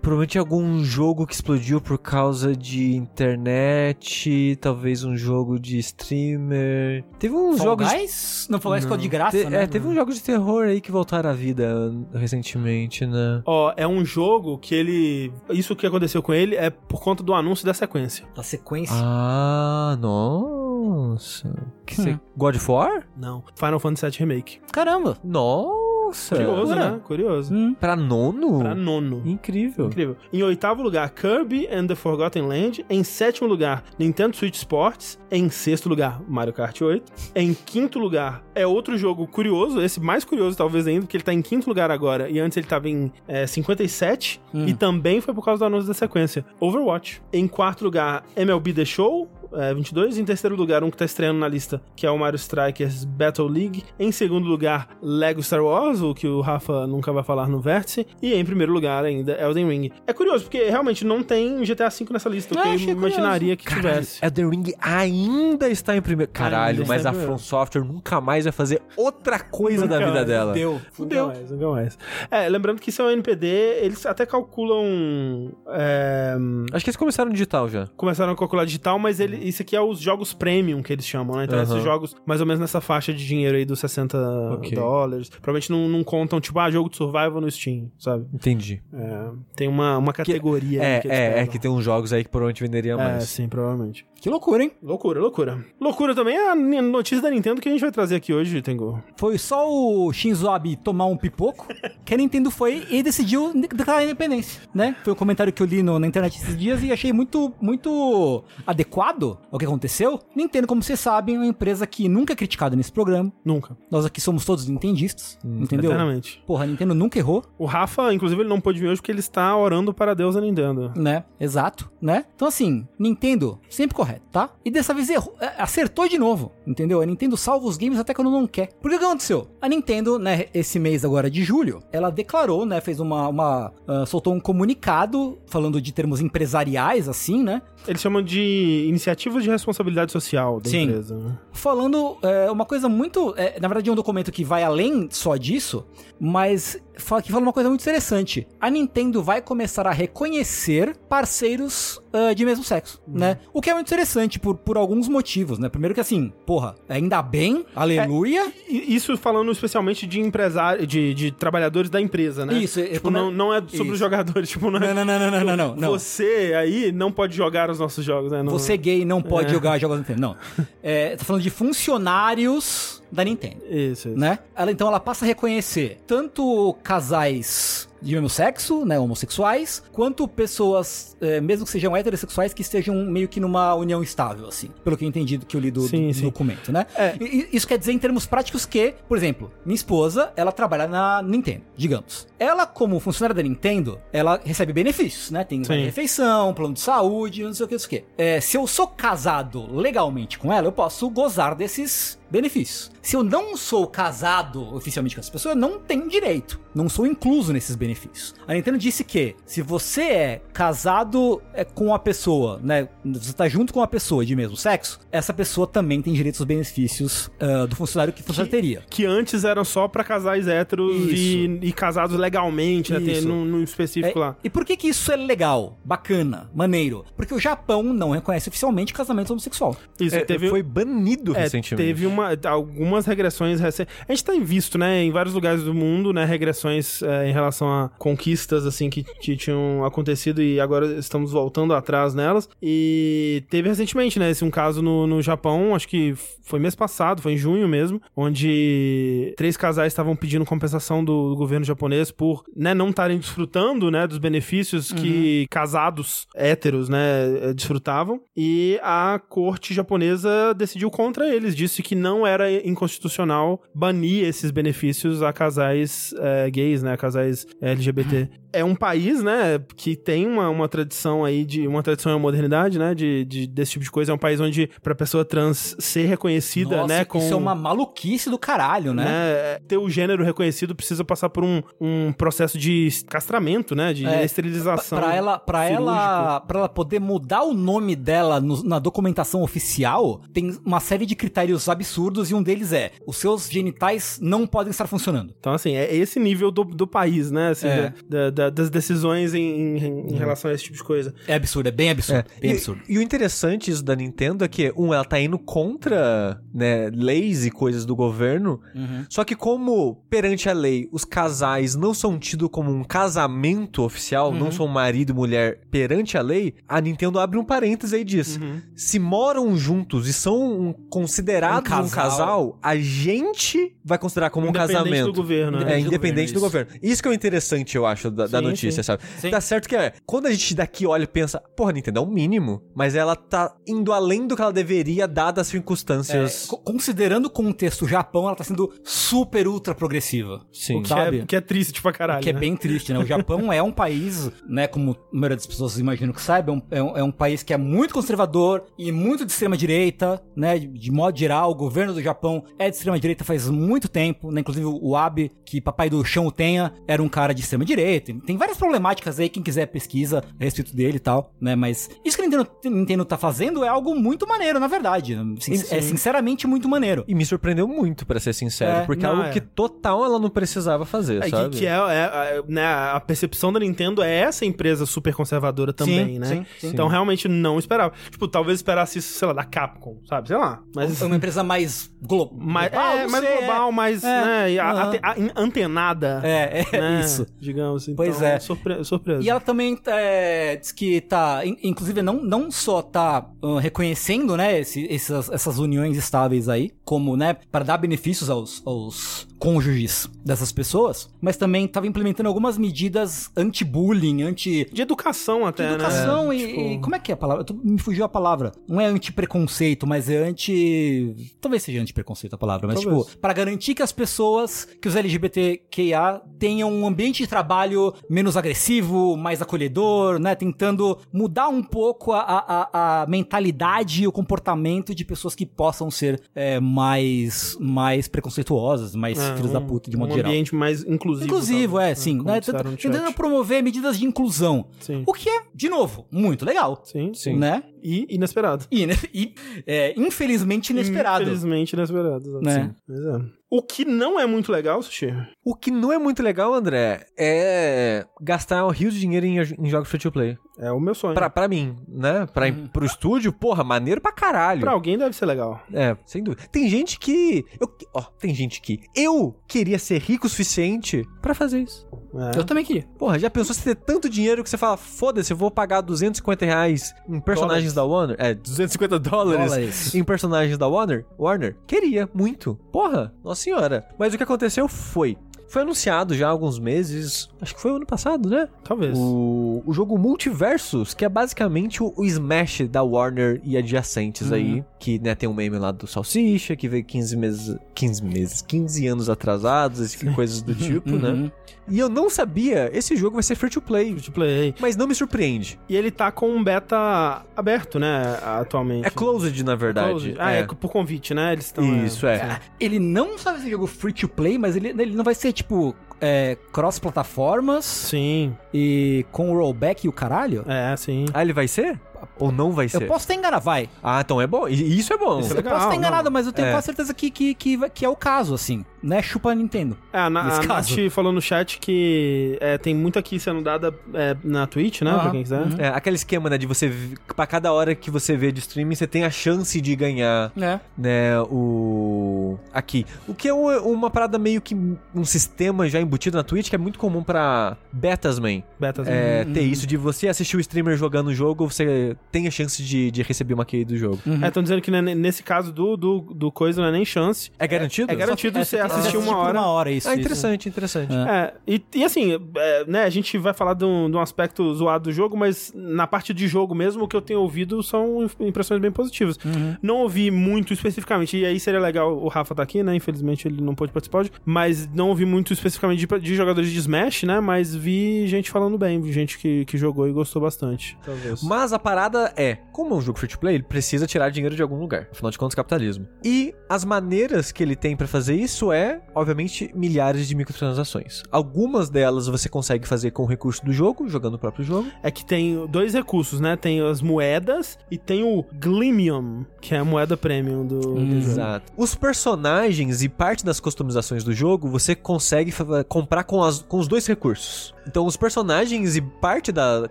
B: Provavelmente algum jogo que explodiu por causa de internet, talvez um jogo de streamer. Teve uns
C: Fall
B: jogos.
C: Guys? Não, Fall Guys ficou de graça,
B: Te-
C: né?
B: É, teve uns jogos de terror aí que voltaram à vida recentemente, né?
A: Ó, é um jogo que ele. Isso que aconteceu com ele é por conta do anúncio da sequência.
C: Da sequência.
B: Ah, nossa. Que.
C: Hum.
B: God of War?
A: Não. Final Fantasy VII Remake.
C: Caramba.
B: Nossa.
A: Curioso,
C: Loucura.
A: né? Curioso.
C: Hum.
B: Pra nono?
A: Pra nono.
B: Incrível.
A: Incrível. Em oitavo lugar, Kirby and the Forgotten Land. Em sétimo lugar, Nintendo Switch Sports. Em sexto lugar, Mario Kart 8. Em quinto lugar, é outro jogo curioso, esse mais curioso talvez ainda, porque ele tá em quinto lugar agora e antes ele tava em é, 57.
C: Hum.
A: E também foi por causa do anúncio da sequência. Overwatch. Em quarto lugar, MLB The Show. É, 22. Em terceiro lugar, um que tá estreando na lista, que é o Mario Strikers Battle League. Em segundo lugar, Lego Star Wars, o que o Rafa nunca vai falar no Vértice. E em primeiro lugar ainda, Elden Ring. É curioso, porque realmente não tem GTA V nessa lista, o que eu imaginaria que tivesse.
B: Elden Ring ainda está em primeiro. Caralho, mas a. From Software nunca mais vai fazer outra coisa da
A: Nunca
B: vida
A: mais.
B: dela.
C: Deu.
A: Fudeu. Nunca mais, nunca mais. É, lembrando que isso é um NPD, eles até calculam. é,
B: Acho que eles começaram no digital já.
A: começaram a calcular digital, mas ele, isso aqui é os jogos premium que eles chamam, né? Então,
B: Aham.
A: esses jogos, mais ou menos nessa faixa de dinheiro aí dos 60
B: Ok.
A: dólares. Provavelmente não, não contam, tipo, ah, jogo de survival no Steam, sabe?
B: Entendi.
A: É, tem uma, uma categoria. aí
B: É,
A: que eles
B: é, é
A: pegam.
B: que tem uns jogos aí que provavelmente venderia
A: É,
B: mais.
A: sim, provavelmente.
C: Que loucura, hein?
A: Loucura, loucura. Loucura também é a notícia da Nintendo que a gente vai trazer aqui hoje, Tengu.
C: Foi só o Shinzo Abe tomar um pipoco [laughs] que a Nintendo foi e decidiu de- declarar a independência, né? Foi o comentário que eu li no- na internet esses dias e achei muito, muito adequado ao que aconteceu. Nintendo, como vocês sabem, é uma empresa que nunca é criticada nesse programa.
A: Nunca.
C: Nós aqui somos todos nintendistas, entendeu?
A: Eternamente.
C: Porra, a Nintendo nunca errou,
A: O Rafa, inclusive, ele não pôde vir hoje porque ele está orando para Deus da Nintendo.
C: né? Exato, né? Então assim, Nintendo sempre correto, tá? E dessa vez errou, é, acertou de novo, entendeu? A Nintendo salva os games até quando não quer. Por que que aconteceu? A Nintendo, né, esse mês agora de julho, ela declarou, né, fez uma, uma ah, soltou um comunicado falando de termos empresariais, assim, né?
A: Eles chamam de iniciativas de responsabilidade social da
C: Sim.
A: empresa. né?
C: falando é, uma coisa muito. é, na verdade, é um documento que vai além só disso, mas fala, que fala uma coisa muito interessante. A Nintendo vai começar a reconhecer parceiros ah, de mesmo sexo, né? O que é muito interessante por, por alguns motivos, né? Primeiro que assim, porra, ainda bem, aleluia.
A: E Isso falando especialmente de empresários, de, de trabalhadores da empresa, né?
C: Isso, é
A: tipo,
C: é-
A: não, não é sobre
C: Isso.
A: os jogadores, [laughs] tipo, não é...
C: Não, não, não, não, não, não, não.
A: Você aí não pode jogar os nossos jogos, né? Não-
C: Você gay não pode
A: É.
C: jogar jogos da Nintendo. Não. [laughs] É, tá falando de funcionários da Nintendo.
A: Isso, isso.
C: né? Ela então ela passa a reconhecer tanto casais de mesmo sexo, né, homossexuais, quanto pessoas, é, mesmo que sejam heterossexuais, que estejam meio que numa união estável, assim, pelo que eu entendi do que eu li do, do-
A: Sim,
C: do
A: sim.
C: documento, né?
A: É.
C: E- isso quer dizer em termos práticos que, por exemplo, minha esposa, ela trabalha na Nintendo, digamos. Ela, como funcionária da Nintendo, ela recebe benefícios, né? Tem refeição, plano de saúde, não sei o que, não sei o que. É, se eu sou casado legalmente com ela, eu posso gozar desses benefícios. Se eu não sou casado oficialmente com essa pessoa, eu não tenho direito. Não sou incluso nesses benefícios. A Nintendo disse que se você é casado é, com uma pessoa, né? Você tá junto com uma pessoa de mesmo sexo, essa pessoa também tem direito aos benefícios ah, do funcionário que funcionário teria.
A: Que antes eram só pra casais héteros e, e casados legalmente, né? Tem num, num específico
C: É,
A: lá.
C: E por que que isso é legal, bacana, maneiro? Porque o Japão não reconhece oficialmente casamento homossexual.
A: Isso,
B: É,
A: teve...
B: Foi banido
A: É,
B: recentemente.
A: teve uma, algumas regressões recentes. A gente tem visto, né, em vários lugares do mundo, né, regressões é, em relação a conquistas, assim, que, que tinham acontecido e agora estamos voltando atrás nelas. E teve recentemente, né, esse um caso no, no Japão, acho que foi mês passado, foi em junho mesmo, onde três casais estavam pedindo compensação do, do governo japonês por, né, não estarem desfrutando, né, dos benefícios que casados héteros, né, eh, desfrutavam. E a corte japonesa decidiu contra eles, disse que não era inconstitucional banir esses benefícios a casais eh, gays, né, casais LGBT. É um país, né, que tem uma, uma tradição aí de uma tradição e modernidade, né, de, de- desse tipo de coisa. É um país onde pra pessoa trans ser reconhecida,
C: Nossa,
A: né, com
C: Isso é uma maluquice do caralho, né?
A: né, ter o gênero reconhecido precisa passar por um, um processo de castramento, né, de
C: É,
A: esterilização.
C: Pra ela, pra
A: cirúrgico.
C: ela, pra ela poder mudar o nome dela no- na documentação oficial, tem uma série de critérios absurdos e um deles é: os seus genitais não podem estar funcionando.
A: Então, assim, é esse nível do, do país, né? Assim,
C: É.
A: da- da- das decisões em, em- em relação a esse tipo de coisa.
C: É absurdo, é bem absurdo, bem
B: E,
C: absurdo.
B: e o interessante isso da Nintendo é que, um, ela tá indo contra né, leis e coisas do governo,
C: Uhum.
B: só que como perante a lei os casais não são tidos como um casamento oficial,
C: Uhum.
B: não são marido e mulher perante a lei, a Nintendo abre um parênteses aí disso.
C: Uhum.
B: Se moram juntos e são um- considerados
C: Um
B: um casal,
C: casal.
B: a gente vai considerar como um
A: Independente
B: casamento.
A: do governo, né?
B: É,
C: Independente do governo,
B: governo. Isso que é o interessante, eu acho, da, da
A: Sim,
B: notícia,
A: sim.
B: sabe?
C: Sim.
B: Tá certo que é. Quando a gente daqui olha e pensa, porra, Nintendo é o mínimo, mas ela tá indo além do que ela deveria, dadas as circunstâncias.
C: É, co- considerando o contexto Japão, ela tá sendo super ultra progressiva.
B: Sim.
A: Que
C: Sabe?
A: é, que é triste pra caralho.
C: que é
A: né?
C: bem triste, né? O Japão é um país, né, como a maioria das pessoas imagino que saiba, é um, é um- é um país que é muito conservador e muito de extrema direita, né? De, de modo geral, o governo do Japão é de extrema direita faz muito tempo, né? Inclusive o Abe, que papai do chão o tenha, era um cara de extrema direita. Tem várias problemáticas aí, quem quiser pesquisa a respeito dele e tal, né? Mas isso que a Nintendo, Nintendo tá fazendo é algo muito maneiro, na verdade. Sin-
A: Sim.
C: É sinceramente muito maneiro.
B: E me surpreendeu muito, pra ser sincero,
C: É,
B: porque é
A: não,
B: algo
A: é.
B: que total ela não precisava fazer,
A: É,
B: sabe?
A: que, que é, é, é, né, a percepção da Nintendo é essa empresa super conservadora também,
C: Sim,
A: né?
C: sim, sim.
A: Então realmente não esperava. Tipo, talvez esperasse isso, sei lá, da Capcom, sabe? Sei lá. Mas.
C: É uma empresa mais glo
A: mais,
C: global.
A: é, mais global, mais
C: É.
A: né, a- a- antenada.
C: É, é,
A: né,
C: isso.
A: Digamos. Então,
C: Pois é.
A: Surpre surpresa.
C: E ela também é, diz que tá, in- inclusive não, não só tá ah, reconhecendo, né, esse- essas, essas uniões estáveis aí, como, né, para dar benefícios aos, aos cônjuges dessas pessoas, mas também tava implementando algumas medidas anti-bullying, anti...
A: De educação
C: de
A: até,
C: educação
A: né?
C: e,
A: Tipo,
C: e- Como é que é a palavra? Me fugiu a palavra. Não é anti-preconceito, mas é anti... Talvez seja anti-preconceito a palavra, mas
A: Talvez.
C: tipo, para garantir que as pessoas, que os LGBTQIA tenham um ambiente de trabalho menos agressivo, mais acolhedor, né? Tentando mudar um pouco a, a, a mentalidade e o comportamento de pessoas que possam ser é, mais, mais preconceituosas, mais
A: é,
C: filhos da
A: um-
C: puta, de modo
A: um
C: geral.
A: ambiente mais inclusivo.
C: Inclusivo, é, sim. Né? Tentando promover medidas de inclusão.
A: Sim.
C: O que é, de novo, muito legal.
A: Sim,
B: Sim.
C: Né?
A: E inesperado.
C: E, né, e, é, infelizmente inesperado.
A: Infelizmente inesperado. exato.
C: Né?
A: Sim. Pois é. O que não é muito legal, Sushi,
B: O que não é muito legal, André, é gastar rios de dinheiro em, em jogos free to play.
A: é o meu sonho.
B: Pra, pra mim, né? Pra, Pro estúdio, porra, maneiro pra caralho.
A: Pra alguém deve ser legal.
B: É, sem dúvida. Tem gente que. Eu, ó, tem gente que. Eu queria ser rico o suficiente pra fazer isso.
A: É.
C: Eu também queria.
B: Porra, já pensou você ter tanto dinheiro que você fala, foda-se, eu vou pagar 250 reais em personagens da Warner? É, 250 dólares,
C: Dólares.
B: em personagens da Warner? Warner? Queria, muito. Porra, nossa senhora. Mas o que aconteceu foi. Foi anunciado já há alguns meses, acho que foi o ano passado, né?
A: Talvez.
B: O, o jogo Multiversus, que é basicamente o, o Smash da Warner e adjacentes aí. Que, né, tem um meme lá do Salsicha, que veio 15 meses. 15 meses, 15 anos atrasados, esse tipo coisas do [laughs] tipo, né?
C: Uhum.
B: E eu não sabia, esse jogo vai ser free to play.
A: Free to play.
B: Mas não me surpreende.
A: E ele tá com um beta aberto, né, atualmente.
B: É closed, na verdade.
A: Closed. Ah, é. por convite, né? Eles estão.
B: Isso, é.
C: Ele não só vai ser jogo free to play, mas ele, ele não vai ser tipo é, cross-plataformas
A: Sim.
C: e com o rollback e o caralho?
A: É, sim.
B: Ah, ele vai ser? Ou não vai ser?
C: Eu posso estar enganado, vai.
B: Ah, então é bom. E Isso é bom.
A: Isso é
C: Eu
A: legal,
C: posso estar
A: não.
C: enganado, mas eu tenho
B: É.
C: quase certeza que, que, que, vai- que é o caso, assim. Né? Chupa a Nintendo.
A: É, a, Na-
C: Nesse
A: a
C: caso.
A: Nath falou no chat que é, tem muito aqui sendo dada é, na Twitch, né?
C: Aham.
A: Pra quem quiser.
C: Uhum.
B: É, aquele esquema, né, de você... Pra cada hora que você vê de streaming, você tem a chance de ganhar
C: É.
B: né, o... Aqui. O que é uma, uma parada meio que um sistema já embutido na Twitch que é muito comum pra betas, man.
A: Betas.
B: É,
C: Uhum.
B: ter isso de você assistir o streamer jogando o jogo, você tem a chance de, de receber uma key do jogo.
C: Uhum.
A: É, estão dizendo que né, nesse caso do, do, do coisa não é nem chance.
B: É garantido?
A: É garantido
C: É,
A: você
C: tem que
A: assistir uma hora.
C: uma hora, isso.
B: Ah,
C: isso.
B: interessante, interessante.
C: É.
A: É, e, e assim, é, né, a gente vai falar de um, de um aspecto zoado do jogo, mas na parte de jogo mesmo, o que eu tenho ouvido são im- impressões bem positivas.
C: Uhum.
A: Não ouvi muito especificamente, e aí seria legal o Rafa tá aqui, né? Infelizmente ele não pôde participar hoje, mas não ouvi muito especificamente de, de jogadores de Smash, né? Mas vi gente falando bem, vi gente que, que jogou e gostou bastante. Talvez.
B: Mas a parada é, como é um jogo free to play, ele precisa tirar dinheiro de algum lugar. Afinal de contas, capitalismo. E as maneiras que ele tem pra fazer isso é, obviamente, milhares de microtransações. Algumas delas você consegue fazer com o recurso do jogo, jogando o próprio jogo.
A: É que tem dois recursos, né? Tem as moedas e tem o Glimium, que é a moeda premium do, do jogo.
B: Exato. Os personagens e parte das customizações do jogo você consegue comprar com, as- com os dois recursos. Então, os personagens e parte da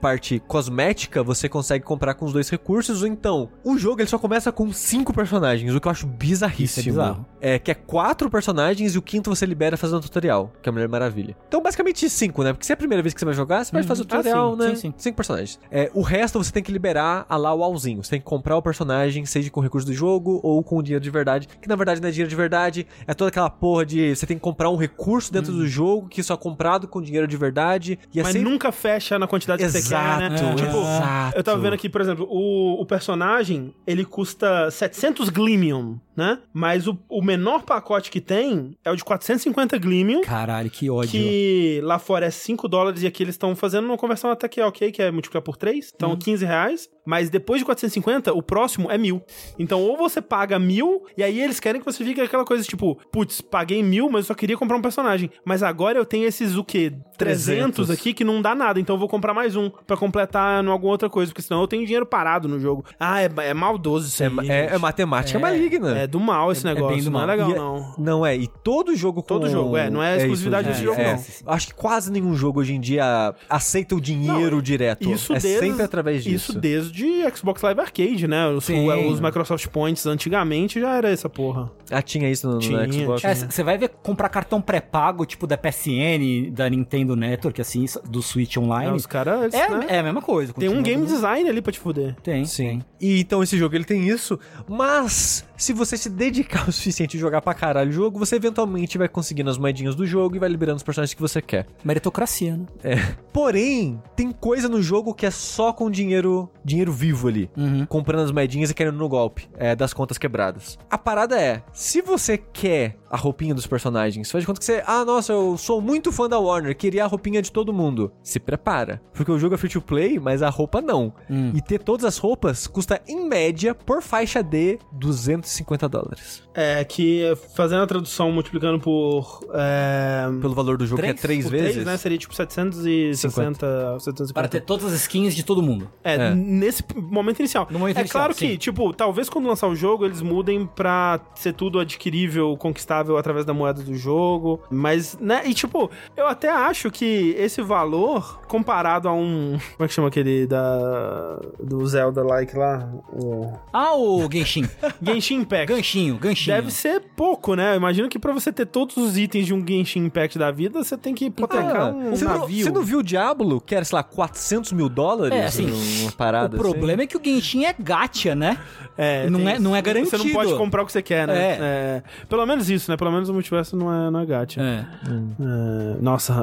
B: parte cosmética você consegue consegue comprar com os dois recursos, ou então, o jogo ele só começa com cinco personagens, o que eu acho bizarríssimo.
C: É bizarro.
B: É que é quatro personagens e o quinto você libera fazendo o tutorial, que é a Mulher Maravilha. Então, basicamente cinco, né? Porque se é a primeira vez que você vai jogar, você vai fazer o
C: Ah,
B: tutorial,
C: sim,
B: né?
C: sim, sim.
B: Cinco personagens. É, o resto você tem que liberar a lá o alzinho. Você tem que comprar o personagem, seja com recurso do jogo ou com dinheiro de verdade. Que na verdade não é dinheiro de verdade, é toda aquela porra de você tem que comprar um recurso dentro do jogo que só é comprado com dinheiro de verdade. E é
A: Mas
B: sempre-
A: nunca fecha na quantidade que você quer, né?
B: Exato,
A: Tipo,
B: exato.
A: eu tava vendo aqui, por exemplo, o, o personagem, ele custa 700 Gleamium, né? Mas o, o menor pacote que tem é o de 450 Gleamium,
C: Caralho, que ódio.
A: que lá fora é 5 dólares e aqui eles estão fazendo uma conversão até que é ok, que é multiplicar por 3, então 15 reais. Mas depois de 450, o próximo é mil. Então ou você paga mil, e aí eles querem que você fique aquela coisa tipo, putz, paguei mil, mas eu só queria comprar um personagem. Mas agora eu tenho esses, o quê? 300
B: 300
A: aqui que não dá nada, então eu vou comprar mais um pra completar em alguma outra coisa, porque senão eu tenho dinheiro parado no jogo. Ah, é, é maldoso isso
B: É,
A: aí.
B: é- é matemática
C: É,
B: maligna.
A: É do mal esse
C: É- é bem
A: negócio,
C: do
A: não é
C: mal.
A: legal
B: E é-
A: não.
B: Não é, e todo jogo com...
A: Todo jogo, é, não é exclusividade
B: isso,
A: desse
B: é,
A: jogo,
B: é.
A: não.
B: Acho que quase nenhum jogo hoje em dia aceita o dinheiro direto.
A: Isso
B: é
A: desde,
B: sempre através disso.
A: Isso desde Xbox Live Arcade, né? Os,
C: Sim.
A: os Microsoft Points antigamente já era essa porra.
B: Ah, tinha isso no, no
A: Tinha,
B: Xbox.
A: tinha.
C: É, você vai ver comprar cartão pré-pago, tipo da PSN, da Nintendo Network, assim, do Switch
A: É,
C: Online.
A: os caras.
C: É,
A: né?
C: é a mesma coisa.
A: Tem um
C: continua
A: game
C: tudo-
A: design ali pra te fuder.
C: Tem,
B: Sim. E então esse jogo ele tem isso, mas se você se dedicar [laughs] o suficiente e jogar pra caralho o jogo, você eventualmente vai conseguindo as moedinhas do jogo e vai liberando os personagens que você quer.
C: Meritocracia, né?
B: É. Porém, tem coisa no jogo que é só com dinheiro, dinheiro vivo ali.
C: Uhum.
B: Comprando as moedinhas e querendo no golpe é, das contas quebradas. A parada é, se você quer a roupinha dos personagens, faz de conta que você, ah, nossa, eu sou muito fã da Warner, queria a roupinha de todo mundo. Se prepara, porque o jogo é free to play, mas a roupa não.
C: Hum.
B: E ter todas as roupas custa em média por faixa de 250 dólares.
A: É que fazendo a tradução multiplicando por. É,
B: Pelo valor do jogo
C: Três?
B: que é três
A: por
B: vezes.
A: três, né? Seria tipo 760, 750.
C: Para ter todas as skins de todo mundo.
A: É,
B: É.
A: nesse momento inicial.
C: No momento
A: é
C: inicial,
A: claro que,
C: sim.
A: tipo, talvez quando lançar o jogo eles mudem pra ser tudo adquirível, conquistável através da moeda do jogo. Mas, né? E, tipo, eu até acho que esse valor, comparado a um. [laughs] Como é que chama aquele da. do Zelda-like lá? O
C: Ah, o Genshin. [laughs]
A: Genshin Impact.
C: Ganchinho, ganchinho.
A: Deve ser pouco, né? Eu imagino que pra você ter todos os itens de um Genshin Impact da vida, você tem que hipotecar
B: Ah,
A: um
B: você, não,
A: navio.
B: você não viu o Diablo, que era, sei lá, 400 mil dólares?
C: É, assim,
B: Uma
C: O
B: parada
C: problema é que o Genshin é gacha, né?
A: É,
C: Não é- não é
A: Você não
C: garantido.
A: pode comprar o que você quer, né?
C: É.
A: É. Pelo menos isso, né? Pelo menos o multiverso não é, não é gacha.
C: É.
A: É, Nossa,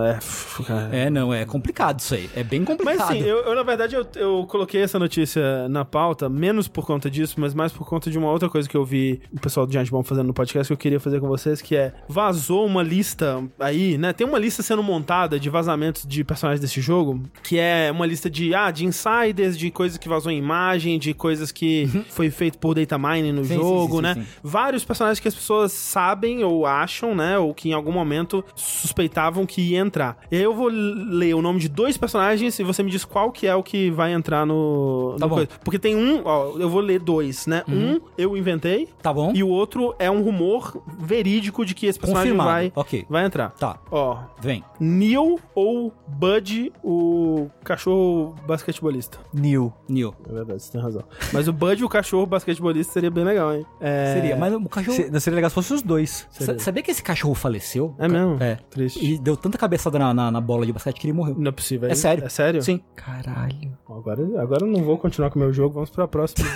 A: é.
C: É, não, é complicado isso aí. É bem complicado.
A: Mas sim, eu, eu, na verdade eu, eu coloquei essa notícia na pauta, menos por conta disso, mas mais por conta de uma outra coisa que eu vi o pessoal do Giant Bomb fazendo no podcast que eu queria fazer com vocês, que é vazou uma lista aí, né? Tem uma lista sendo montada de vazamentos de personagens desse jogo, que é uma lista de, ah, de insiders, de coisas que vazou em imagem, de coisas que foi feito por data mining no
C: Sim,
A: jogo,
C: sim, sim,
A: né?
C: sim.
A: Vários personagens que as pessoas sabem ou acham, né? Ou que em algum momento suspeitavam que ia entrar. E aí eu vou ler o nome de dois personagens e você me diz qual que é o que vai entrar no.
C: Tá
A: no. Porque tem um, ó, eu vou ler dois, né? Um eu inventei
C: Tá bom?
A: e o outro é um rumor verídico de que esse personagem
C: Confirmado.
A: vai,
C: Ok.
A: vai entrar.
C: Tá,
A: Ó,
C: vem.
A: Neil ou Bud, o cachorro basquetebolista.
B: New.
C: Neo.
A: É verdade, você tem razão. Mas o Bud, o cachorro basquetebolista, seria bem legal, hein? É...
C: Seria, mas o cachorro...
B: Se- Não seria legal se fossem os dois.
C: Sa- Sabia que esse cachorro faleceu?
A: É mesmo?
C: É.
A: Triste.
C: E deu tanta cabeçada na, na, na bola de basquete que ele morreu.
A: Não é possível.
C: É sério.
A: É sério?
C: Sim.
B: Caralho.
A: Agora, agora eu não vou continuar com o meu jogo, vamos pra próxima.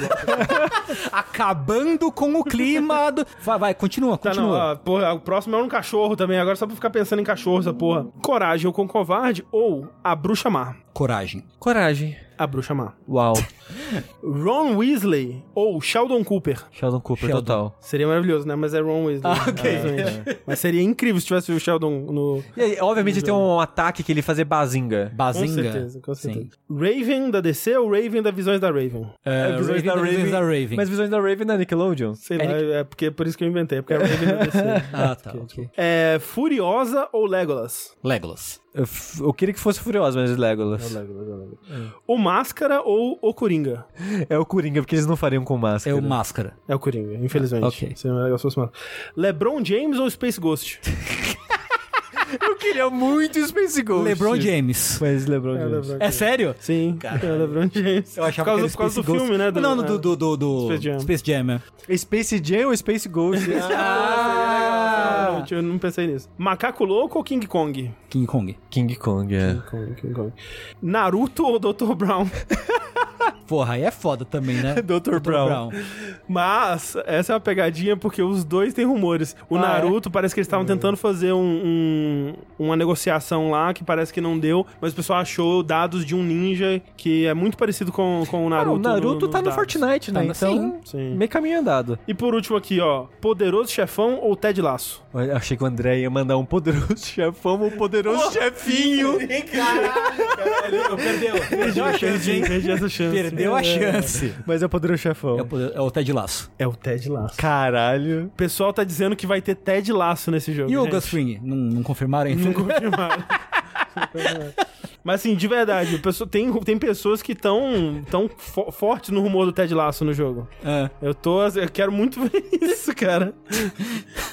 A: [laughs]
C: Acabando com o clima do... Vai, vai, continua,
A: tá, não,
C: continua.
A: ó, porra, o próximo é um cachorro também, agora só pra ficar pensando em cachorro, essa porra. Coragem ou com covarde ou a bruxa má.
C: Coragem.
B: Coragem.
A: A bruxa má.
B: Uau. [laughs]
A: Ron Weasley ou Sheldon Cooper.
B: Sheldon Cooper
C: Sheldon.
B: total.
A: Seria maravilhoso, né? Mas é Ron Weasley.
C: Ah, ok.
A: infelizmente. [laughs] Mas seria incrível se tivesse o Sheldon no...
B: E aí, obviamente tem um ataque que ele fazia bazinga.
A: Com
C: Bazinga.
A: certeza, com certeza.
C: Sim.
A: Raven da DC ou Raven da Visões da Raven?
C: É,
B: Visões da
C: Raven,
B: Raven.
C: da Raven.
B: Mas visões da Raven na Nickelodeon.
A: Sei
C: É
A: lá, é porque é por isso que eu inventei, porque é Raven da DC. [laughs]
C: Ah, tá, ok.
A: É Furiosa ou Legolas?
C: Legolas.
B: Eu, queria que fosse Furioso, mas Legolas.
A: Legolas, é Legolas. O Máscara ou o Coringa?
B: É o Coringa, porque eles não fariam com
C: É
B: máscara.
C: o Máscara.
A: É o Coringa, infelizmente.
C: Ok.
A: Seria legal se fosse Máscara. LeBron James ou Space Ghost? [laughs]
B: Eu queria muito Space Ghost.
C: LeBron James.
B: Mas LeBron
A: É,
B: James.
A: LeBron
C: É sério?
A: Sim, é o LeBron James.
C: Eu achava
A: por causa,
C: que era
A: por causa do
C: Ghost.
A: filme, né?
C: não, do, do, do, do
A: Space Jam.
C: Space Jam, é.
B: Space Jam ou Space Ghost? [laughs]
A: Ah, eu não pensei nisso. Macaco Louco ou King Kong?
C: King Kong.
B: King Kong, é.
A: Kong, King Kong. Naruto ou Dr. Brown? [laughs]
C: Porra, aí é foda também, né? [laughs]
B: Dr. Brown.
A: Mas, essa é uma pegadinha porque os dois têm rumores. O
C: Ah,
A: Naruto parece que eles estavam tentando fazer um, um- uma negociação lá que parece que não deu, mas o pessoal achou dados de um ninja que é muito parecido com, com o
B: Ah,
A: Naruto.
B: o Naruto
A: nos
B: tá no
A: dados.
B: Fortnite, né?
C: Tá,
B: então,
A: Sim.
B: meio caminho andado.
A: E por último aqui, ó, Poderoso Chefão ou Ted Laço?
B: Eu achei que o André ia mandar um poderoso [laughs] chefão ou um poderoso chefinho. [laughs]
C: Perdeu. Perdeu a chance, hein?
A: Perdi essa chance.
C: Perdeu a chance. [laughs]
B: Mas é o poderoso chefão.
C: É o, poder- é o Ted Laço.
A: É o Ted Laço.
B: Caralho.
A: O pessoal tá dizendo que vai ter Ted Laço nesse jogo.
C: E o
A: gente.
C: Gus Fring? Não, não confirmaram ainda?
A: Não confirmaram. [laughs] Mas assim, de verdade, pessoa- tem, tem pessoas que estão tão fo- fortes no rumor do Ted Laço no jogo.
C: É.
A: Eu tô. Eu quero muito [laughs] ver isso, cara.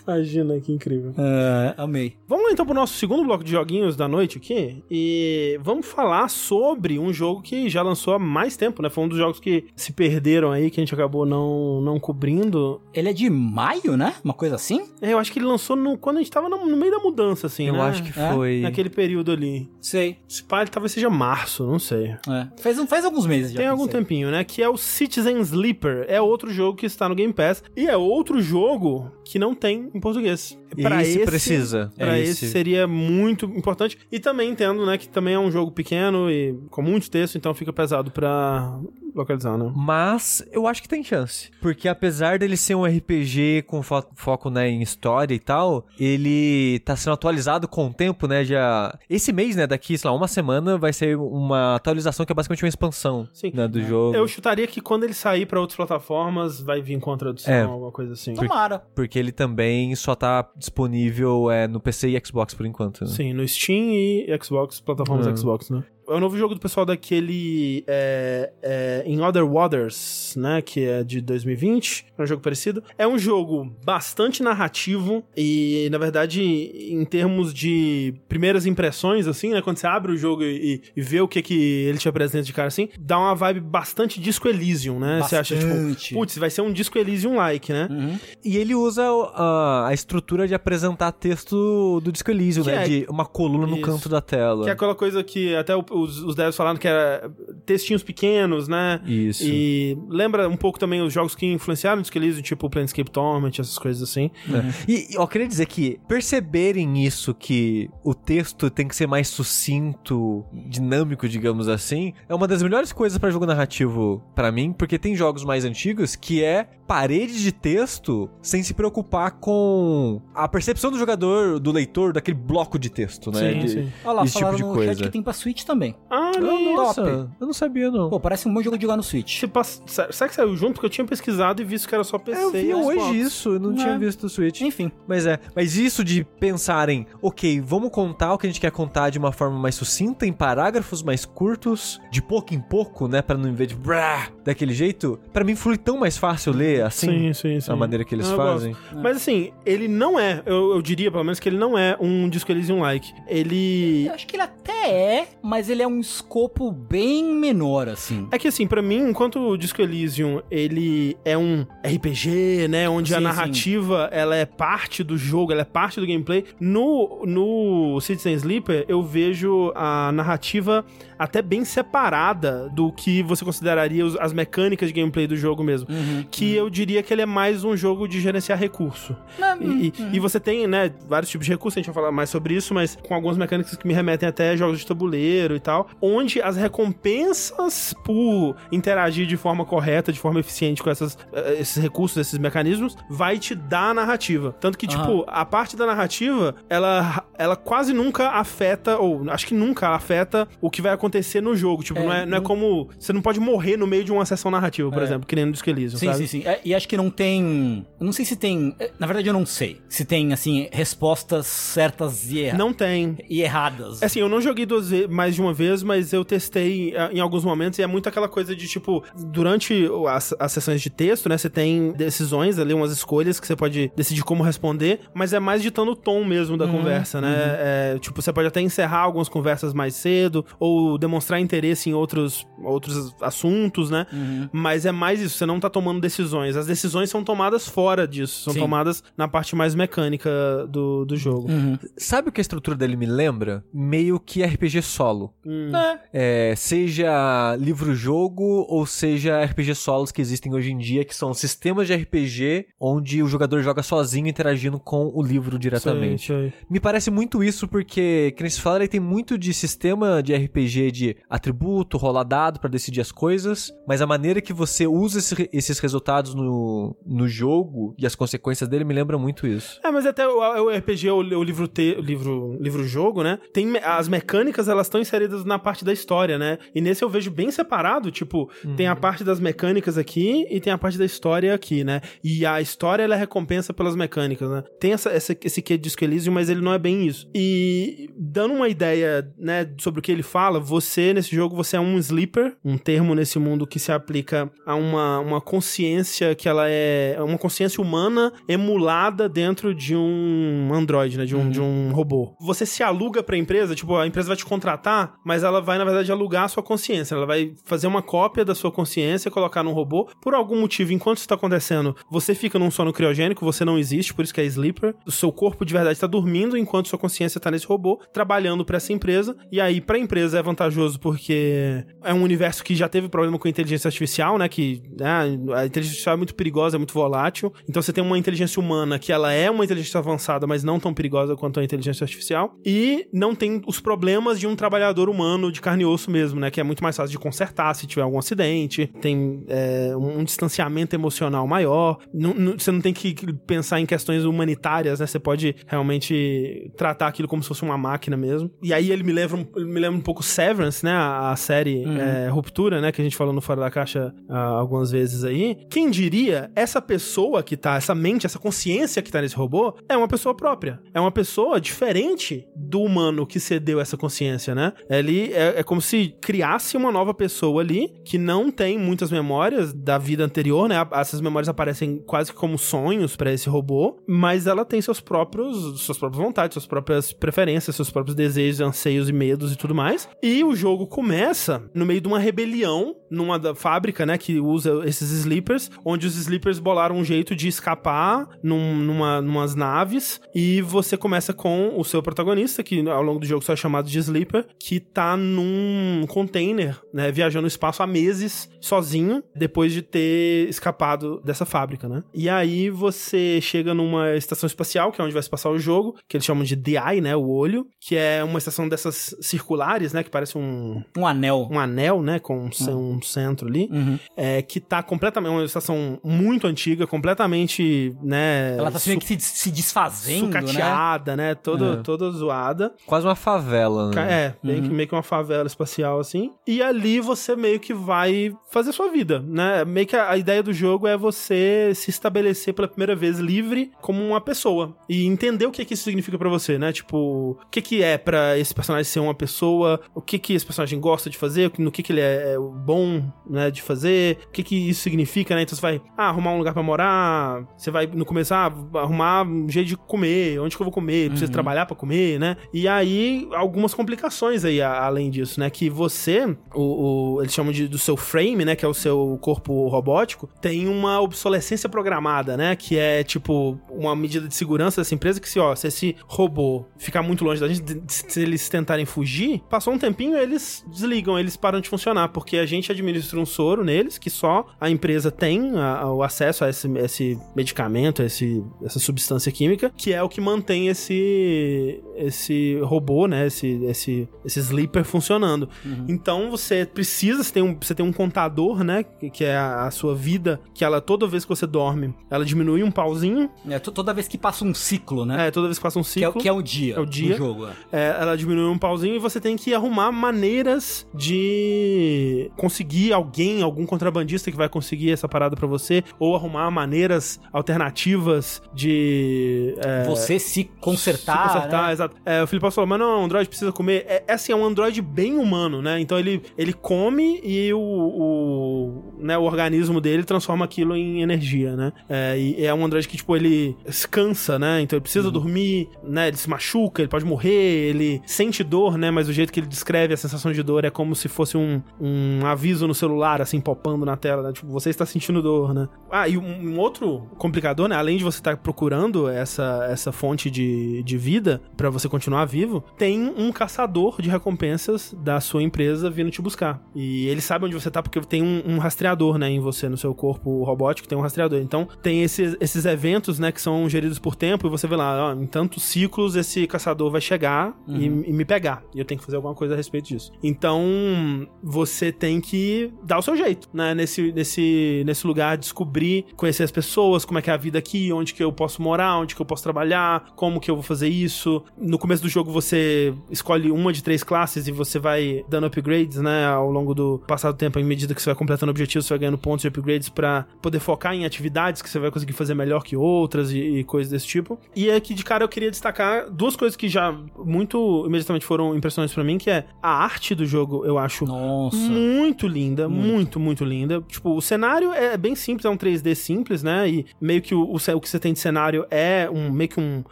A: Imagina que incrível.
C: É, amei.
A: Vamos lá então pro nosso segundo bloco de joguinhos da noite aqui. E vamos falar sobre um jogo que já lançou há mais tempo, né? Foi um dos jogos que se perderam aí, que a gente acabou não, não cobrindo.
C: Ele é de maio, né? Uma coisa assim?
A: É, eu acho que ele lançou no- quando a gente tava no, no meio da mudança, assim,
B: Eu
A: né?
B: acho que
C: É?
B: foi.
A: Naquele período ali.
C: Sei.
A: Se pá, ele talvez seja março, não sei.
C: É. Faz, faz alguns meses já.
A: Tem algum
C: aí.
A: tempinho, né? Que é o Citizen Sleeper. É outro jogo que está no Game Pass. E é outro jogo que não tem em português.
B: E esse precisa.
A: Pra
B: É
A: esse
B: esse.
A: seria muito importante. E também entendo, né, que também é um jogo pequeno e com muito texto, então fica pesado pra localizar, né?
B: Mas eu acho que tem chance. Porque apesar dele ser um RPG com fo- foco né, em história e tal, ele tá sendo atualizado com o tempo, né? Já. Esse mês, né? Daqui, sei lá, uma semana vai ser uma atualização que é basicamente uma expansão
A: Sim.
B: né, do jogo.
A: Eu chutaria que quando ele sair pra outras plataformas, vai vir com a tradução,
B: É.
A: alguma coisa assim.
C: Tomara.
B: Porque ele também só tá disponível é, no PC e Xbox por enquanto. né?
A: Sim, no Steam e Xbox, plataformas
B: É.
A: Xbox, né? É o novo jogo do pessoal daquele é, é, In Other Waters, né? Que é de 2020. É um jogo parecido. É um jogo bastante narrativo e, na verdade, em termos de primeiras impressões, assim, né? Quando você abre o jogo e, e vê o que, que ele te apresenta de cara assim, dá uma vibe bastante Disco Elysium, né? Você acha, tipo,
C: Bastante.
A: putz, vai ser um Disco Elysium-like, né?
C: Uhum.
B: E ele usa a, a estrutura de apresentar texto do Disco Elysium,
A: Que
B: né?
A: é-
B: De uma coluna no
A: Isso.
B: canto da tela.
A: Que é aquela coisa que até o- os, os devs falaram que era textinhos pequenos, né?
B: Isso.
A: E lembra um pouco também os jogos que influenciaram o Disco Elysium, tipo Planescape Torment, essas coisas assim.
B: né? E, eu queria dizer que perceberem isso, que o texto tem que ser mais sucinto, dinâmico, digamos assim, é uma das melhores coisas pra jogo narrativo pra mim, porque tem jogos mais antigos que é parede de texto sem se preocupar com a percepção do jogador, do leitor, daquele bloco de texto, né?
A: Sim,
B: De-
A: sim.
C: Olha lá,
B: esse tipo de
C: no
B: coisa.
C: chat que tem pra Switch também.
A: Ah,
B: Ah,
A: não,
B: nossa,
C: top.
B: eu não sabia não.
C: Pô, parece um bom jogo de jogar no Switch.
A: Tipo, será será que saiu junto? Porque eu tinha pesquisado e visto que era só PC.
B: eu vi
A: e
B: hoje
A: Xbox.
B: isso, eu não
C: É.
B: tinha visto o Switch.
C: Enfim.
B: Mas é, mas isso de pensarem, ok, vamos contar o que a gente quer contar de uma forma mais sucinta, em parágrafos mais curtos, de pouco em pouco, né, Pra não ver de brá, daquele jeito, pra mim flui tão mais fácil ler assim,
A: Sim, sim, sim.
B: a maneira que eles
A: Eu
B: fazem.
A: gosto. Mas assim, ele não é, eu, eu diria pelo menos que ele não é um Disco Elysium-like. Ele...
C: Eu acho que ele até é, mas ele é um escopo bem menor, assim.
A: É que assim, pra mim, enquanto o Disco Elysium, ele é um RPG, né, onde a
C: Sim,
A: narrativa, ela é parte do jogo, ela é parte do gameplay, no, no Citizen Sleeper, eu vejo a narrativa até bem separada do que você consideraria as mecânicas de gameplay do jogo mesmo.
C: Uhum.
A: Que eu diria que ele é mais um jogo de gerenciar recurso. E, e- e você tem, né, vários tipos de recursos, a gente vai falar mais sobre isso, mas com algumas mecânicas que me remetem até a jogos de tabuleiro e tal, onde as recompensas por interagir de forma correta, de forma eficiente com essas, eh, esses recursos, esses mecanismos, vai te dar a narrativa. Tanto que,
C: Aham.
A: tipo, a parte da narrativa, ela, ela quase nunca afeta, ou acho que nunca afeta o que vai acontecer no jogo. Tipo,
C: É,
A: não, é, não é como. Você não pode morrer no meio de uma sessão narrativa, por
C: É.
A: exemplo, que nem no Disco Elysium,
C: Sim,
A: sabe?
C: sim, sim. É, e acho que não tem. Não sei se tem. é, Na verdade, eu não sei. Se tem, assim, respostas certas e, erra-
A: Não tem.
C: e erradas.
A: É Assim, eu não joguei duas mais de uma vez, mas eu testei eh, em alguns momentos e é muito aquela coisa de tipo, durante as, as sessões de texto, né? Você tem decisões ali, umas escolhas que você pode decidir como responder, mas é mais ditando o tom mesmo da conversa, né? É, tipo, você pode até encerrar algumas conversas mais cedo ou demonstrar interesse em outros, outros assuntos, né? Mas é mais isso, você não tá tomando decisões. As decisões são tomadas fora disso, são
C: Sim.
A: tomadas na parte mais mecânica do, do jogo.
B: Sabe o que a estrutura dele me lembra? Meio que RPG solo.
A: Hum.
B: É, seja livro-jogo ou seja RPG solos que existem hoje em dia, que são sistemas de RPG onde o jogador joga sozinho interagindo com o livro diretamente.
A: Sei, sei.
B: Me parece muito isso porque, que nem se fala, ele tem muito de sistema de RPG de atributo, rolar dado pra decidir as coisas, mas a maneira que você usa esse- esses resultados no, no jogo e as consequências dele me lembra muito isso.
A: É, mas até o, o RPG, o, o livro te, o livro, livro jogo, né? Tem as mecânicas, elas estão inseridas na parte da história, né? E nesse eu vejo bem separado, tipo, tem a parte das mecânicas aqui e tem a parte da história aqui, né? E a história ela é recompensa pelas mecânicas, né? Tem essa, essa, esse quê de Disco Elysium, mas ele não é bem isso. E dando uma ideia, né, sobre o que ele fala, você nesse jogo você é um sleeper, um termo nesse mundo que se aplica a uma, uma consciência que ela é é uma consciência humana emulada dentro de um android, né, de um, de um robô. Você se aluga pra empresa, tipo, a empresa vai te contratar, mas ela vai na verdade alugar a sua consciência, ela vai fazer uma cópia da sua consciência, colocar num robô. Por algum motivo, enquanto isso tá acontecendo, você fica num sono criogênico, você não existe, por isso que é sleeper. O seu corpo de verdade tá dormindo enquanto sua consciência tá nesse robô, trabalhando pra essa empresa. E aí, pra empresa é vantajoso porque é um universo que já teve problema com inteligência artificial, né? Que né, a inteligência artificial é muito perigosa, é muito volátil. Então você tem uma inteligência humana que ela é uma inteligência avançada, mas não tão perigosa quanto a inteligência artificial. E não tem os problemas de um trabalhador humano de carne e osso mesmo, né? Que é muito mais fácil de consertar se tiver algum acidente. Tem é, um distanciamento emocional maior. Não- não- você não tem que pensar em questões humanitárias, né? Você pode realmente tratar aquilo como se fosse uma máquina mesmo. E aí ele me lembra um, ele me lembra um pouco Severance, né? A, a série é, Ruptura, né? Que a gente falou no Fora da Caixa ah, algumas vezes aí. Quem diria, essa pessoa que tá, essa mente, essa consciência que tá nesse robô, é uma pessoa própria. É uma pessoa diferente do humano que cedeu essa consciência, né? Ele é, é como se criasse uma nova pessoa ali que não tem muitas memórias da vida anterior, né? Essas memórias aparecem quase como sonhos pra esse robô, mas ela tem seus próprios, suas próprias vontades, suas próprias preferências, seus próprios desejos, anseios e medos e tudo mais. E o jogo começa no meio de uma rebelião numa fábrica, né, que usa esses sleepers, onde os sleepers bolaram um jeito de escapar num, numa, numas naves e você começa com o seu protagonista, que ao longo do jogo só é chamado de sleeper, que tá num container, né, viajando no espaço há meses sozinho, depois de ter escapado dessa fábrica, né? E aí você chega numa estação espacial, que é onde vai se passar o jogo, que eles chamam de The Eye, né, o olho, que é uma estação dessas circulares, né, que parece um
C: Um anel.
A: um anel, né, com um, ce- um centro ali,
C: Uhum.
A: é, que tá completamente, uma estação muito antiga, completamente, né,
C: Ela tá meio que se, se desfazendo, né?
A: sucateada, né, toda,
B: É.
A: toda zoada.
B: Quase uma favela, né?
A: É, meio, que, meio que uma favela espacial, assim. E ali você meio que vai fazer sua vida, né? Meio que a, a ideia do jogo é você se estabelecer pela primeira vez livre como uma pessoa. E entender o que, que isso significa pra você, né? Tipo, o que, que é pra esse personagem ser uma pessoa, o que, que esse personagem gosta de fazer, no que, que ele é, é bom, né, de fazer, o que, que isso significa, né? Então você vai, ah, arrumar um lugar pra morar, você vai, no começo, ah, arrumar um jeito de comer, onde que eu vou comer, precisa trabalhar pra comer, né? E aí, algumas complicações aí, além disso, né? Que você, o, o- eles chamam de, do seu frame, né? Que é o seu corpo robótico, tem uma obsolescência programada, né? Que é, tipo, uma medida de segurança dessa empresa que se, ó, se esse robô ficar muito longe da gente, se eles tentarem fugir, passou um tempinho, eles desligam, eles param de funcionar, porque a gente administra um soro neles, que só a empresa tem a- a- o acesso a esse, esse medicamento, a esse, essa substância química, que é o que mantém esse, esse robô, né, esse, esse, esse sleeper funcionando. Então você precisa, você tem um, você tem um contador, né, que, é a, a sua vida, que ela, toda vez que você dorme, ela diminui um pauzinho,
C: É, to- toda vez que passa um ciclo, né?
A: é, toda vez que passa um
C: que, é,
A: ciclo.
C: que é o dia,
A: É o dia.
C: do jogo. é.
A: É, ela diminui um pauzinho e você tem que arrumar maneiras de conseguir alguém, algum contrabandista que vai conseguir essa parada pra você, ou arrumar maneiras alternativas de. é,
C: Você se consertar,
A: se consertar,
C: né?
A: exato. É, o Felipe falou, mas não, o Android precisa comer. É, essa é uma androide bem humano, né? Então ele, ele come e o, o, né, o organismo dele transforma aquilo em energia, né? É, e é um androide que, tipo, ele cansa, né? Então ele precisa dormir, né? Ele se machuca, ele pode morrer, ele sente dor, né? Mas o jeito que ele descreve a sensação de dor é como se fosse um, um aviso no celular, assim, popando na tela, né? Tipo, você está sentindo dor, né? Ah, e um, um outro complicador, né? Além de você estar procurando essa, essa fonte de, de vida para você continuar vivo, tem um caçador de recompensas da sua empresa vindo te buscar. E ele sabe onde você tá porque tem um, um rastreador, né, em você, no seu corpo robótico, tem um rastreador. Então, tem esses, esses eventos, né, que são geridos por tempo e você vê lá, ó, em tantos ciclos esse caçador vai chegar e, e me pegar. E eu tenho que fazer alguma coisa a respeito disso. Então, você tem que dar o seu jeito, né, nesse, nesse, nesse lugar, descobrir, conhecer as pessoas, como é que é a vida aqui, onde que eu posso morar, onde que eu posso trabalhar, como que eu vou fazer isso. No começo do jogo você escolhe uma de três classes e você vai dando upgrades, né, ao longo do passado tempo, em medida que você vai completando objetivos, você vai ganhando pontos e upgrades para poder focar em atividades que você vai conseguir fazer melhor que outras e, e coisas desse tipo. E aqui de cara eu queria destacar duas coisas que já muito imediatamente foram impressionantes para mim, que é a arte do jogo, eu acho
C: Nossa.
A: muito linda, muito. muito, linda. Tipo, o cenário é bem simples, é um 3D simples, né? E meio que o, o, o que você tem de cenário é um, meio que um,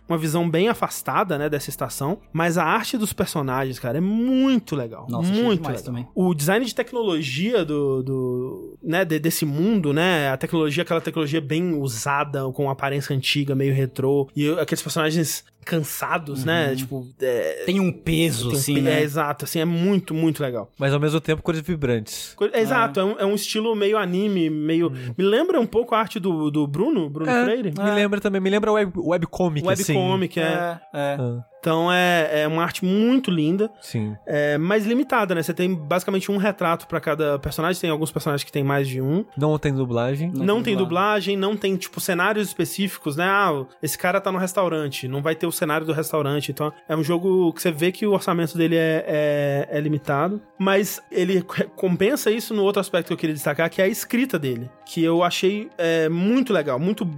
A: uma visão bem afastada, né, dessa estação. Mas a arte dos personagens, cara, é muito legal.
C: Nossa,
A: muito legal.
C: também.
A: O design de tecnologia do, do né, de- desse mundo, né? A tecnologia, aquela tecnologia bem usada, com aparência antiga, meio retrô. E aqueles personagens cansados, né? Tipo, é,
C: Tem um peso,
A: tem um
C: assim,
A: pe-
C: né?
A: é exato, assim, é muito, muito legal.
B: Mas ao mesmo tempo, cores vibrantes.
A: Co- é Exato, é um, é um estilo meio anime, meio. Me lembra um pouco a arte do, do Bruno, Bruno Freire.
B: Me lembra também, me lembra web, webcomic, assim.
A: Webcomic, é.
C: É, é.
B: Ah,
A: Então é, é uma arte muito linda,
B: sim.
A: é mais limitada, né? Você tem basicamente um retrato pra cada personagem. Tem alguns personagens que tem mais de um.
B: Não tem dublagem.
C: Não
A: Não,
C: tem
A: tem dublagem, não tem, tipo, cenários específicos, né? Ah, esse cara tá no restaurante, não vai ter o cenário do restaurante. Então, é um jogo que você vê que o orçamento dele é, é, é limitado, mas ele compensa isso no outro aspecto que eu queria destacar, que é a escrita dele, que eu achei é, muito legal, muito...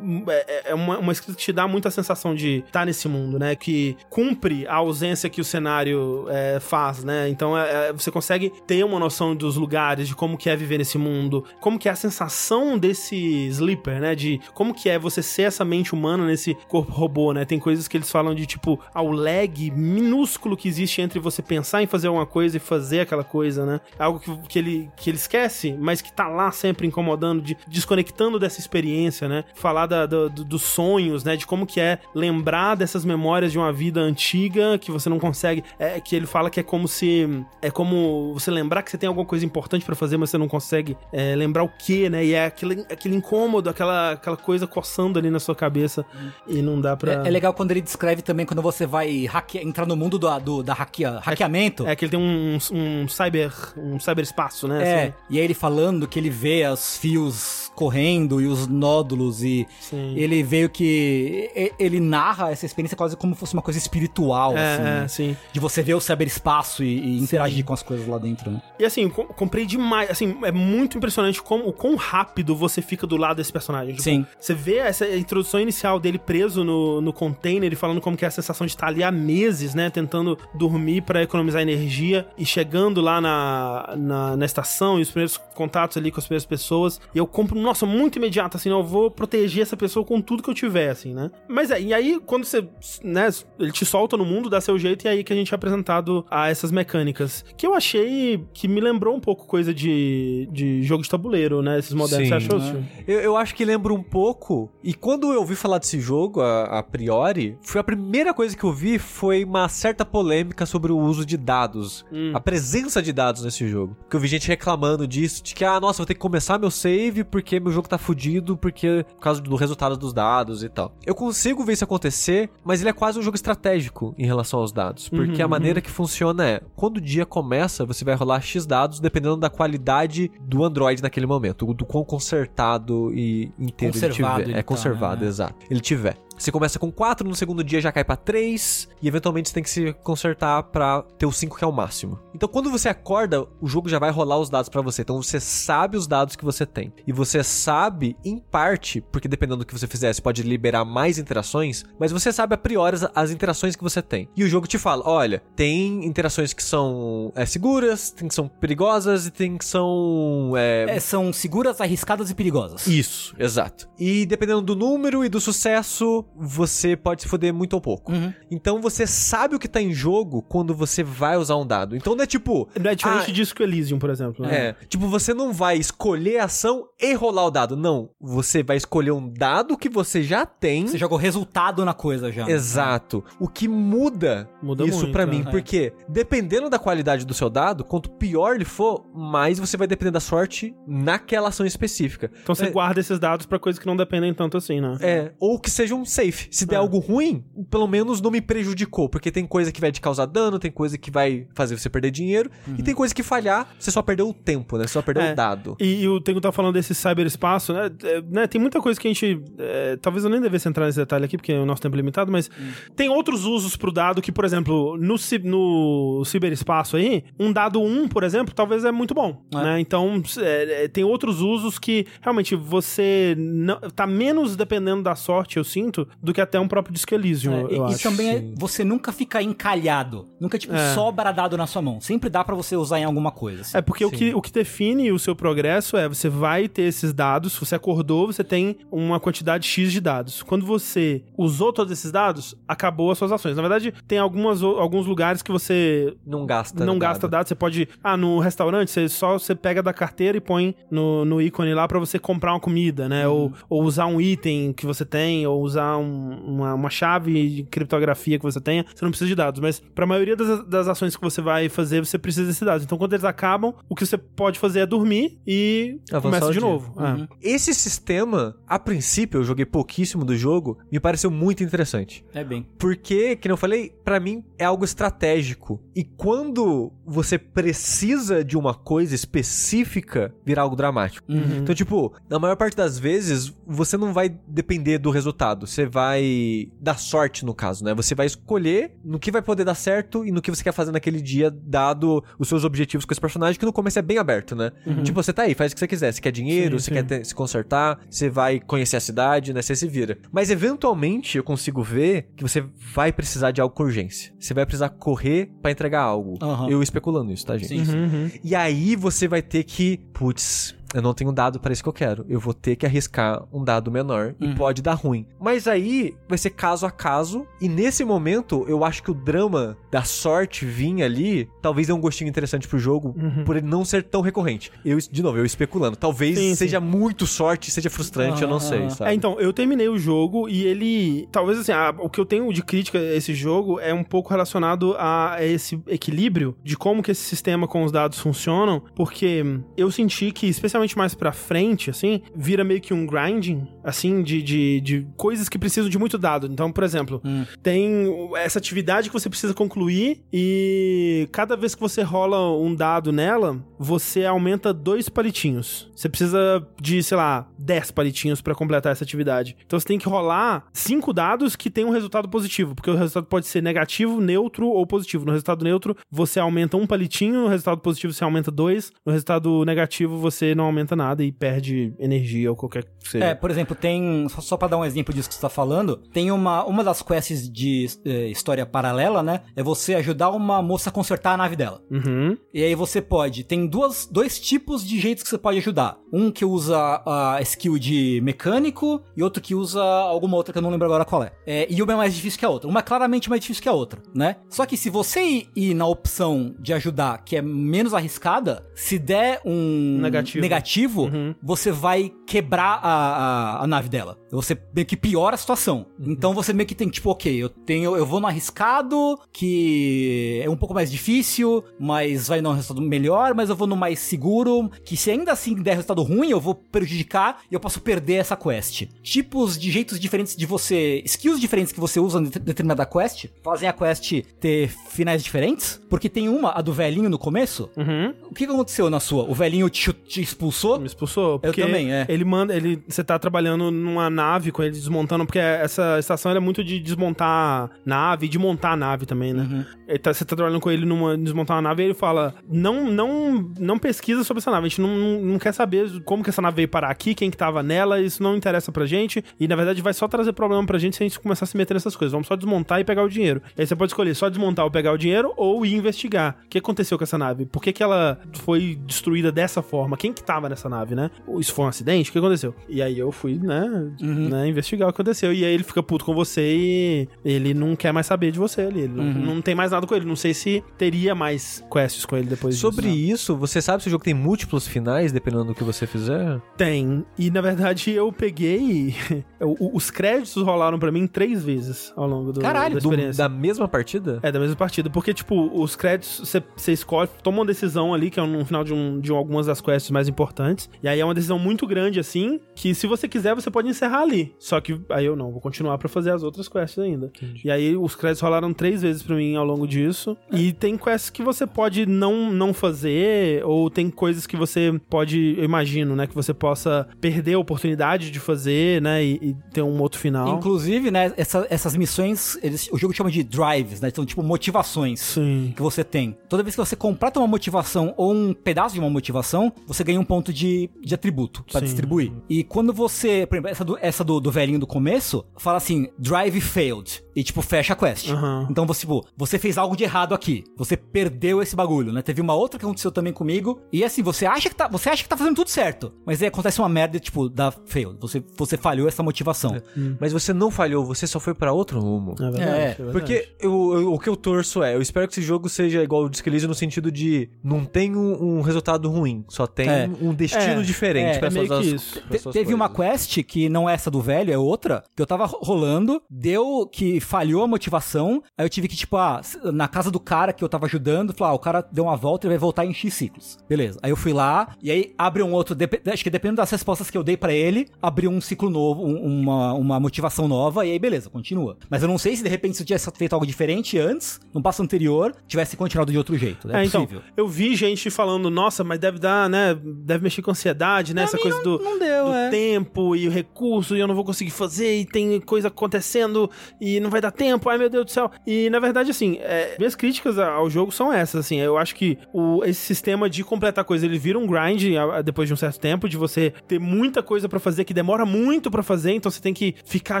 A: É, é uma, uma escrita que te dá muita sensação de estar nesse mundo, né? Que cumpre a ausência que o cenário é, faz, né? Então, é, é, você consegue ter uma noção dos lugares, de como que é viver nesse mundo, como que é a sensação desse sleeper, né? De como que é você ser essa mente humana nesse corpo robô, né? Tem coisas que eles falam de tipo ao lag minúsculo que existe entre você pensar em fazer alguma coisa e fazer aquela coisa, né? Algo que, que ele, que ele esquece, mas que tá lá sempre incomodando, de, desconectando dessa experiência, né? Falar da, do- do- dos sonhos, né? De como que é lembrar dessas memórias de uma vida antiga que você não consegue. É, que ele fala que é como se. É como você lembrar que você tem alguma coisa importante pra fazer, mas você não consegue é, lembrar o que, né? E é aquele, aquele incômodo, aquela, aquela coisa coçando ali na sua cabeça e não dá pra.
C: É, é legal quando ele descreve também quando você vai hacke- entrar no mundo do, do- da hackea- hackeamento.
A: É que ele tem um, um cyber. um cyberespaço, né?
C: É,
A: assim.
C: e aí ele falando que ele vê os fios correndo e os nódulos e
A: Sim.
C: ele veio que ele narra essa experiência quase como fosse uma coisa espiritual,
A: É,
C: assim,
A: é, sim.
C: de você ver o cyberespaço e, e interagir com as coisas lá dentro, né?
A: E assim, com- comprei demais. Assim, é muito impressionante como, o quão rápido você fica do lado desse personagem. Tipo,
C: Sim.
A: Você vê essa introdução inicial dele preso no, no container e falando como que é a sensação de estar ali há meses, né? Tentando dormir pra economizar energia e chegando lá na, na, na estação e os primeiros contatos ali com as primeiras pessoas. E eu compro, nossa, muito imediato, assim, eu vou proteger essa pessoa com tudo que eu tiver, assim, né? Mas é, e aí quando você, né, ele te solta no mundo, dá seu jeito, e é aí que a gente é apresentado a essas mecânicas. Que eu achei que me lembrou um pouco coisa de, de jogo de tabuleiro, né? Esses modernos.
B: Sim.
A: Você achou,
C: né?
B: Eu, eu acho que lembra um pouco. E quando eu ouvi falar desse jogo, a, a priori, foi a primeira coisa que eu vi foi uma certa polêmica sobre o uso de dados.
A: Hum.
B: A presença de dados nesse jogo. Que eu vi gente reclamando disso, de que, ah, nossa, vou ter que começar meu save porque meu jogo tá fudido, porque por causa do resultado dos dados e tal. Eu consigo ver isso acontecer, mas ele é quase um jogo estratégico em relação aos dados. Porque
A: Uhum,
B: a maneira que funciona é, quando o dia começa, você vai rolar X dados, dependendo da qualidade do Android naquele momento, do quão consertado e inteiro ele tiver. é
C: tá,
B: conservado,
C: né?
B: exato. Ele tiver. Você começa com 4, no segundo dia já cai pra 3, e eventualmente você tem que se consertar pra ter o 5 que é o máximo. Então quando você acorda, o jogo já vai rolar os dados pra você. Então você sabe os dados que você tem. E você sabe, em parte, porque dependendo do que você fizer, você pode liberar mais interações, mas você sabe a priori as, as interações que você tem. E o jogo te fala: olha, tem interações que são é, seguras, tem que são perigosas e tem que são. É...
C: É, são seguras, arriscadas e perigosas.
B: Isso, exato. E dependendo do número e do sucesso, você pode se foder muito ou pouco.
C: Uhum.
B: Então você sabe o que tá em jogo quando você vai usar um dado. Então não é tipo.
A: Não é diferente
B: ah,
A: disso que o Elysium, por exemplo. né?
B: É, tipo, você não vai escolher a ação e rolar o dado. Não. Você vai escolher um dado que você já tem.
C: Você jogou resultado na coisa já.
B: Exato. O que muda,
A: Muda
B: isso
A: é.
B: mim,
C: É.
B: porque dependendo da qualidade do seu dado, quanto pior ele for, mais você vai depender da sorte naquela ação específica.
A: Então você
B: É.
A: guarda esses dados pra coisas que não dependem tanto assim, né?
B: É, ou que seja um safe. Se der
A: É.
B: algo ruim, pelo menos não me prejudicou. Porque tem coisa que vai te causar dano, tem coisa que vai fazer você perder dinheiro. E tem coisa que falhar, você só perdeu o tempo, né? Você só perdeu
A: É.
B: o dado.
A: E, e o Tengo tá falando desse cyberespaço, né? É, né? Tem muita coisa que a gente. é, talvez eu nem devesse entrar nesse detalhe aqui, porque o nosso tempo é limitado, mas tem outros usos pro dado que, por exemplo, no, no ciberespaço aí, um dado 1, por exemplo, talvez é muito bom.
C: É.
A: Né? Então, é, é, tem outros usos que realmente você não, tá menos dependendo da sorte, eu sinto, do que até um próprio Disco Elysium,
C: É,
A: eu,
C: e, e
A: acho.
C: também é você nunca ficar encalhado. Nunca, tipo,
A: É.
C: sobra dado na sua mão. Sempre dá pra você usar em alguma coisa. assim.
A: É porque o que, o que define o seu progresso é você vai ter esses dados, você acordou, você tem uma quantidade X de dados. Quando você usou todos esses dados, acabou as suas ações. Na verdade, tem algumas, alguns lugares que você
B: Não gasta.
A: não
B: dado.
A: gasta dados. Você pode. Ah, no restaurante, você só você pega da carteira e põe no, no ícone lá pra você comprar uma comida, né? Ou, ou usar um item que você tem, ou usar um- uma, uma chave de criptografia que você tenha. Você não precisa de dados. Mas pra maioria das, das ações que você vai fazer, você precisa desses dados. Então, quando eles acabam, o que você pode fazer é dormir e
B: Avançar
A: começa de
B: dia.
A: novo. É.
C: Uhum.
B: Esse sistema, a princípio, eu joguei pouquíssimo do jogo, me pareceu muito interessante.
C: É bem.
B: Porque, que eu falei, pra mim é algo estratégico. E quando você precisa de uma coisa específica, vira algo dramático.
C: Uhum.
B: Então, tipo, na maior parte das vezes, você não vai depender do resultado. Você vai dar sorte, no caso, né? Você vai escolher no que vai poder dar certo e no que você quer fazer naquele dia, dado os seus objetivos com esse personagem, que no começo é bem aberto, né? Tipo, você tá aí, faz o que você quiser. Você quer dinheiro,
A: Sim,
B: você
A: sim.
B: quer ter- se consertar, você vai conhecer a cidade, né? Você se vira. Mas, eventualmente, eu consigo ver que você vai precisar de algo com urgência. Você vai precisar correr pra entregar algo.
C: Aham.
B: Eu especulando isso, tá, gente?
C: Sim, sim.
A: Uhum, uhum.
B: E aí você vai ter que, putz, eu não tenho dado para isso que eu quero. Eu vou ter que arriscar um dado menor e
C: Uhum.
B: pode dar ruim. Mas aí vai ser caso a caso. E nesse momento, eu acho que o drama da sorte vir ali, talvez dê um gostinho interessante pro jogo,
A: Uhum.
B: por ele não ser tão recorrente. Eu, de novo, eu especulando. Talvez
A: Sim,
B: seja muito sorte, seja frustrante, eu não
C: Ah,
B: sei,
C: ah.
B: sabe?
A: É, então, eu terminei o jogo e ele. Talvez assim, a- o que eu tenho de crítica a esse jogo é um pouco relacionado a esse equilíbrio de como que esse sistema com os dados funcionam, porque eu senti que, especialmente mais pra frente, assim, vira meio que um grinding, assim, de, de, de coisas que precisam de muito dado. Então, por exemplo,
C: Hum.
A: tem essa atividade que você precisa concluir e cada vez que você rola um dado nela, você aumenta dois palitinhos. Você precisa de, sei lá, 10 palitinhos pra completar essa atividade. Então você tem que rolar cinco dados que tem um resultado positivo, porque o resultado pode ser negativo, neutro ou positivo. No resultado neutro, você aumenta um palitinho, no resultado positivo você aumenta dois, no resultado negativo você não aumenta nada e perde energia ou qualquer que seja.
C: É, por exemplo, tem. Só, só pra dar um exemplo disso que você tá falando, tem uma, uma das quests de eh, história paralela, né? É você ajudar uma moça a consertar a nave dela.
A: Uhum.
C: E aí você pode. Tem duas, dois tipos de jeitos que você pode ajudar. Um que usa a skill de mecânico e outro que usa alguma outra que eu não lembro agora qual é. É, e uma é mais difícil que a outra. Uma é claramente mais difícil que a outra, né? Só que se você ir, ir na opção de ajudar, que é menos arriscada, se der um
A: Negativo.
C: negativo
A: Uhum.
C: você vai quebrar a, a, a nave dela. Você meio que piora a situação. Então você meio que tem, tipo, ok, eu tenho. Eu vou no arriscado, que é um pouco mais difícil, mas vai dar um resultado melhor, mas eu vou no mais seguro, que se ainda assim der resultado ruim, eu vou prejudicar e eu posso perder essa quest. Tipos de jeitos diferentes de você. Skills diferentes que você usa em det- determinada quest fazem a quest ter finais diferentes. Porque tem uma, a do velhinho no começo.
A: Uhum.
C: O que aconteceu na sua? O velhinho te, te expulsou?
A: Me expulsou. Porque
C: também, é.
A: Ele manda. Ele, você tá trabalhando trabalhando numa nave com ele desmontando, porque essa estação é muito de desmontar nave e de montar a nave também, né?
C: Uhum.
A: Ele tá- você tá trabalhando com ele numa desmontar uma nave e ele fala: não, não, não pesquisa sobre essa nave. A gente não, não, não quer saber como que essa nave veio parar aqui, quem que tava nela, isso não interessa pra gente. E na verdade vai só trazer problema pra gente se a gente começar a se meter nessas coisas. Vamos só desmontar e pegar o dinheiro. E aí você pode escolher só desmontar ou pegar o dinheiro ou ir investigar. O que aconteceu com essa nave? Por que, que ela foi destruída dessa forma? Quem que tava nessa nave, né? Isso foi um acidente? O que aconteceu? E aí eu fui, né, né investigar o que aconteceu. E aí ele fica puto com você e ele não quer mais saber de você ali. Ele não, não tem mais nada com ele. Não sei se teria mais quests com ele depois
B: Sobre
A: disso.
B: isso, você sabe se o jogo tem múltiplos finais, dependendo do que você fizer?
A: Tem. E na verdade eu peguei. [laughs] os créditos rolaram pra mim três vezes ao longo do,
C: Caralho,
A: da
B: Do-
A: experiência.
B: da mesma partida?
A: É, da mesma partida. Porque, tipo, os créditos, você- você escolhe, toma uma decisão ali, que é no final de, um, de algumas das quests mais importantes. E aí é uma decisão muito grande, assim, que se você quiser, você pode encerrar ali. Só que aí eu não, vou continuar pra fazer as outras quests ainda. E aí os créditos rolaram três vezes pra mim ao longo disso. E tem quests que você pode não, não fazer, ou tem coisas que você pode, eu imagino, né, que você possa perder a oportunidade de fazer, né, e, e ter um outro final.
C: Inclusive, né, essa- essas missões, eles- o jogo chama de drives, né? São tipo motivações.
A: Sim.
C: que você tem. Toda vez que você completa uma motivação ou um pedaço de uma motivação, você ganha um ponto de, de atributo pra
A: Sim.
C: distribuir. E quando você, por exemplo, essa do, essa do, do velhinho do começo, fala assim, drive failed. E tipo, fecha a quest.
A: Aham.
C: Então você, tipo, você fez algo de errado aqui. Você perdeu esse bagulho, né? Teve uma outra que aconteceu também comigo. E assim, você acha que tá, você acha que tá fazendo tudo certo. Mas aí acontece uma merda, tipo, da failed. Você, você falhou essa motivação.
B: Mas você não falhou, você só foi pra outro rumo.
A: É verdade.
C: É,
A: é verdade.
B: Porque eu- eu- o que eu torço é, eu espero que esse jogo seja igual o Disquelize no sentido de não tem um, um resultado ruim, só tem
C: É.
B: um destino
A: É,
B: diferente
C: é,
B: pra
A: é meio
B: suas,
A: que isso.
B: pras
C: Te-
B: suas
C: teve uma
B: coisas.
C: Quest que não é essa do velho, é outra, que eu tava ro- rolando, deu que falhou a motivação, aí eu tive que, tipo, ah, na casa do cara que eu tava ajudando, falar, ah, o cara deu uma volta e vai voltar em X ciclos. Beleza. Aí eu fui lá, e aí abre um outro, acho que dependendo das respostas que eu dei pra ele, abriu um ciclo novo, um- uma, uma motivação nova, e aí beleza, continua. Mas eu não sei se de repente se eu tivesse feito algo diferente antes, no passo anterior, tivesse continuado de outro jeito. É,
A: É, então,
C: possível.
A: eu vi gente falando, nossa, mas deve dar, né? Deve mexer com ansiedade, né? Essa coisa do,
C: não deu,
A: do
C: é.
A: tempo e o recurso, e eu não vou conseguir fazer, e tem coisa acontecendo, e não vai dar tempo, ai meu Deus do céu. E na verdade, assim, é, minhas críticas ao jogo são essas, assim. Eu acho que o, esse sistema de completar coisa, ele vira um grind depois de um certo tempo, de você ter muita coisa pra fazer que demora muito pra fazer, então você tem que ficar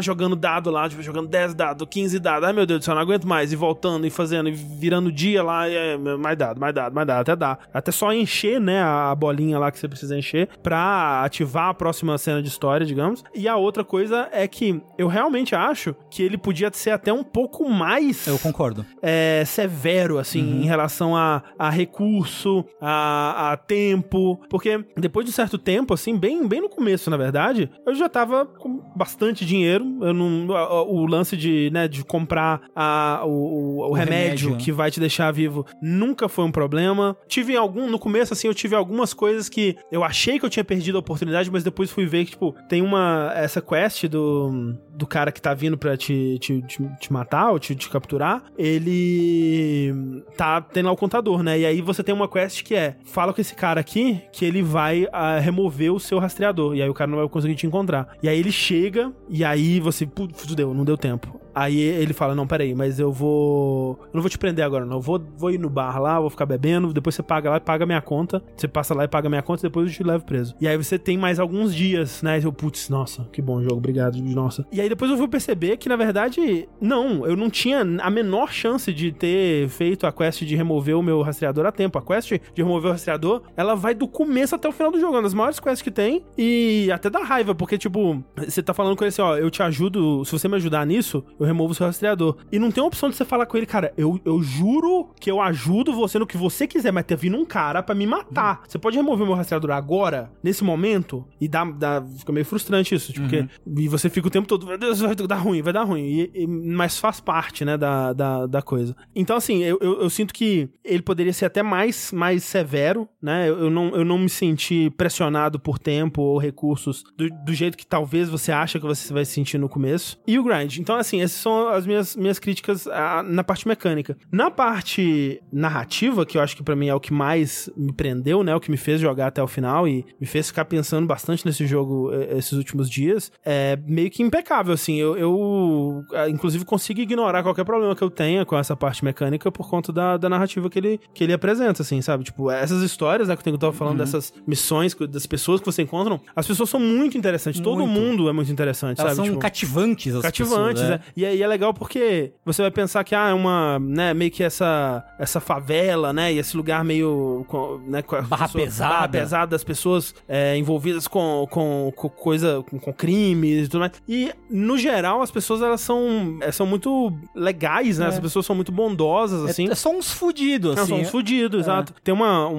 A: jogando dado lá, tipo, jogando 10 dados, 15 dados. Ai meu Deus do céu, não aguento mais. E voltando e fazendo, e virando dia lá, e é, mais dado, mais dado, mais dado, até dá. Até só encher, né, a bolinha lá que você precisa encher pra ativar a próxima cena de história, digamos. E a outra coisa é que eu realmente acho que ele podia ser até um pouco mais
C: Eu concordo.
A: é, severo, assim, em relação a, a recurso, a, a tempo. Porque depois de um certo tempo, assim, bem, bem no começo, na verdade, eu já tava com bastante dinheiro. Eu não, a- o lance de, né, de comprar a, o, o- o remédio,
C: remédio,
A: que vai te deixar vivo nunca foi um problema. Tive algum, no começo, assim, eu tive algumas coisas que eu achei que eu tinha perdido a oportunidade, mas depois fui ver que, tipo, tem uma, essa quest do, do cara que tá vindo pra te, te, te, te matar ou te, te capturar, ele tá tendo lá o contador, né? E aí você tem uma quest que é, fala com esse cara aqui que ele vai ah, remover o seu rastreador, e aí o cara não vai conseguir te encontrar. E aí ele chega, e aí você, putz, deu, não deu tempo. Aí ele fala: Não, peraí, mas eu vou. Eu não vou te prender agora, não. Eu vou, vou ir no bar lá, vou ficar bebendo. Depois você paga lá e paga minha conta. Você passa lá e paga minha conta depois eu te levo preso. E aí você tem mais alguns dias, né? Eu, putz, nossa, que bom jogo, obrigado, nossa. E aí depois eu fui perceber que, na verdade, não, eu não tinha a menor chance de ter feito a quest de remover o meu rastreador a tempo. A quest de remover o rastreador, ela vai do começo até o final do jogo. É uma das maiores quests que tem. E até dá raiva, porque, tipo, você tá falando com ele assim, ó, eu te ajudo, se você me ajudar nisso, eu removo o seu rastreador. E não tem opção de você falar com ele, cara, eu, eu juro que eu ajudo você no que você quiser, mas ter vindo um cara pra me matar. Você pode remover o meu rastreador agora, nesse momento, e dá, dá fica meio frustrante isso, tipo, porque, e você fica o tempo todo, meu Deus, vai dar ruim, vai dar ruim. E, e- mas faz parte, né, da, da, da coisa. Então, assim, eu, eu, eu sinto que ele poderia ser até mais, mais severo, né? Eu, eu não, eu não me senti pressionado por tempo ou recursos do, do jeito que talvez você acha que você vai se sentir no começo. E o grind. Então, assim, essas são as minhas, minhas críticas ah, na parte mecânica. Na parte narrativa, que eu acho que pra mim é o que mais me prendeu, né? O que me fez jogar até o final e me fez ficar pensando bastante nesse jogo eh, esses últimos dias, é meio que impecável, assim. Eu, eu, ah, inclusive, consigo ignorar qualquer problema que eu tenha com essa parte mecânica por conta da, da narrativa que ele, que ele apresenta, assim, sabe? Tipo, essas histórias, né, que eu tava falando dessas missões, das pessoas que você encontra, as pessoas são muito interessantes. Todo
C: Muito.
A: mundo é muito interessante,
C: Elas
A: sabe?
C: são
A: Tipo,
C: cativantes, as
A: cativantes,
C: pessoas,
A: né? E, é- e é legal porque você vai pensar que ah, é uma, né, meio que essa essa favela, né, e esse lugar meio né, com
C: Barra pesada.
A: barra pesada das pessoas é, envolvidas com, com, com coisa com, com crimes e tudo mais. E no geral as pessoas elas são é, são muito legais, né?
C: É.
A: As pessoas são muito bondosas
C: É,
A: assim.
C: é só uns fudidos,
A: Não,
C: assim.
A: são uns fudidos, exato. Tem uma, um,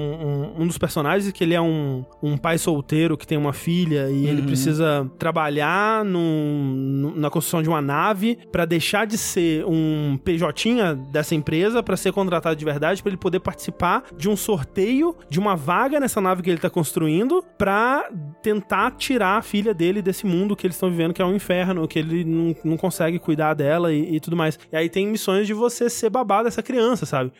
A: um, um dos personagens que ele é um, um pai solteiro que tem uma filha e ele
C: Uhum.
A: precisa trabalhar num- num- na construção de uma nave pra deixar de ser um PJ dessa empresa pra ser contratado de verdade, pra ele poder participar de um sorteio de uma vaga nessa nave que ele tá construindo pra tentar tirar a filha dele desse mundo que eles estão vivendo, que é um inferno, que ele não, não consegue cuidar dela e, e tudo mais. E aí tem missões de você ser babá dessa criança, sabe?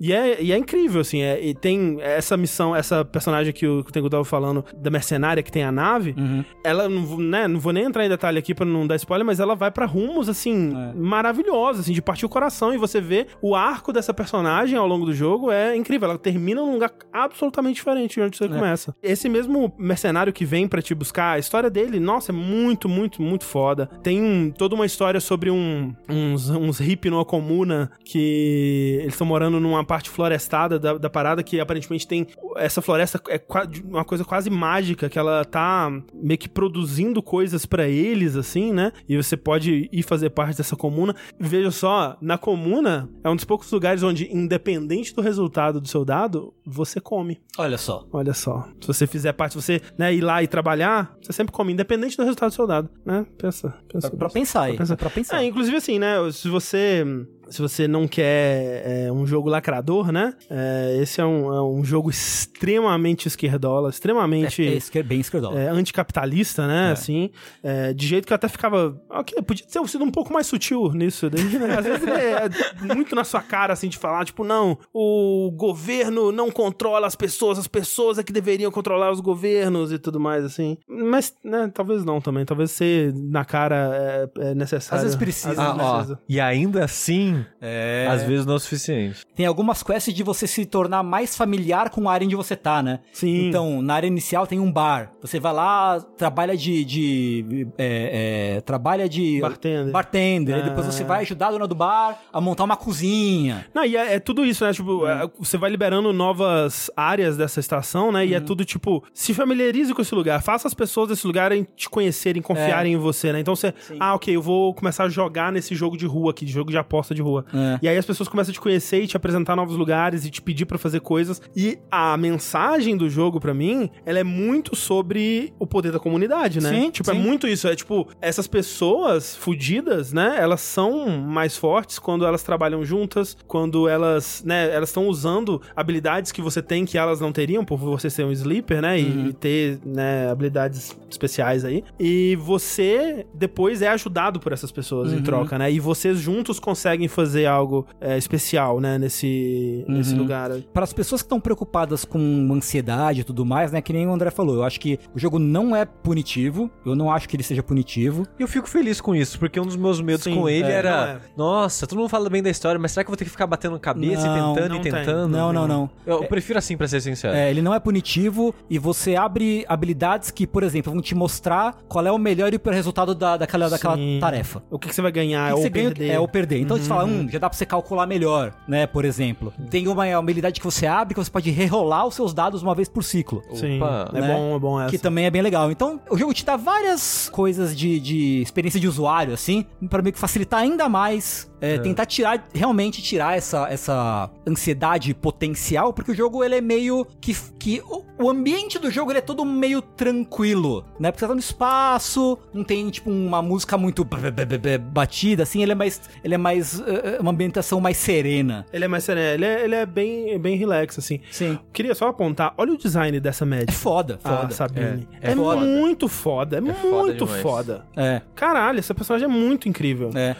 A: E é, e é incrível, assim. é- e tem essa missão, essa personagem que o, que o Tengu tava falando, da mercenária que tem a nave,
C: Uhum.
A: ela, não, né, não vou nem entrar em detalhe aqui pra não dar spoiler, mas ela vai pra rumos, assim,
C: É.
A: maravilhosos, assim, de partir o coração. E você vê o arco dessa personagem ao longo do jogo é incrível. Ela termina num lugar absolutamente diferente de onde você começa. Esse mesmo mercenário que vem pra te buscar, a história dele, nossa, é muito, muito, muito foda. Tem um- toda uma história sobre um, uns, uns hippies numa comuna que eles estão morando numa parte florestada da, da parada que aparentemente tem. Essa floresta é uma coisa quase mágica, que ela tá meio que produzindo coisas pra eles, assim, né? E você pode ir fazer parte dessa comuna. Veja só, na comuna é um dos poucos lugares onde, independente do resultado do seu dado, você come.
C: Olha só.
A: Olha só. Se você fizer parte, se você né, ir lá e trabalhar, você sempre come, independente do resultado do seu dado, né? Pensa.
C: Pra
A: nisso.
C: pensar aí.
A: Pra pensar.
C: É pra pensar.
A: É, inclusive assim, né? Se você. Se você não quer é, um jogo lacrador, né? é, esse é um, é um jogo extremamente esquerdola, extremamente
C: É, [laughs] é esquer- bem esquerdola.
A: é, anticapitalista, né? Assim, é, de jeito que eu até ficava. Ok, podia ter sido um pouco mais sutil nisso. daí, né? [laughs] Às vezes ele é muito na sua cara, assim, de falar, tipo, não, o governo não controla as pessoas, as pessoas é que deveriam controlar os governos e tudo mais, assim. Mas, né, talvez não também. Talvez ser na cara é, é necessário.
C: Às vezes precisa.
A: Às vezes
B: Ah, ó,
A: precisa.
B: e ainda assim,
C: É.
B: às vezes não é o suficiente.
C: Tem algumas quests de você se tornar mais familiar com a área onde você tá, né?
A: Sim.
C: Então, na área inicial tem um bar. Você vai lá, trabalha de. de é, é, trabalha de.
A: Bartender.
C: Bartender. Aí
A: Ah.
C: depois você vai ajudar a dona do bar a montar uma cozinha.
A: Não, e é, é tudo isso, né? Tipo, é, você vai liberando novas áreas dessa estação, né? E é tudo tipo, se familiarize com esse lugar, faça as pessoas desse lugar em te conhecerem, confiarem em você, né? Então você, ah, ok, eu vou começar a jogar nesse jogo de rua aqui, de jogo de aposta de rua.
C: É.
A: E aí as pessoas começam a te conhecer e te apresentar novos lugares e te pedir pra fazer coisas. E a mensagem do jogo, pra mim, ela é muito sobre o poder da comunidade, né?
C: Sim,
A: tipo, é
C: sim.
A: muito isso. É tipo, essas pessoas fudidas, né? Elas são mais fortes quando elas trabalham juntas, quando elas, né? Elas estão usando habilidades que você tem que elas não teriam, por você ser um sleeper, né? E,
C: Uhum.
A: ter, né, habilidades especiais aí. E você depois é ajudado por essas pessoas
C: Uhum.
A: em troca, né? E vocês juntos conseguem fazer algo é, especial, né? Nesse, nesse
C: Uhum.
A: lugar.
C: Para as pessoas que estão preocupadas com ansiedade e tudo mais, né? Que nem o André falou, eu acho que o jogo não é punitivo. Eu não acho que ele seja punitivo.
B: E eu fico feliz com isso, porque um dos meus medos
A: Sim,
B: com ele
A: é,
B: era:
A: é.
B: nossa, todo mundo fala bem da história, mas será que eu vou ter que ficar batendo cabeça
C: Não,
B: e tentando
A: não
B: e
A: tem.
B: tentando?
C: Não, não, não.
B: Eu prefiro assim, pra ser sincero.
C: É, ele não é punitivo e você abre habilidades que, por exemplo, vão te mostrar qual é o melhor e o pior resultado da, daquela, daquela tarefa.
A: O que, que você vai ganhar?
C: O que
A: ou
C: você ganha
A: perder.
C: é ou perder. Então, você fala, Então já dá pra você calcular melhor, né? Por exemplo. Tem uma habilidade que você abre que você pode rerolar os seus dados uma vez por ciclo.
A: Sim,
B: Opa.
A: é
C: Né?
A: bom, é bom essa.
C: Que também é bem legal. Então, o jogo te dá várias coisas de, de experiência de usuário, assim, pra meio que facilitar ainda mais. É, Tentar tirar, realmente tirar essa, essa ansiedade potencial, porque o jogo ele é meio que. que o, o ambiente do jogo ele é todo meio tranquilo, né? Porque você tá no espaço, não tem, tipo, uma música muito batida, assim, ele é mais. Ele é mais. eh, eh, uma ambientação mais serena.
A: Ele é mais sereno, ele é, ele é bem, bem relax, assim.
C: Sim.
A: Queria só apontar, olha o design dessa
C: É
A: médica.
C: foda,
A: Ah,
C: foda.
A: Sabine.
B: É-
A: É,
B: é foda.
A: muito foda, é,
B: foda
A: muito
B: demais.
A: foda.
C: É.
A: Caralho, essa personagem é muito incrível.
C: É.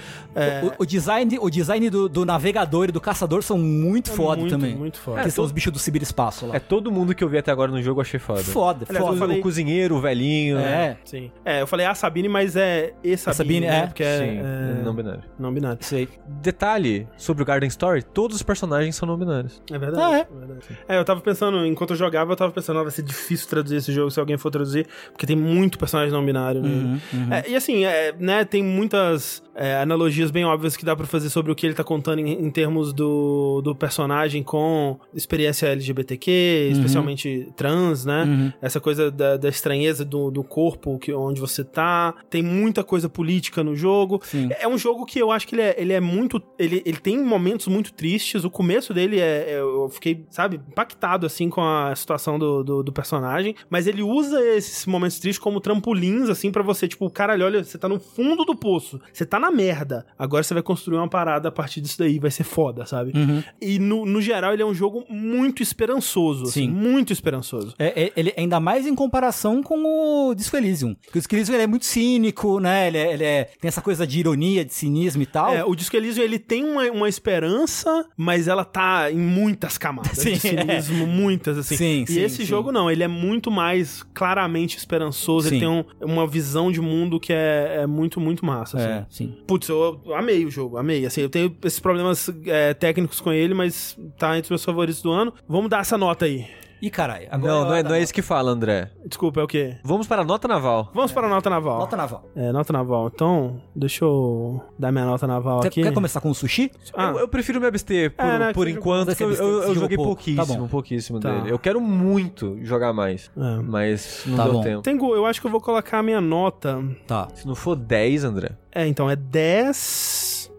C: O, o design, o design do, do navegador e do caçador são muito
A: É
C: foda
A: muito,
C: também.
A: muito foda.
C: Que são os bichos do ciberespaço lá.
B: É todo mundo que eu vi até agora no jogo eu achei foda.
C: foda,
A: Aliás,
C: foda.
A: eu falei-
B: O cozinheiro, o velhinho.
C: É,
A: Sim. É, eu falei a Sabine, mas é e Sabine,
C: Sabine,
A: né?
C: é.
A: Porque é,
B: Sim,
A: é
B: não binário.
A: não binário.
C: aí.
B: Detalhe sobre o Garden Story, todos os personagens são não binários.
A: É verdade.
C: Ah, é?
A: é verdade. É, eu tava pensando, enquanto eu jogava, eu tava pensando, ah, vai ser difícil traduzir esse jogo se alguém for traduzir, porque tem muito personagem não binário nele.
C: Uhum,
A: É, e assim, é, né, tem muitas é, analogias bem óbvias que dá pra fazer sobre o que ele tá contando em, em termos do, do personagem com experiência LGBTQ, especialmente trans, né?
C: Uhum.
A: Essa coisa da, da estranheza do, do corpo que, onde você tá. Tem muita coisa política no jogo.
C: Sim.
A: É um jogo que eu acho que ele é, ele é muito. Ele, ele tem momentos muito tristes. O começo dele é. é- Eu fiquei, sabe, impactado assim com a situação do, do, do personagem. Mas ele usa esses momentos tristes como trampolins, assim, pra você, tipo, caralho, olha, você tá no fundo do poço. Você tá na merda. Agora você vai construir uma parada a partir disso daí. Vai ser foda, sabe?
C: Uhum.
A: E no, no geral, ele é um jogo muito esperançoso. assim,
C: Sim.
A: muito esperançoso.
C: É, é- ele ainda mais em comparação com o Disco Elysium. Porque o Disco Elysium ele é muito cínico, né? Ele, é- ele é- tem essa coisa de ironia, de cinismo e tal.
A: É, o Disco Elysium, ele tem uma, uma esperança, mas ela tá em muitas camadas [laughs]
C: Sim,
A: de cinismo, muitas, assim.
C: Sim,
A: e
C: sim,
A: esse
C: sim.
A: jogo não, ele é muito mais claramente esperançoso, ele tem um- uma visão de mundo que é, é muito, muito massa, assim.
C: É, sim.
A: Putz, eu, amei o jogo, amei. Assim, eu tenho esses problemas é, técnicos com ele, mas tá entre os meus favoritos do ano. Vamos dar essa nota aí.
C: E caralho, agora
B: Não,
C: é
B: não é, não é
C: nota.
B: isso que fala, André.
A: Desculpa, é o quê?
B: Vamos para a nota naval.
A: Vamos para a nota naval.
C: Nota naval.
A: É, nota naval. Então, deixa eu dar minha nota naval
C: Quer,
A: aqui.
C: quer começar com o sushi?
A: Ah.
B: Eu, eu prefiro me abster por,
A: É, né,
B: por enquanto, eu, eu- eu joguei
C: pouco.
B: pouquíssimo,
C: Tá bom.
B: pouquíssimo
A: Tá.
B: dele. Eu quero muito jogar mais,
A: É.
B: mas não
C: Tá
B: deu
C: bom.
B: tempo.
A: Tengu, eu acho que eu vou colocar a minha nota.
C: Tá.
B: Se não for 10, André.
A: É, então, é 10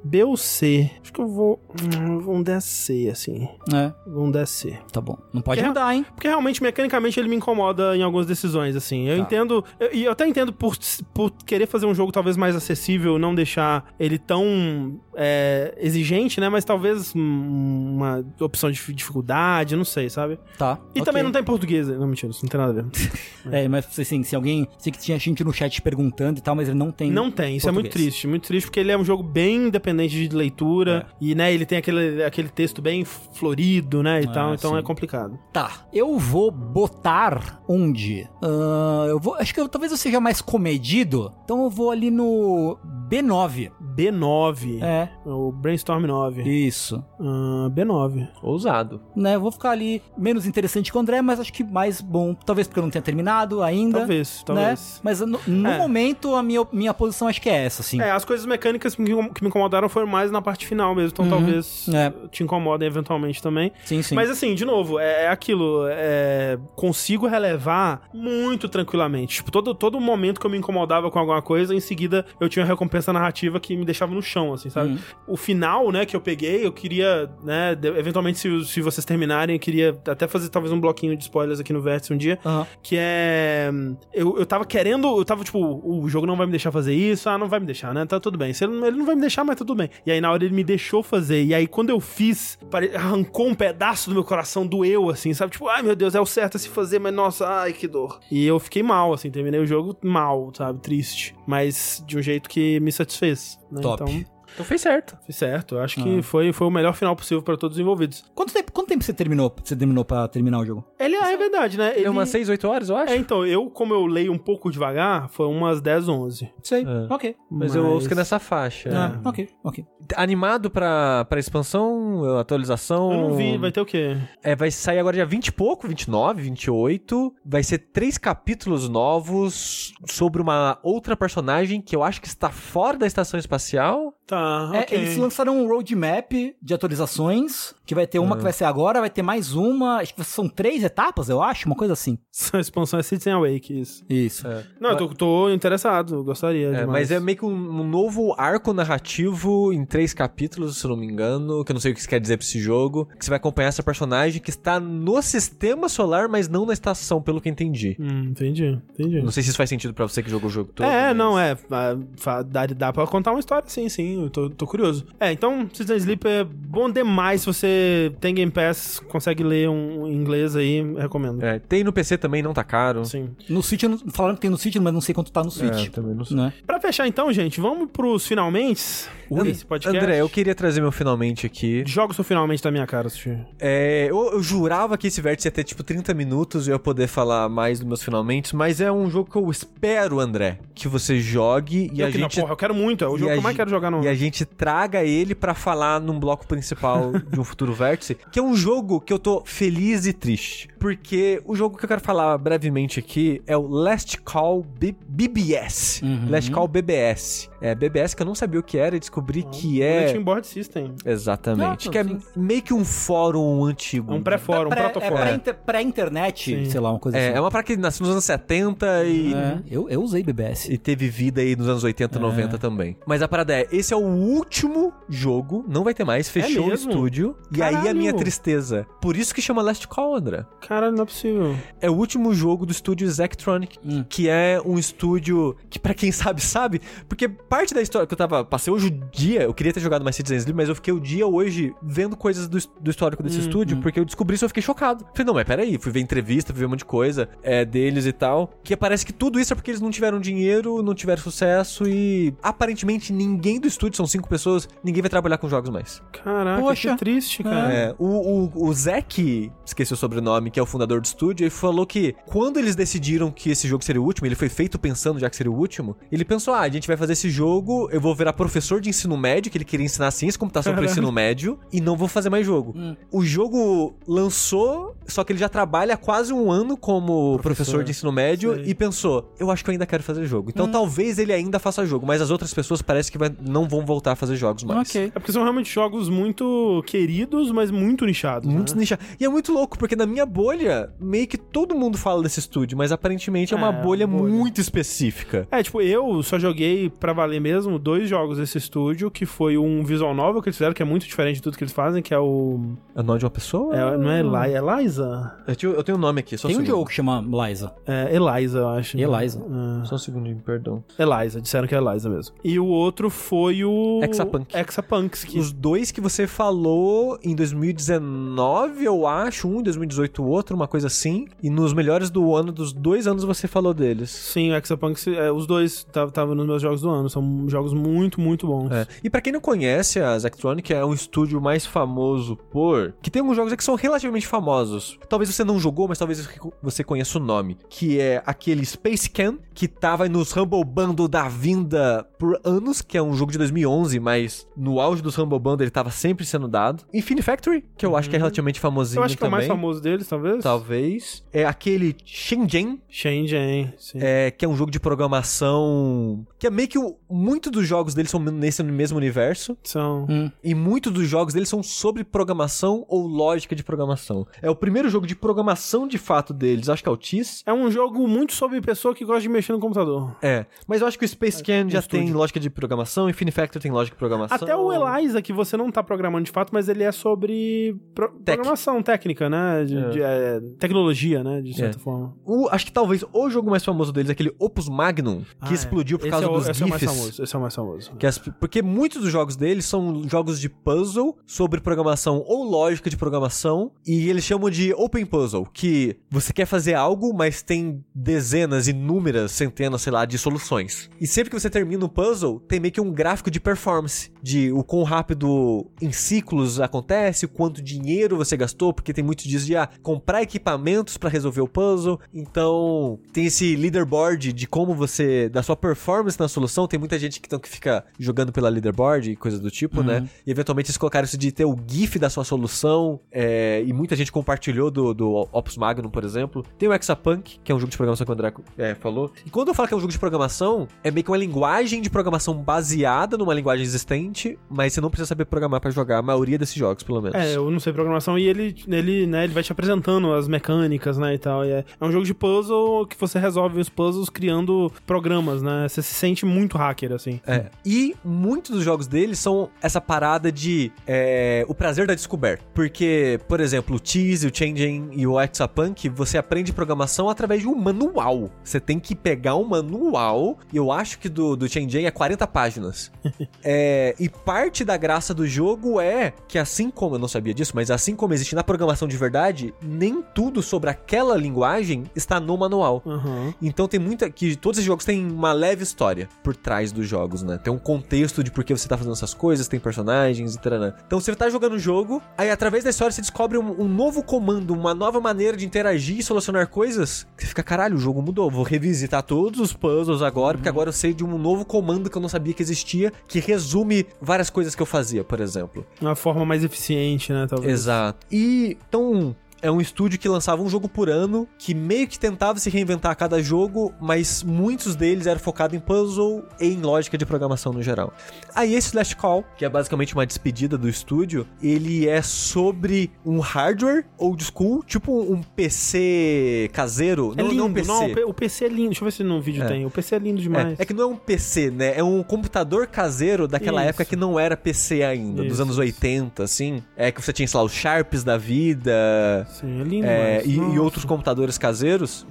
A: B ou C. Acho que eu vou. hum, Vou um 10 C, assim.
C: É,
A: Vou um 10 C.
C: tá bom. Não pode
A: Que é-
C: mudar, hein?
A: Porque realmente, mecanicamente, ele me incomoda em algumas decisões, assim. Eu
C: Tá.
A: entendo. eu- E eu, até entendo por, por querer fazer um jogo talvez mais acessível, não deixar ele tão é, exigente, né? Mas talvez hum, uma opção de dificuldade, não sei, sabe?
C: Tá.
A: E
C: ok.
A: também não tá em português. Não, mentira, isso não tem nada a ver. [laughs]
C: É, mas assim, se alguém. Sei que tinha gente no chat perguntando e tal, mas ele não tem.
A: Não tem, isso é muito
C: português.
A: triste, muito triste, porque ele é um jogo bem independente de leitura, e, né, ele tem aquele, aquele texto bem florido, né, e
C: Ah,
A: tal, então
C: sim.
A: é complicado.
C: Tá, eu vou botar onde? Ah, eu vou, acho que eu, talvez eu seja mais comedido, então eu vou ali no B9.
A: B9,
C: É,
A: o Brainstorm 9.
C: isso.
A: Ah, B9.
B: Ousado.
C: Né, eu vou ficar ali menos interessante que o André, mas acho que mais bom. Talvez porque eu não tenha terminado ainda.
A: Talvez,
C: Né?
A: talvez.
C: Mas no, no
A: É.
C: momento, a minha, minha posição acho que é essa, assim.
A: É, as coisas mecânicas que me, que incomodaram foram mais na parte final mesmo, então
C: Uhum.
A: talvez
C: É.
A: te incomodem eventualmente também.
C: Sim, sim.
A: Mas assim, de novo, é, é aquilo, é, consigo relevar muito tranquilamente. Tipo, todo, todo momento que eu me incomodava com alguma coisa, em seguida eu tinha uma recompensa narrativa que me deixava no chão, assim, sabe?
C: Uhum.
A: O final, né, que eu peguei, eu queria, né, eventualmente se, se vocês terminarem, eu queria até fazer talvez um bloquinho de spoilers aqui no Vértice um dia,
C: Aham.
A: que é... Eu, eu tava querendo, eu tava tipo, o jogo não vai me deixar fazer isso, ah, não vai me deixar, né, tá tudo bem. Se ele, não- ele não vai me deixar, mas tá tudo bem. E aí na hora ele me deixou fazer, e aí quando eu fiz, arrancou um pedaço do meu coração, doeu, assim, sabe? Tipo, ai meu Deus, é o certo a se fazer, mas nossa, ai que dor. E eu fiquei mal, assim, terminei o jogo mal, sabe? Triste. Mas de um jeito que me satisfez. Né?
C: Top.
A: Então,
B: Então fez certo.
A: fiz certo. Eu acho que foi, foi o melhor final possível pra todos os envolvidos.
C: Quanto tempo, quanto tempo você terminou? Você terminou pra terminar o jogo?
A: Ele é, é verdade, né? Ele...
B: Deu umas 6, 8 horas, eu acho.
A: É, então, eu, como eu leio um pouco devagar, foi umas 10, 11.
C: Sei.
B: É.
C: Ok.
B: Mas, eu ouço que é nessa faixa.
C: Ah, ok, ok.
B: Animado pra, pra expansão, atualização?
A: Eu não vi, vai ter o quê?
B: É, vai sair agora dia 20 e pouco, 29, 28. Vai ser três capítulos novos sobre uma outra personagem que eu acho que está fora da estação espacial.
A: Tá,
C: É,
A: ok.
C: eles lançaram um roadmap de atualizações, que vai ter uma que vai ser agora, vai ter mais uma, acho que são três etapas, eu acho, uma coisa assim.
A: Essa expansão é Citizen Awake, isso.
C: Isso.
A: Não, eu tô, tô interessado, gostaria.
B: É,
A: demais.
B: mas é meio que um, um novo arco narrativo em três capítulos, se eu não me engano, que eu não sei o que isso quer dizer pra esse jogo, que você vai acompanhar essa personagem que está no sistema solar, mas não na estação, pelo que entendi.
A: Hum, entendi, entendi.
B: Não sei se isso faz sentido pra você que jogou o jogo todo.
A: É,
B: mas-
A: não, é. ah, Dá, dá pra contar uma história, sim, sim. Eu tô, tô curioso. É, então, Citizen Sleep é bom demais. Se você tem Game Pass, consegue ler um em inglês aí, recomendo.
B: É, tem no PC também, não tá caro.
A: Sim.
C: No Switch, falaram que tem no Switch, mas não sei quanto tá no Switch.
B: É, também não sei.
C: Né?
A: Pra fechar então, gente, vamos pros finalmente.
C: Ui.
A: Esse podcast.
B: André, eu queria trazer meu finalmente aqui.
A: Joga o seu finalmente da minha cara, Sushi.
B: É, eu, eu jurava que esse vértice ia ter tipo 30 minutos e eu ia poder falar mais dos meus finalmente, mas é um jogo que eu espero, André, que você jogue e
A: eu
B: a gente
A: não, porra, eu quero muito. É o jogo que eu mais quero jogar no.
B: E a gente traga ele pra falar num bloco principal de um futuro vértice, que é um jogo que eu tô feliz e triste. Porque o jogo que eu quero falar brevemente aqui é o Last Call B- BBS.
C: Uhum.
B: Last Call BBS. É, BBS que eu não sabia o que era e descobri que é.
A: Bulletin Board System.
B: Exatamente.
C: Não,
B: que é meio que um fórum antigo.
A: É um pré-fórum, um
C: Pré- é
A: protofórum.
C: pré-inter- pré-internet, sei lá, uma coisa
B: É,
C: assim.
B: é uma praia que nasceu nos anos 70 e.
C: É, eu, eu usei BBS.
B: E teve vida aí nos anos 80,
C: É.
B: 90 também. Mas a parada é, esse é o último jogo, não vai ter mais, fechou o
A: É
B: estúdio. E aí a
A: Caralho.
B: minha tristeza. Por isso que chama Last Call, André.
A: Caralho, não é possível.
B: É o último jogo do estúdio Zectronic,
C: Hum.
B: que é um estúdio que pra quem sabe, sabe. Porque parte da história que eu tava... Passei hoje o dia, eu queria ter jogado mais Citizen Sleep, mas eu fiquei o dia hoje vendo coisas do, do histórico desse
C: Hum,
B: estúdio,
C: hum.
B: porque eu descobri isso e eu fiquei chocado. Falei, não, mas peraí, fui ver entrevista, fui ver um monte de coisa é, deles e tal, que parece que tudo isso é porque eles não tiveram dinheiro, não tiveram sucesso e aparentemente ninguém do estúdio, são cinco pessoas, ninguém vai trabalhar com jogos mais.
A: Caraca,
C: Poxa.
A: que triste, cara.
B: É, o, o, o Zack, esqueci o sobrenome, que é o fundador do estúdio, ele falou que quando eles decidiram que esse jogo seria o último, ele foi feito pensando já que seria o último, ele pensou, ah, a gente vai fazer esse jogo, eu vou virar professor de ensino médio, que ele queria ensinar ciência e computação para ensino médio, e não vou fazer mais jogo.
C: Hum.
B: O jogo lançou, só que ele já trabalha há quase um ano como professor,
A: Professor.
B: de ensino médio,
A: Sei.
B: e pensou, eu acho que eu ainda quero fazer jogo. Então
C: Hum.
B: talvez ele ainda faça jogo, mas as outras pessoas parece que vai- não vão voltar a fazer jogos mais.
C: Ok.
A: É porque são realmente jogos muito queridos, mas muito nichados.
B: Muito
A: né?
B: nichado. E é muito louco, porque na minha bolha, meio que todo mundo fala desse estúdio, mas aparentemente é uma
A: É,
B: bolha,
A: bolha.
B: muito específica.
A: É, tipo, eu só joguei pra valer mesmo dois jogos desse estúdio, que foi um visual novel que eles fizeram, que é muito diferente de tudo que eles fazem, que é o...
B: É o nome de uma pessoa?
A: é- não é Eli, é Eliza?
B: Eu, tenho um nome aqui, só
C: Tem um
B: segundo.
C: jogo que chama Liza.
A: É Eliza, eu acho. né?
C: Eliza.
A: É.
B: Só um segundinho, perdão.
A: Eliza, disseram que é Eliza mesmo. E o outro foi o...
B: Exapunk.
A: Exapunks, que...
B: Os dois que você falou em 2019, eu acho, um em 2018, o outro, uma coisa assim. E nos melhores do ano, dos dois anos, você falou deles.
A: Sim, o Exapunks, é, os dois estavam nos meus jogos do ano. São jogos muito, muito bons.
B: É. E pra quem não conhece, a Zectronic é um estúdio mais famoso por... Que tem alguns jogos que são relativamente famosos. Talvez você não jogou, mas talvez você conheça o nome. Que é aquele Space Can, que tava nos Humble Bundle da vinda por anos, que é um jogo de 2011, mas no auge dos Humble Bundle ele tava sempre sendo dado. Infinity Factory, que eu acho que é relativamente famosinho
A: Eu acho que é o
B: também.
A: mais famoso deles, talvez.
B: Talvez. É aquele Shenzhen,
A: Shenzhen, sim.
B: é, que é um jogo de programação. Que é meio que o, muito dos jogos deles são nesse mesmo universo.
A: São...
C: Hum.
B: E muitos dos jogos deles são sobre programação ou lógica de programação. É o primeiro jogo de programação de fato deles, acho que é o TIS.
A: É um jogo muito sobre pessoa que gosta de mexer no computador.
B: É, mas eu acho que o Space Can já
A: estúdio.
B: tem lógica de programação, Infinity Factor tem lógica de programação.
A: Até o Eliza, que você não tá programando de fato, mas ele é sobre pro- programação técnica, né? De,
B: É.
A: de, é, tecnologia, né? De certa
B: É.
A: forma.
B: O, acho que talvez o jogo mais famoso deles é aquele Opus Magnum, que
A: Ah, é.
B: explodiu por
A: Esse
B: causa
A: é o,
B: dos
A: é
B: GIFs.
A: Famoso. Esse é o mais famoso.
B: As- porque muitos dos jogos deles são jogos de puzzle sobre programação ou lógica de programação, e eles chamam de open puzzle, que você quer fazer algo, mas tem dezenas, inúmeras, centenas, sei lá, de soluções. E sempre que você termina um puzzle, tem meio que um gráfico de performance, de o quão rápido em ciclos acontece, o quanto dinheiro você gastou, porque tem muitos dias de ah, comprar equipamentos pra resolver o puzzle. Então, tem esse leaderboard de como você da sua performance na solução, tem muita gente que, então, que fica jogando pela leaderboard e coisas do tipo, né? E eventualmente eles colocaram isso de ter o GIF da sua solução, é, e muita gente compartilhou do, do Opus Magnum, por exemplo. Tem o Exapunk, que é um jogo de programação que o André é, falou. E quando eu falo que é um jogo de programação, é meio que uma linguagem de programação baseada numa linguagem existente, mas você não precisa saber programar pra jogar a maioria desses jogos, pelo menos.
A: É, eu não sei programação e ele, ele, né, ele vai te apresentando as mecânicas, né, e tal. E é, é um jogo de puzzle que você resolve os puzzles criando programas, né? Você se sente muito hacker, assim.
B: É. E muitos dos jogos dele são essa parada de é, o prazer da descoberta. Porque, por exemplo, o Cheese, o Changing e o Exapunk, você aprende programação através de um manual. Você tem que pegar um manual, e eu acho que do, do Changing é 40 páginas. [laughs] é, e parte da graça do jogo é que assim como, eu não sabia disso, mas assim como existe na programação de verdade, nem tudo sobre aquela linguagem está no manual.
A: Uhum.
B: Então tem muita. que Todos esses jogos têm uma leve história por trás dos jogos, né? Tem um contexto de por que você tá fazendo essas coisas, tem personagens e tal. Então você tá jogando o jogo, aí através da história você descobre um, um novo comando, uma nova maneira de interagir e solucionar coisas. Você fica, caralho, o jogo mudou. Vou revisitar todos os puzzles agora, porque agora eu sei de um novo comando que eu não sabia que existia, que resume várias coisas que eu fazia, por exemplo.
A: Uma forma mais eficiente, né, talvez.
B: Exato. E então é um estúdio que lançava um jogo por ano, que meio que tentava se reinventar a cada jogo, mas muitos deles eram focados em puzzle e em lógica de programação no geral. Aí esse Last Call, que é basicamente uma despedida do estúdio, ele é sobre um hardware old school, tipo um PC caseiro.
A: É
B: não,
A: lindo,
B: não um PC.
A: não, o PC é lindo. Deixa eu ver se no vídeo
B: É.
A: tem. O PC é lindo demais.
B: É, é que não é um PC, né? É um computador caseiro daquela
A: Isso.
B: época que não era PC ainda, dos
A: Isso,
B: anos
A: isso.
B: 80, assim. É que você tinha, sei lá, os Sharps da vida,
A: Sim, é lindo
B: é, e, e outros computadores caseiros.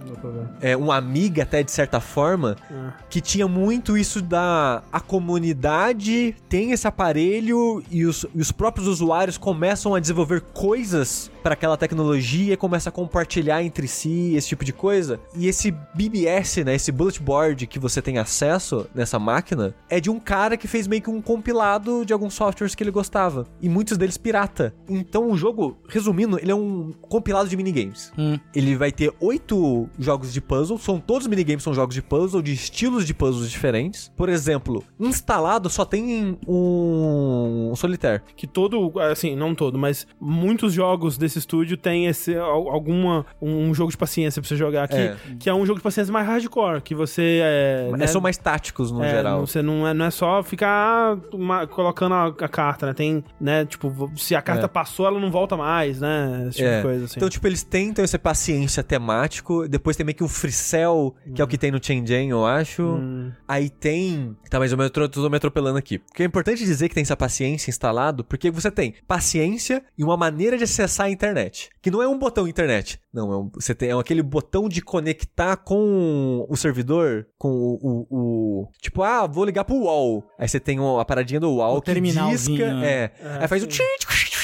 B: É, um Amiga até de certa forma,
A: É.
B: que tinha muito isso da a comunidade tem esse aparelho e os, e os próprios usuários começam a desenvolver coisas para aquela tecnologia, começa a compartilhar entre si, esse tipo de coisa. E esse BBS, né, esse bullet board que você tem acesso nessa máquina, é de um cara que fez meio que um compilado de alguns softwares que ele gostava, e muitos deles pirata. Então o jogo, resumindo, ele é um compilado de minigames.
C: Hum.
B: Ele vai ter oito jogos de puzzle, são todos os minigames são jogos de puzzle, de estilos de puzzles diferentes. Por exemplo, instalado só tem um, um solitaire.
A: Que todo, assim, não todo, mas muitos jogos desse estúdio tem esse, al- alguma, um jogo de paciência pra você jogar aqui,
B: É.
A: que é um jogo de paciência mais hardcore, que você é... Né,
B: são mais táticos no
A: é,
B: geral.
A: não- Você não é, não é só ficar uma- colocando a, a carta, né? Tem, né, tipo, se a carta
B: É.
A: passou, ela não volta mais, né? Esse tipo
B: É.
A: de coisa, assim.
B: Então, tipo, eles tentam esse paciência temático. Depois tem meio que um free cell, que é o que tem no Jam, eu acho.
A: Hum.
B: Aí tem. Tá, mas eu me, tô, tô me atropelando aqui. Porque é importante dizer que tem essa paciência instalado, porque você tem paciência e uma maneira de acessar a internet. Que não é um botão internet. Não, é um- você tem é aquele botão de conectar com o servidor, com o. o- o- tipo, ah, vou ligar pro UOL. Aí você tem uma- a paradinha do UOL
C: O
B: que disca.
C: né?
B: É.
A: É,
B: aí faz
A: sim.
B: o.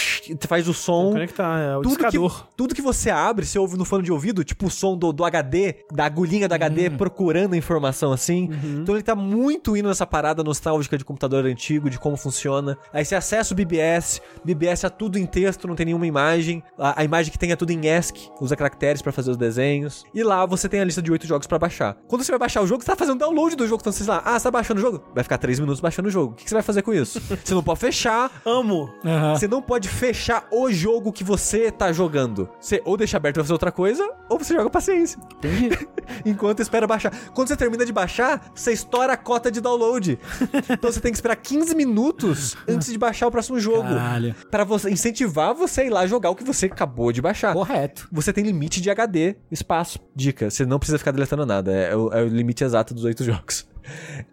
B: Faz o som.
A: Conectar, é o
B: Tudo que,
A: discador.
B: tudo que você abre, você ouve no fone de ouvido, tipo o som do, do HD, da agulhinha do HD procurando informação assim. Então ele tá muito indo nessa parada nostálgica de computador antigo, de como funciona. Aí você acessa o BBS, BBS é tudo em texto, não tem nenhuma imagem. A, a imagem que tem é tudo em ESC, usa caracteres pra fazer os desenhos. E lá você tem a lista de oito jogos pra baixar. Quando você vai baixar o jogo, você tá fazendo download do jogo. Então você lá, ah, você tá baixando o jogo? Vai ficar três minutos baixando o jogo. O que que você vai fazer com isso? [laughs] você não pode fechar,
A: Amo.
C: Aham.
B: você não pode fechar o jogo que você tá jogando. Você ou deixa aberto pra fazer outra coisa, ou você joga paciência.
C: Entendi. [laughs]
B: Enquanto espera baixar. Quando você termina de baixar, você estoura a cota de download. [laughs] então você tem que esperar 15 minutos antes de baixar o próximo jogo.
C: Caralho.
B: Pra você incentivar você a ir lá jogar o que você acabou de baixar.
C: Correto.
B: Você tem limite de HD, espaço. Dica, você não precisa ficar deletando nada. É, o, é o limite exato dos oito jogos.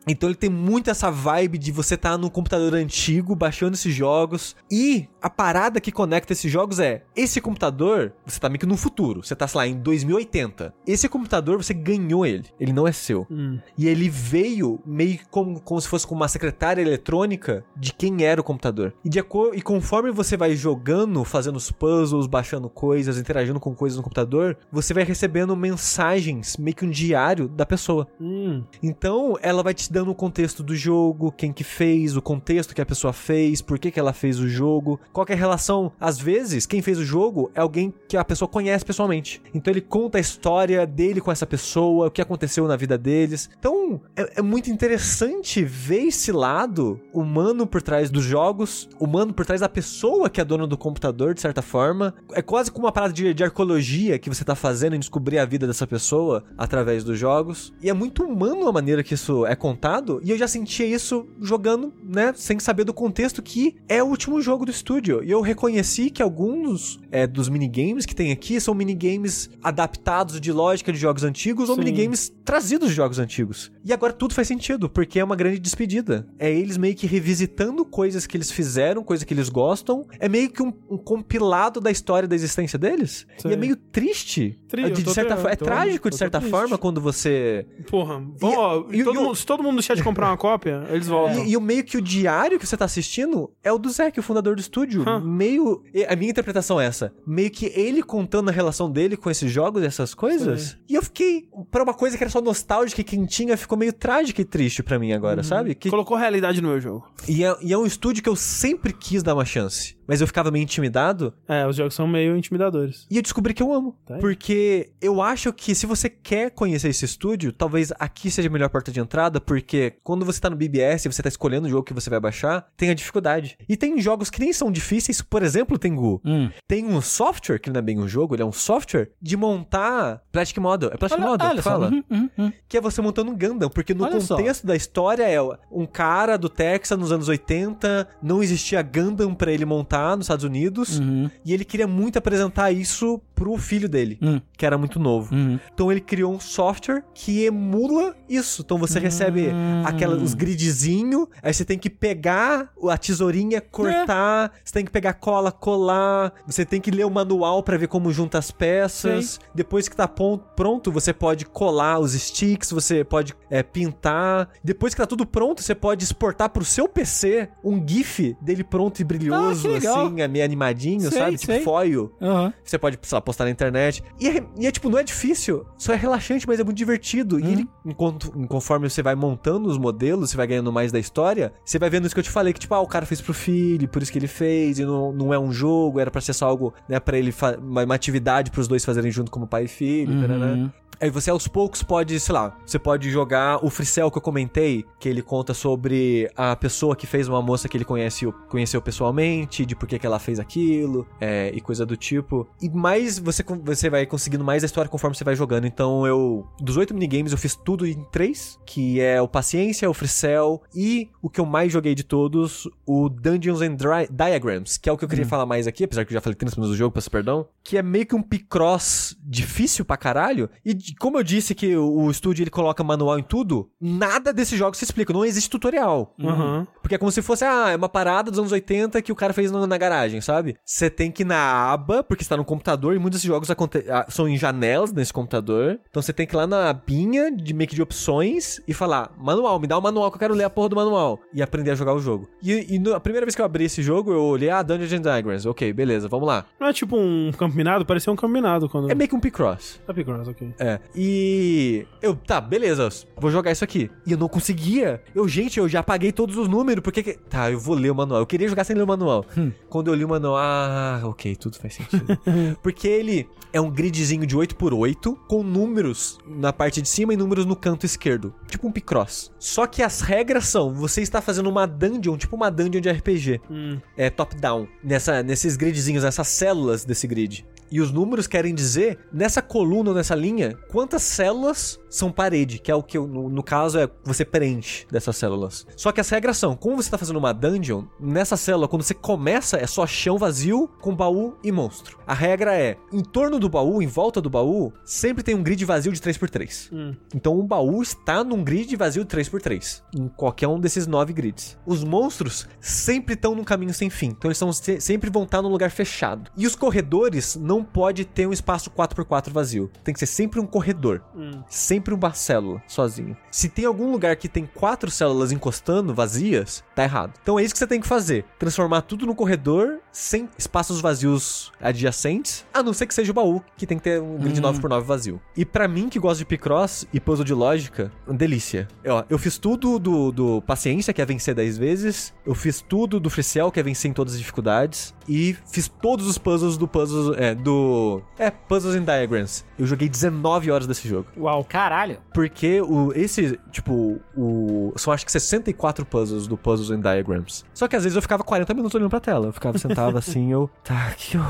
B: Então ele tem muito essa vibe de você estar tá no computador antigo, baixando esses jogos. E a parada que conecta esses jogos é: esse computador, você tá meio que no futuro. Você tá, sei lá, em 2080. Esse computador, você ganhou ele. Ele não é seu.
A: Hum.
B: E ele veio meio que como, como se fosse com uma secretária eletrônica de quem era o computador. E, de acor- e conforme você vai jogando, fazendo os puzzles, baixando coisas, interagindo com coisas no computador, você vai recebendo mensagens, meio que um diário da pessoa.
A: Hum.
B: Então, ela vai te dando o contexto do jogo, quem que fez, o contexto que a pessoa fez, por que que ela fez o jogo, qual é a relação. Às vezes, quem fez o jogo é alguém que a pessoa conhece pessoalmente. Então ele conta a história dele com essa pessoa, o que aconteceu na vida deles. Então é, é muito interessante ver esse lado humano por trás dos jogos, humano por trás da pessoa que é dona do computador, de certa forma. É quase como uma parada de, de arqueologia que você tá fazendo em descobrir a vida dessa pessoa através dos jogos. E é muito humano a maneira que isso é contado. E eu já sentia isso jogando, né? Sem saber do contexto que é o último jogo do estúdio. E eu reconheci que alguns é, dos minigames que tem aqui são minigames adaptados de lógica de jogos antigos ou
A: Sim.
B: minigames trazidos de jogos antigos. E agora tudo faz sentido, porque é uma grande despedida. É eles meio que revisitando coisas que eles fizeram, coisas que eles gostam. É meio que um, um compilado da história da existência deles.
A: Sim.
B: E é meio triste. De, de certa. É trágico, de certa
A: triste.
B: forma, quando você.
A: Porra, ó,
B: e-
A: todo
B: e o-
A: mundo- se todo mundo do chat comprar uma cópia, [laughs] eles voltam.
B: E, e o meio que o diário que você tá assistindo é o do Zack, o fundador do estúdio.
A: Hã.
B: Meio. e A minha interpretação é essa. Meio que ele contando a relação dele com esses jogos e essas coisas. E eu fiquei. Pra uma coisa que era só nostálgica e quentinha, ficou meio trágica e triste pra mim agora, sabe? Que,
A: Colocou realidade no meu jogo.
B: e, é, e é um estúdio que eu sempre quis dar uma chance. Mas eu ficava meio intimidado.
A: É, os jogos são meio intimidadores.
B: E eu descobri que eu amo.
A: Tá
B: porque eu acho que se você quer conhecer esse estúdio, talvez aqui seja a melhor porta de entrada, porque quando você tá no BBS e você tá escolhendo o jogo que você vai baixar, tem a dificuldade. E tem jogos que nem são difíceis, por exemplo, Tengu.
C: Hum.
B: Tem um software, que não é bem um jogo, ele é um software, de montar Plastic Model. É Plastic
C: Olha,
B: Model
C: olha
B: que
C: só.
B: fala?
C: Uhum, uhum, uhum.
B: Que é você montando um Gundam, porque no
C: Olha só.
B: contexto da história é um cara do Texas nos anos 80, não existia Gundam pra ele montar nos Estados Unidos,
C: Uhum.
B: e ele queria muito apresentar isso pro filho dele,
C: Hum.
B: que era muito novo.
C: Uhum.
B: Então ele criou um software que emula isso. Então você recebe
C: Hum.
B: aquela, os gridzinho, aí você tem que pegar a tesourinha, cortar, você tem que pegar cola, colar, você tem que ler o manual pra ver como junta as peças. Depois que tá pronto, você pode colar os sticks, você pode é, pintar. Depois que tá tudo pronto, você pode exportar pro seu PC um GIF dele pronto e brilhoso,
C: Ah.
B: Assim, é meio animadinho,
C: Sei,
B: sabe?
C: sei.
B: Tipo foil.
C: Aham.
B: Você pode, sei lá, postar na internet. E é, e é, tipo, não é difícil. Só é relaxante, mas é muito divertido. E ele, enquanto, conforme você vai montando os modelos, você vai ganhando mais da história, você vai vendo isso que eu te falei, que tipo, ah, o cara fez pro filho, por isso que ele fez, e não, não é um jogo, era pra ser só algo, né, pra ele, uma, uma atividade pros dois fazerem junto como pai e filho,
C: Uhum.
B: tarará. Aí você aos poucos pode, sei lá, você pode jogar o Fricel que eu comentei, que ele conta sobre a pessoa que fez uma moça que ele conhece, conheceu pessoalmente, de por que, que ela fez aquilo, é, e coisa do tipo. E mais você, você vai conseguindo mais a história conforme você vai jogando. Então eu, dos oito minigames, eu fiz tudo em três, que é o Paciência, o Fricel e o que eu mais joguei de todos, o Dungeons and Dri- Diagrams, que é o que eu queria falar mais aqui, apesar que eu já falei 30 minutos do jogo, peço perdão, que é meio que um Picross difícil pra caralho. E como eu disse que o, o estúdio ele coloca manual em tudo, nada desses jogos se explica, não existe tutorial.
A: Aham.
B: Porque é como se fosse, ah, é uma parada dos anos 80 que o cara fez no- na garagem, sabe? Você tem que ir na aba, porque está no computador, e muitos desses jogos ah, são em janelas nesse computador. Então você tem que ir lá na abinha de meio que de opções e falar, manual, me dá o manual que eu quero ler a porra do manual. E aprender a jogar o jogo. E, e no- a primeira vez que eu abri esse jogo, eu olhei, ah, Dungeons and Dragons. Ok, beleza, vamos lá.
A: Não é tipo um campo minado? Parecia um campo minado quando...
B: É meio que um Picross.
A: É Picross, ok.
B: É. E eu, tá, beleza, vou jogar isso aqui. E eu não conseguia. Eu, gente, eu já apaguei todos os números, porque que... Tá, eu vou ler o manual. Eu queria jogar sem ler o manual. Quando eu li o manual, ah, ok, tudo faz sentido. [laughs] porque ele é um gridzinho de 8x8 com números na parte de cima e números no canto esquerdo. Tipo um Picross. Só que as regras são, você está fazendo uma dungeon, tipo uma dungeon de RPG.
A: Hum.
B: É top-down. Nessa, nesses gridzinhos, nessas células desse grid. E os números querem dizer, nessa coluna ou nessa linha, quantas células são parede, que é o que, eu- no, no caso, é você preenche dessas células. Só que as regras são, como você tá fazendo uma dungeon, nessa célula, quando você começa, é só chão vazio, com baú e monstro. A regra é, em torno do baú, em volta do baú, sempre tem um grid vazio de 3x3.
A: Hum.
B: Então o baú está num grid vazio 3x3, em qualquer um desses nove grids. Os monstros sempre estão num caminho sem fim, então eles são, se- sempre vão estar num lugar fechado. E os corredores não pode ter um espaço 4x4 vazio, tem que ser sempre um corredor.
A: Hum.
B: Sempre sempre uma célula sozinho. Se tem algum lugar que tem quatro células encostando, vazias, tá errado. Então é isso que você tem que fazer: transformar tudo no corredor sem espaços vazios adjacentes, a não ser que seja o baú, que tem que ter um grid 9x9 vazio. E pra mim, que gosta de Picross e puzzle de lógica, delícia. Ó, eu fiz tudo do, do Paciência, que é vencer 10 vezes. Eu fiz tudo do Freecell, que é vencer em todas as dificuldades. E fiz todos os puzzles do puzzles. É, do. É, Puzzles and Diagrams. Eu joguei 19 horas desse jogo.
A: Uau.
C: Caralho.
B: Porque o, esse, tipo, o. São acho que 64 puzzles do Puzzles and Diagrams. Só que às vezes eu ficava 40 minutos olhando pra tela. Eu ficava sentado [laughs] assim, eu. Tá, que eu.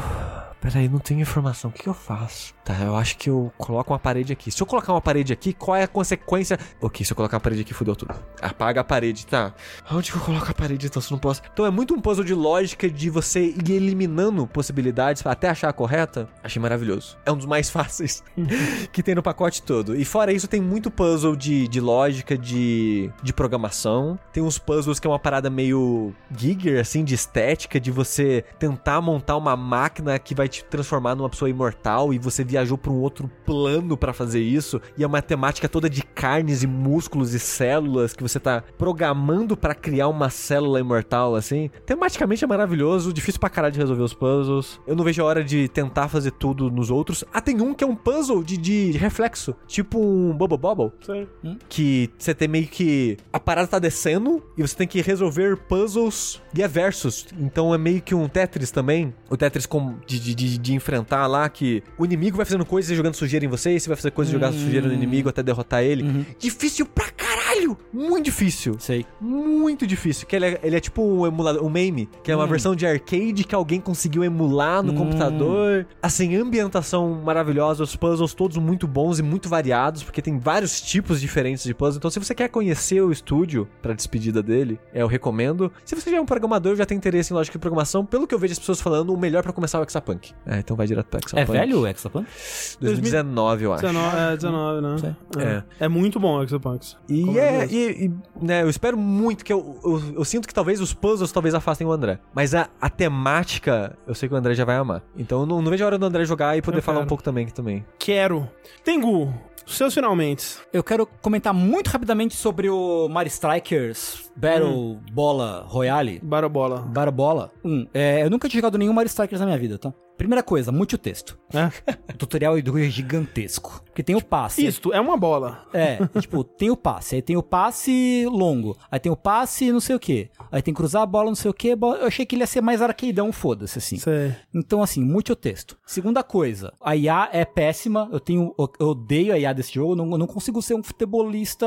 B: Peraí, não tenho informação. O que, que eu faço? Tá, eu acho que eu coloco uma parede aqui. Se eu colocar uma parede aqui, qual é a consequência? Ok, se eu colocar uma parede aqui, fudeu tudo. Apaga a parede, tá? Onde que eu coloco a parede então se eu não posso? Então é muito um puzzle de lógica de você ir eliminando possibilidades até achar a correta. Achei maravilhoso. É um dos mais [laughs] fáceis que tem no pacote todo. E fora isso, tem muito puzzle de, de lógica, de, de programação. Tem uns puzzles que é uma parada meio Giger, assim, de estética, de você tentar montar uma máquina que vai te transformar numa pessoa imortal e você viajou para um outro plano para fazer isso. E a matemática toda de carnes e músculos e células que você tá programando para criar uma célula imortal, assim. Tematicamente é maravilhoso, difícil pra caralho de resolver os puzzles. Eu não vejo a hora de tentar fazer tudo nos outros. Ah, tem um que é um puzzle de, de reflexo, tipo um Bubble Bobble
A: Sei.
B: que você tem meio que a parada tá descendo e você tem que resolver puzzles e é versus. Então é meio que um Tetris também. O Tetris com, de, de, de, de enfrentar lá que o inimigo vai fazendo coisas e jogando sujeira em você, e você vai fazer coisas e jogar sujeira no inimigo até derrotar ele. Difícil pra caralho! Muito difícil.
C: Sei.
B: Muito difícil. Que ele é, ele é tipo um emulador, um MAME, que é uma versão de arcade que alguém conseguiu emular no computador. Assim, ambientação maravilhosa, os puzzles todos muito bons e muito variados, porque tem vários tipos diferentes de puzzles. Então, se você quer conhecer o estúdio pra despedida dele, é, eu recomendo. Se você já é um programador, já tem interesse em lógica de programação, pelo que eu vejo as pessoas falando, o melhor pra começar é o Exapunk. É, então vai direto pro
C: É
B: Exapunk.
C: velho o Exapunk?
B: 2019, eu acho.
A: 19, é, 19, né?
C: Sei.
A: É. é muito bom o Exopunks.
B: E, é, e, e, né, eu espero muito que eu, eu, eu sinto que talvez os puzzles talvez afastem o André. Mas a, a temática, eu sei que o André já vai amar. Então eu não, não vejo a hora do André jogar e poder
A: Eu
B: falar
A: quero.
B: um pouco também. também.
A: Quero. Tengu, seus finalmente.
C: Eu quero comentar muito rapidamente sobre o Mario Strikers Battle Bola Royale.
A: Barabola.
C: Battle Bola 1. É, eu nunca tinha jogado nenhum Mario Strikers na minha vida, tá? Primeira coisa, muito texto.
A: É. [laughs]
C: O tutorial é gigantesco. Porque tem o passe.
A: Isto é uma bola.
C: É, tipo, tem o passe. Aí tem o passe longo. Aí tem o passe não sei o que. Aí tem cruzar a bola, não sei o que. Eu achei que ele ia ser mais arcadeão, foda-se, assim.
A: Sei.
C: Então, assim, muito texto. Segunda coisa, a IA é péssima. Eu tenho. Eu odeio a IA desse jogo. Eu não, eu não consigo ser um futebolista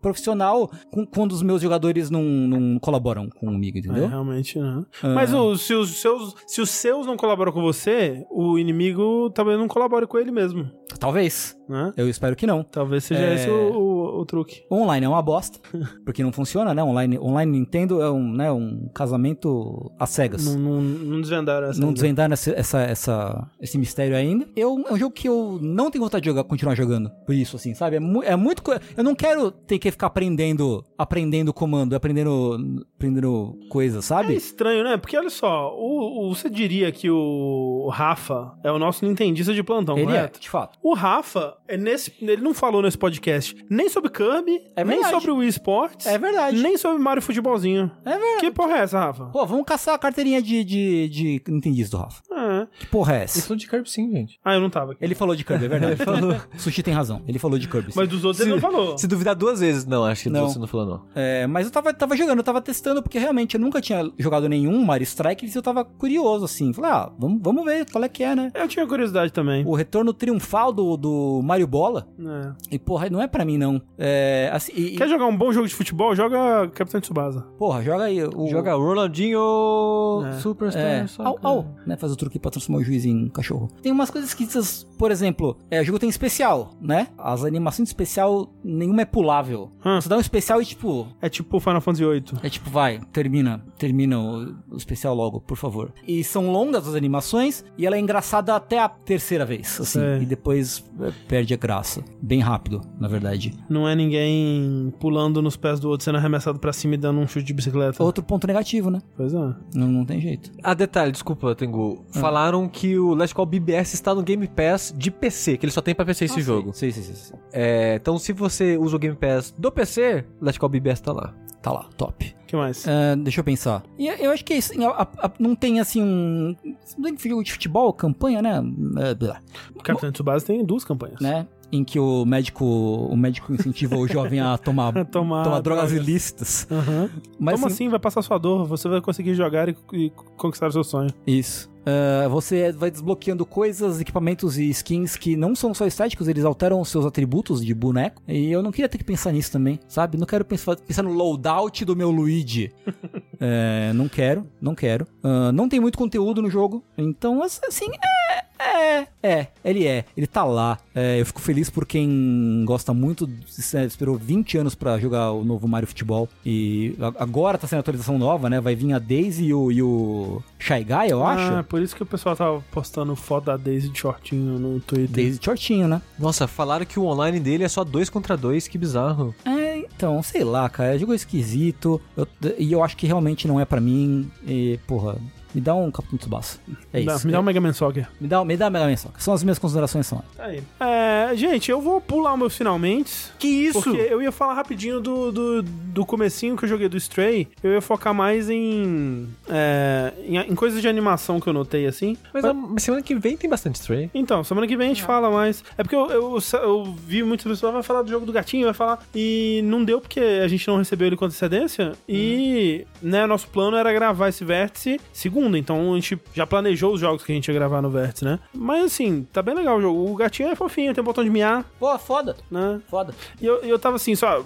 C: profissional quando os meus jogadores não, não colaboram comigo,
A: É,
C: entendeu?
A: realmente, né?
C: Ah.
A: Mas o- se, os seus, se os seus não colaboram com você, o inimigo talvez não colabore com ele mesmo,
C: Talvez.
A: né?
C: Eu espero que não.
A: Talvez seja
C: É.
A: esse o, o- o truque.
C: Online é uma bosta, [laughs] porque não funciona, né? Online, online Nintendo é um, né, um casamento às cegas.
A: Não, não, não desvendaram essa
C: não desvendaram essa, essa, essa- esse mistério ainda. Eu, é um jogo que eu não tenho vontade de jogar, continuar jogando. Por isso, assim, sabe? É, mu- é muito. Eu não quero ter que ficar aprendendo, aprendendo comando, aprendendo, aprendendo coisas,
A: É
C: sabe?
A: estranho, né? Porque olha só, o, o- você diria que o Rafa é o nosso nintendista de plantão,
C: Ele é,
A: correto?
C: de fato.
A: O Rafa, é nesse, ele não falou nesse podcast nem sobre Kirby,
C: É
A: nem sobre o Wii Sports,
C: É verdade.
A: nem sobre Mario Futebolzinho.
C: É verdade.
A: Que porra é essa, Rafa?
C: Pô, vamos caçar a carteirinha de, de, de Nintendista do Rafa.
A: É.
C: Que porra é essa?
B: falou de Kirby sim, gente.
A: Ah, eu não tava aqui.
C: Ele falou de Kirby, é verdade. ele falou. [laughs] Sushi tem razão. Ele falou de Kirby. sim.
A: Mas dos outros ele não falou.
B: Se duvidar duas vezes, não, acho que
C: Não.
B: você não falou, não.
C: É, mas eu tava, tava jogando, eu tava testando, porque realmente eu nunca tinha jogado nenhum Mario Strikers e eu tava curioso, assim. Falei, ah, vamos, vamos ver qual é que é, né?
A: Eu tinha curiosidade também.
C: O retorno triunfal do, do Mario Bola.
A: É.
C: E, porra, não é pra mim, não. É, assim, e, e-
A: Quer jogar um bom jogo de futebol? Joga Capitão Tsubasa.
C: porra, joga aí. O,
B: Joga Ronaldinho
A: É.
B: Superstar.
C: É, au, au, né? Faz o truque pra transformar o juiz em cachorro. Tem umas coisas esquisitas, por exemplo, é, o jogo tem especial, né? As animações de especial, nenhuma é pulável.
A: Hum.
C: Você dá um especial e, tipo,
A: É tipo Final Fantasy VIII.
C: é tipo, vai, termina. termina o, o especial logo, por favor. E são longas as animações e ela é engraçada até a terceira vez, assim,
A: Sei.
C: e depois é, perde a graça. Bem rápido, na verdade.
A: Não é ninguém pulando nos pés do outro, sendo arremessado pra cima e dando um chute de bicicleta.
C: Outro ponto negativo, né?
A: Pois é.
C: Não, não tem jeito.
B: Ah, detalhe, desculpa, Tengu. Falaram que o Last Call BBS está no Game Pass de PC, que ele só tem pra PC esse jogo.
C: Sim, sim, sim, sim.
B: É, então, se você usa o Game Pass do PC, Last Call BBS tá lá.
C: Tá lá, top.
A: O que mais?
C: Ah, deixa eu pensar. E eu acho que é isso. a- a- não tem assim um. Não tem jogo de futebol, campanha, né? É, blá,
A: O Capitão Tsubasa tem duas campanhas.
C: né? Em que o médico, o médico incentiva o [laughs] jovem a tomar, [laughs]
A: Tomar
C: tomar drogas
A: drogas.
C: ilícitas.
A: Aham.
C: Mas
A: Como
C: assim,
A: assim vai passar sua dor? Você vai conseguir jogar e, e conquistar o seu sonho.
C: Isso. Ah, você vai desbloqueando coisas, equipamentos e skins que não são só estéticos, eles alteram os seus atributos de boneco. E eu não queria ter que pensar nisso também, sabe? Não quero pensar, pensar no loadout do meu Luigi. [laughs] É, não quero, não quero. Ah, não tem muito conteúdo no jogo, então assim, é. É, é, ele é, ele tá lá. É, eu fico feliz por quem gosta muito, é, esperou 20 anos pra jogar o novo Mario Futebol. E agora tá sendo atualização nova, né? Vai vir a Daisy e o, e o Shy Guy, eu acho.
A: Ah, por isso que o pessoal tava postando foto da Daisy de shortinho no Twitter.
C: Daisy shortinho, né?
B: Nossa, falaram que o online dele é só dois contra dois, que bizarro.
C: É, então, sei lá, cara, é jogo esquisito. eu- e eu acho que realmente não é pra mim. E, porra, me dá um Capitão Tsubasa. É
A: Dá-
C: isso.
A: me dá um Mega Man Soccer.
C: me dá, me dá Mega Man Soccer. São as minhas considerações são.
A: Tá aí. É, gente, eu vou pular o meu finalmente.
B: Que isso?
A: Porque eu ia falar rapidinho do, do, do comecinho que eu joguei do Stray. Eu ia focar mais em, é, em. em coisas de animação que eu notei assim.
B: Mas a semana que vem tem bastante Stray.
A: Então, semana que vem a gente fala mais. É porque eu, eu, eu vi muitas pessoas vai falar do jogo do gatinho, vai falar. E não deu porque a gente não recebeu ele com antecedência. E, né, nosso plano era gravar esse vértice segunda. Então a gente já planejou os jogos que a gente ia gravar no vértice, né? Mas assim, tá bem legal o jogo. O gatinho é fofinho, tem botão de miar,
C: Pô, foda.
A: né?
C: Foda.
A: E eu, eu tava assim, só.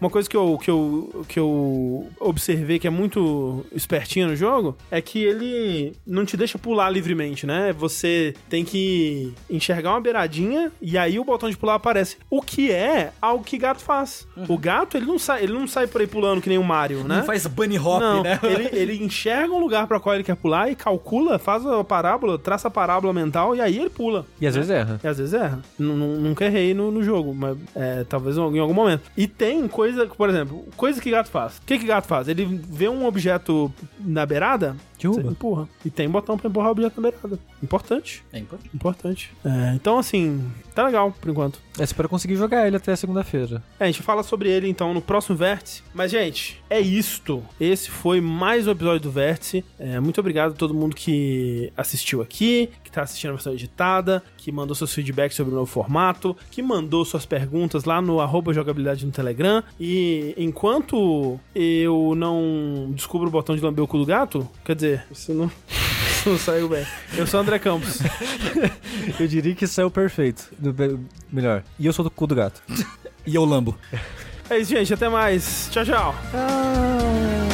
A: Uma coisa que eu, que, eu, que eu observei que é muito espertinho no jogo é que ele não te deixa pular livremente, né? Você tem que enxergar uma beiradinha e aí o botão de pular aparece. O que é algo que gato faz. O gato, ele não sai, ele não sai por aí pulando que nem o Mario, né?
C: Não faz bunny hop,
A: Não,
C: né?
A: ele, ele enxerga um lugar pra qual ele quer pular e calcula, faz a parábola, traça a parábola mental e aí ele pula.
B: E às vezes erra.
A: E às vezes erra. Nu- nu- Nunca errei no, no jogo, mas é, talvez em algum momento. E tem coisa, por exemplo, coisa que gato faz. O que, que gato faz? Ele vê um objeto na beirada,
B: Derruba.
A: você empurra. E tem botão pra empurrar o objeto na beirada. Importante.
C: É importante.
A: Importante. É, então, assim, tá legal por enquanto.
B: É, espero conseguir jogar ele até segunda-feira.
A: É, a gente fala sobre ele então no próximo Vértice. Mas, gente, é isto. Esse foi mais um episódio do Vértice. É, muito obrigado a todo mundo que assistiu aqui, tá assistindo a versão editada, que mandou seus feedbacks sobre o novo formato, que mandou suas perguntas lá no arroba jogabilidade no Telegram. E enquanto eu não descubro o botão de lamber o cu do gato, quer dizer, isso não, isso não saiu bem. Eu sou o André Campos. [laughs]
B: Eu diria que saiu perfeito. Melhor. E eu sou do cu do gato.
C: E eu lambo.
A: É isso, gente. Até mais. Tchau, tchau.
C: Ah.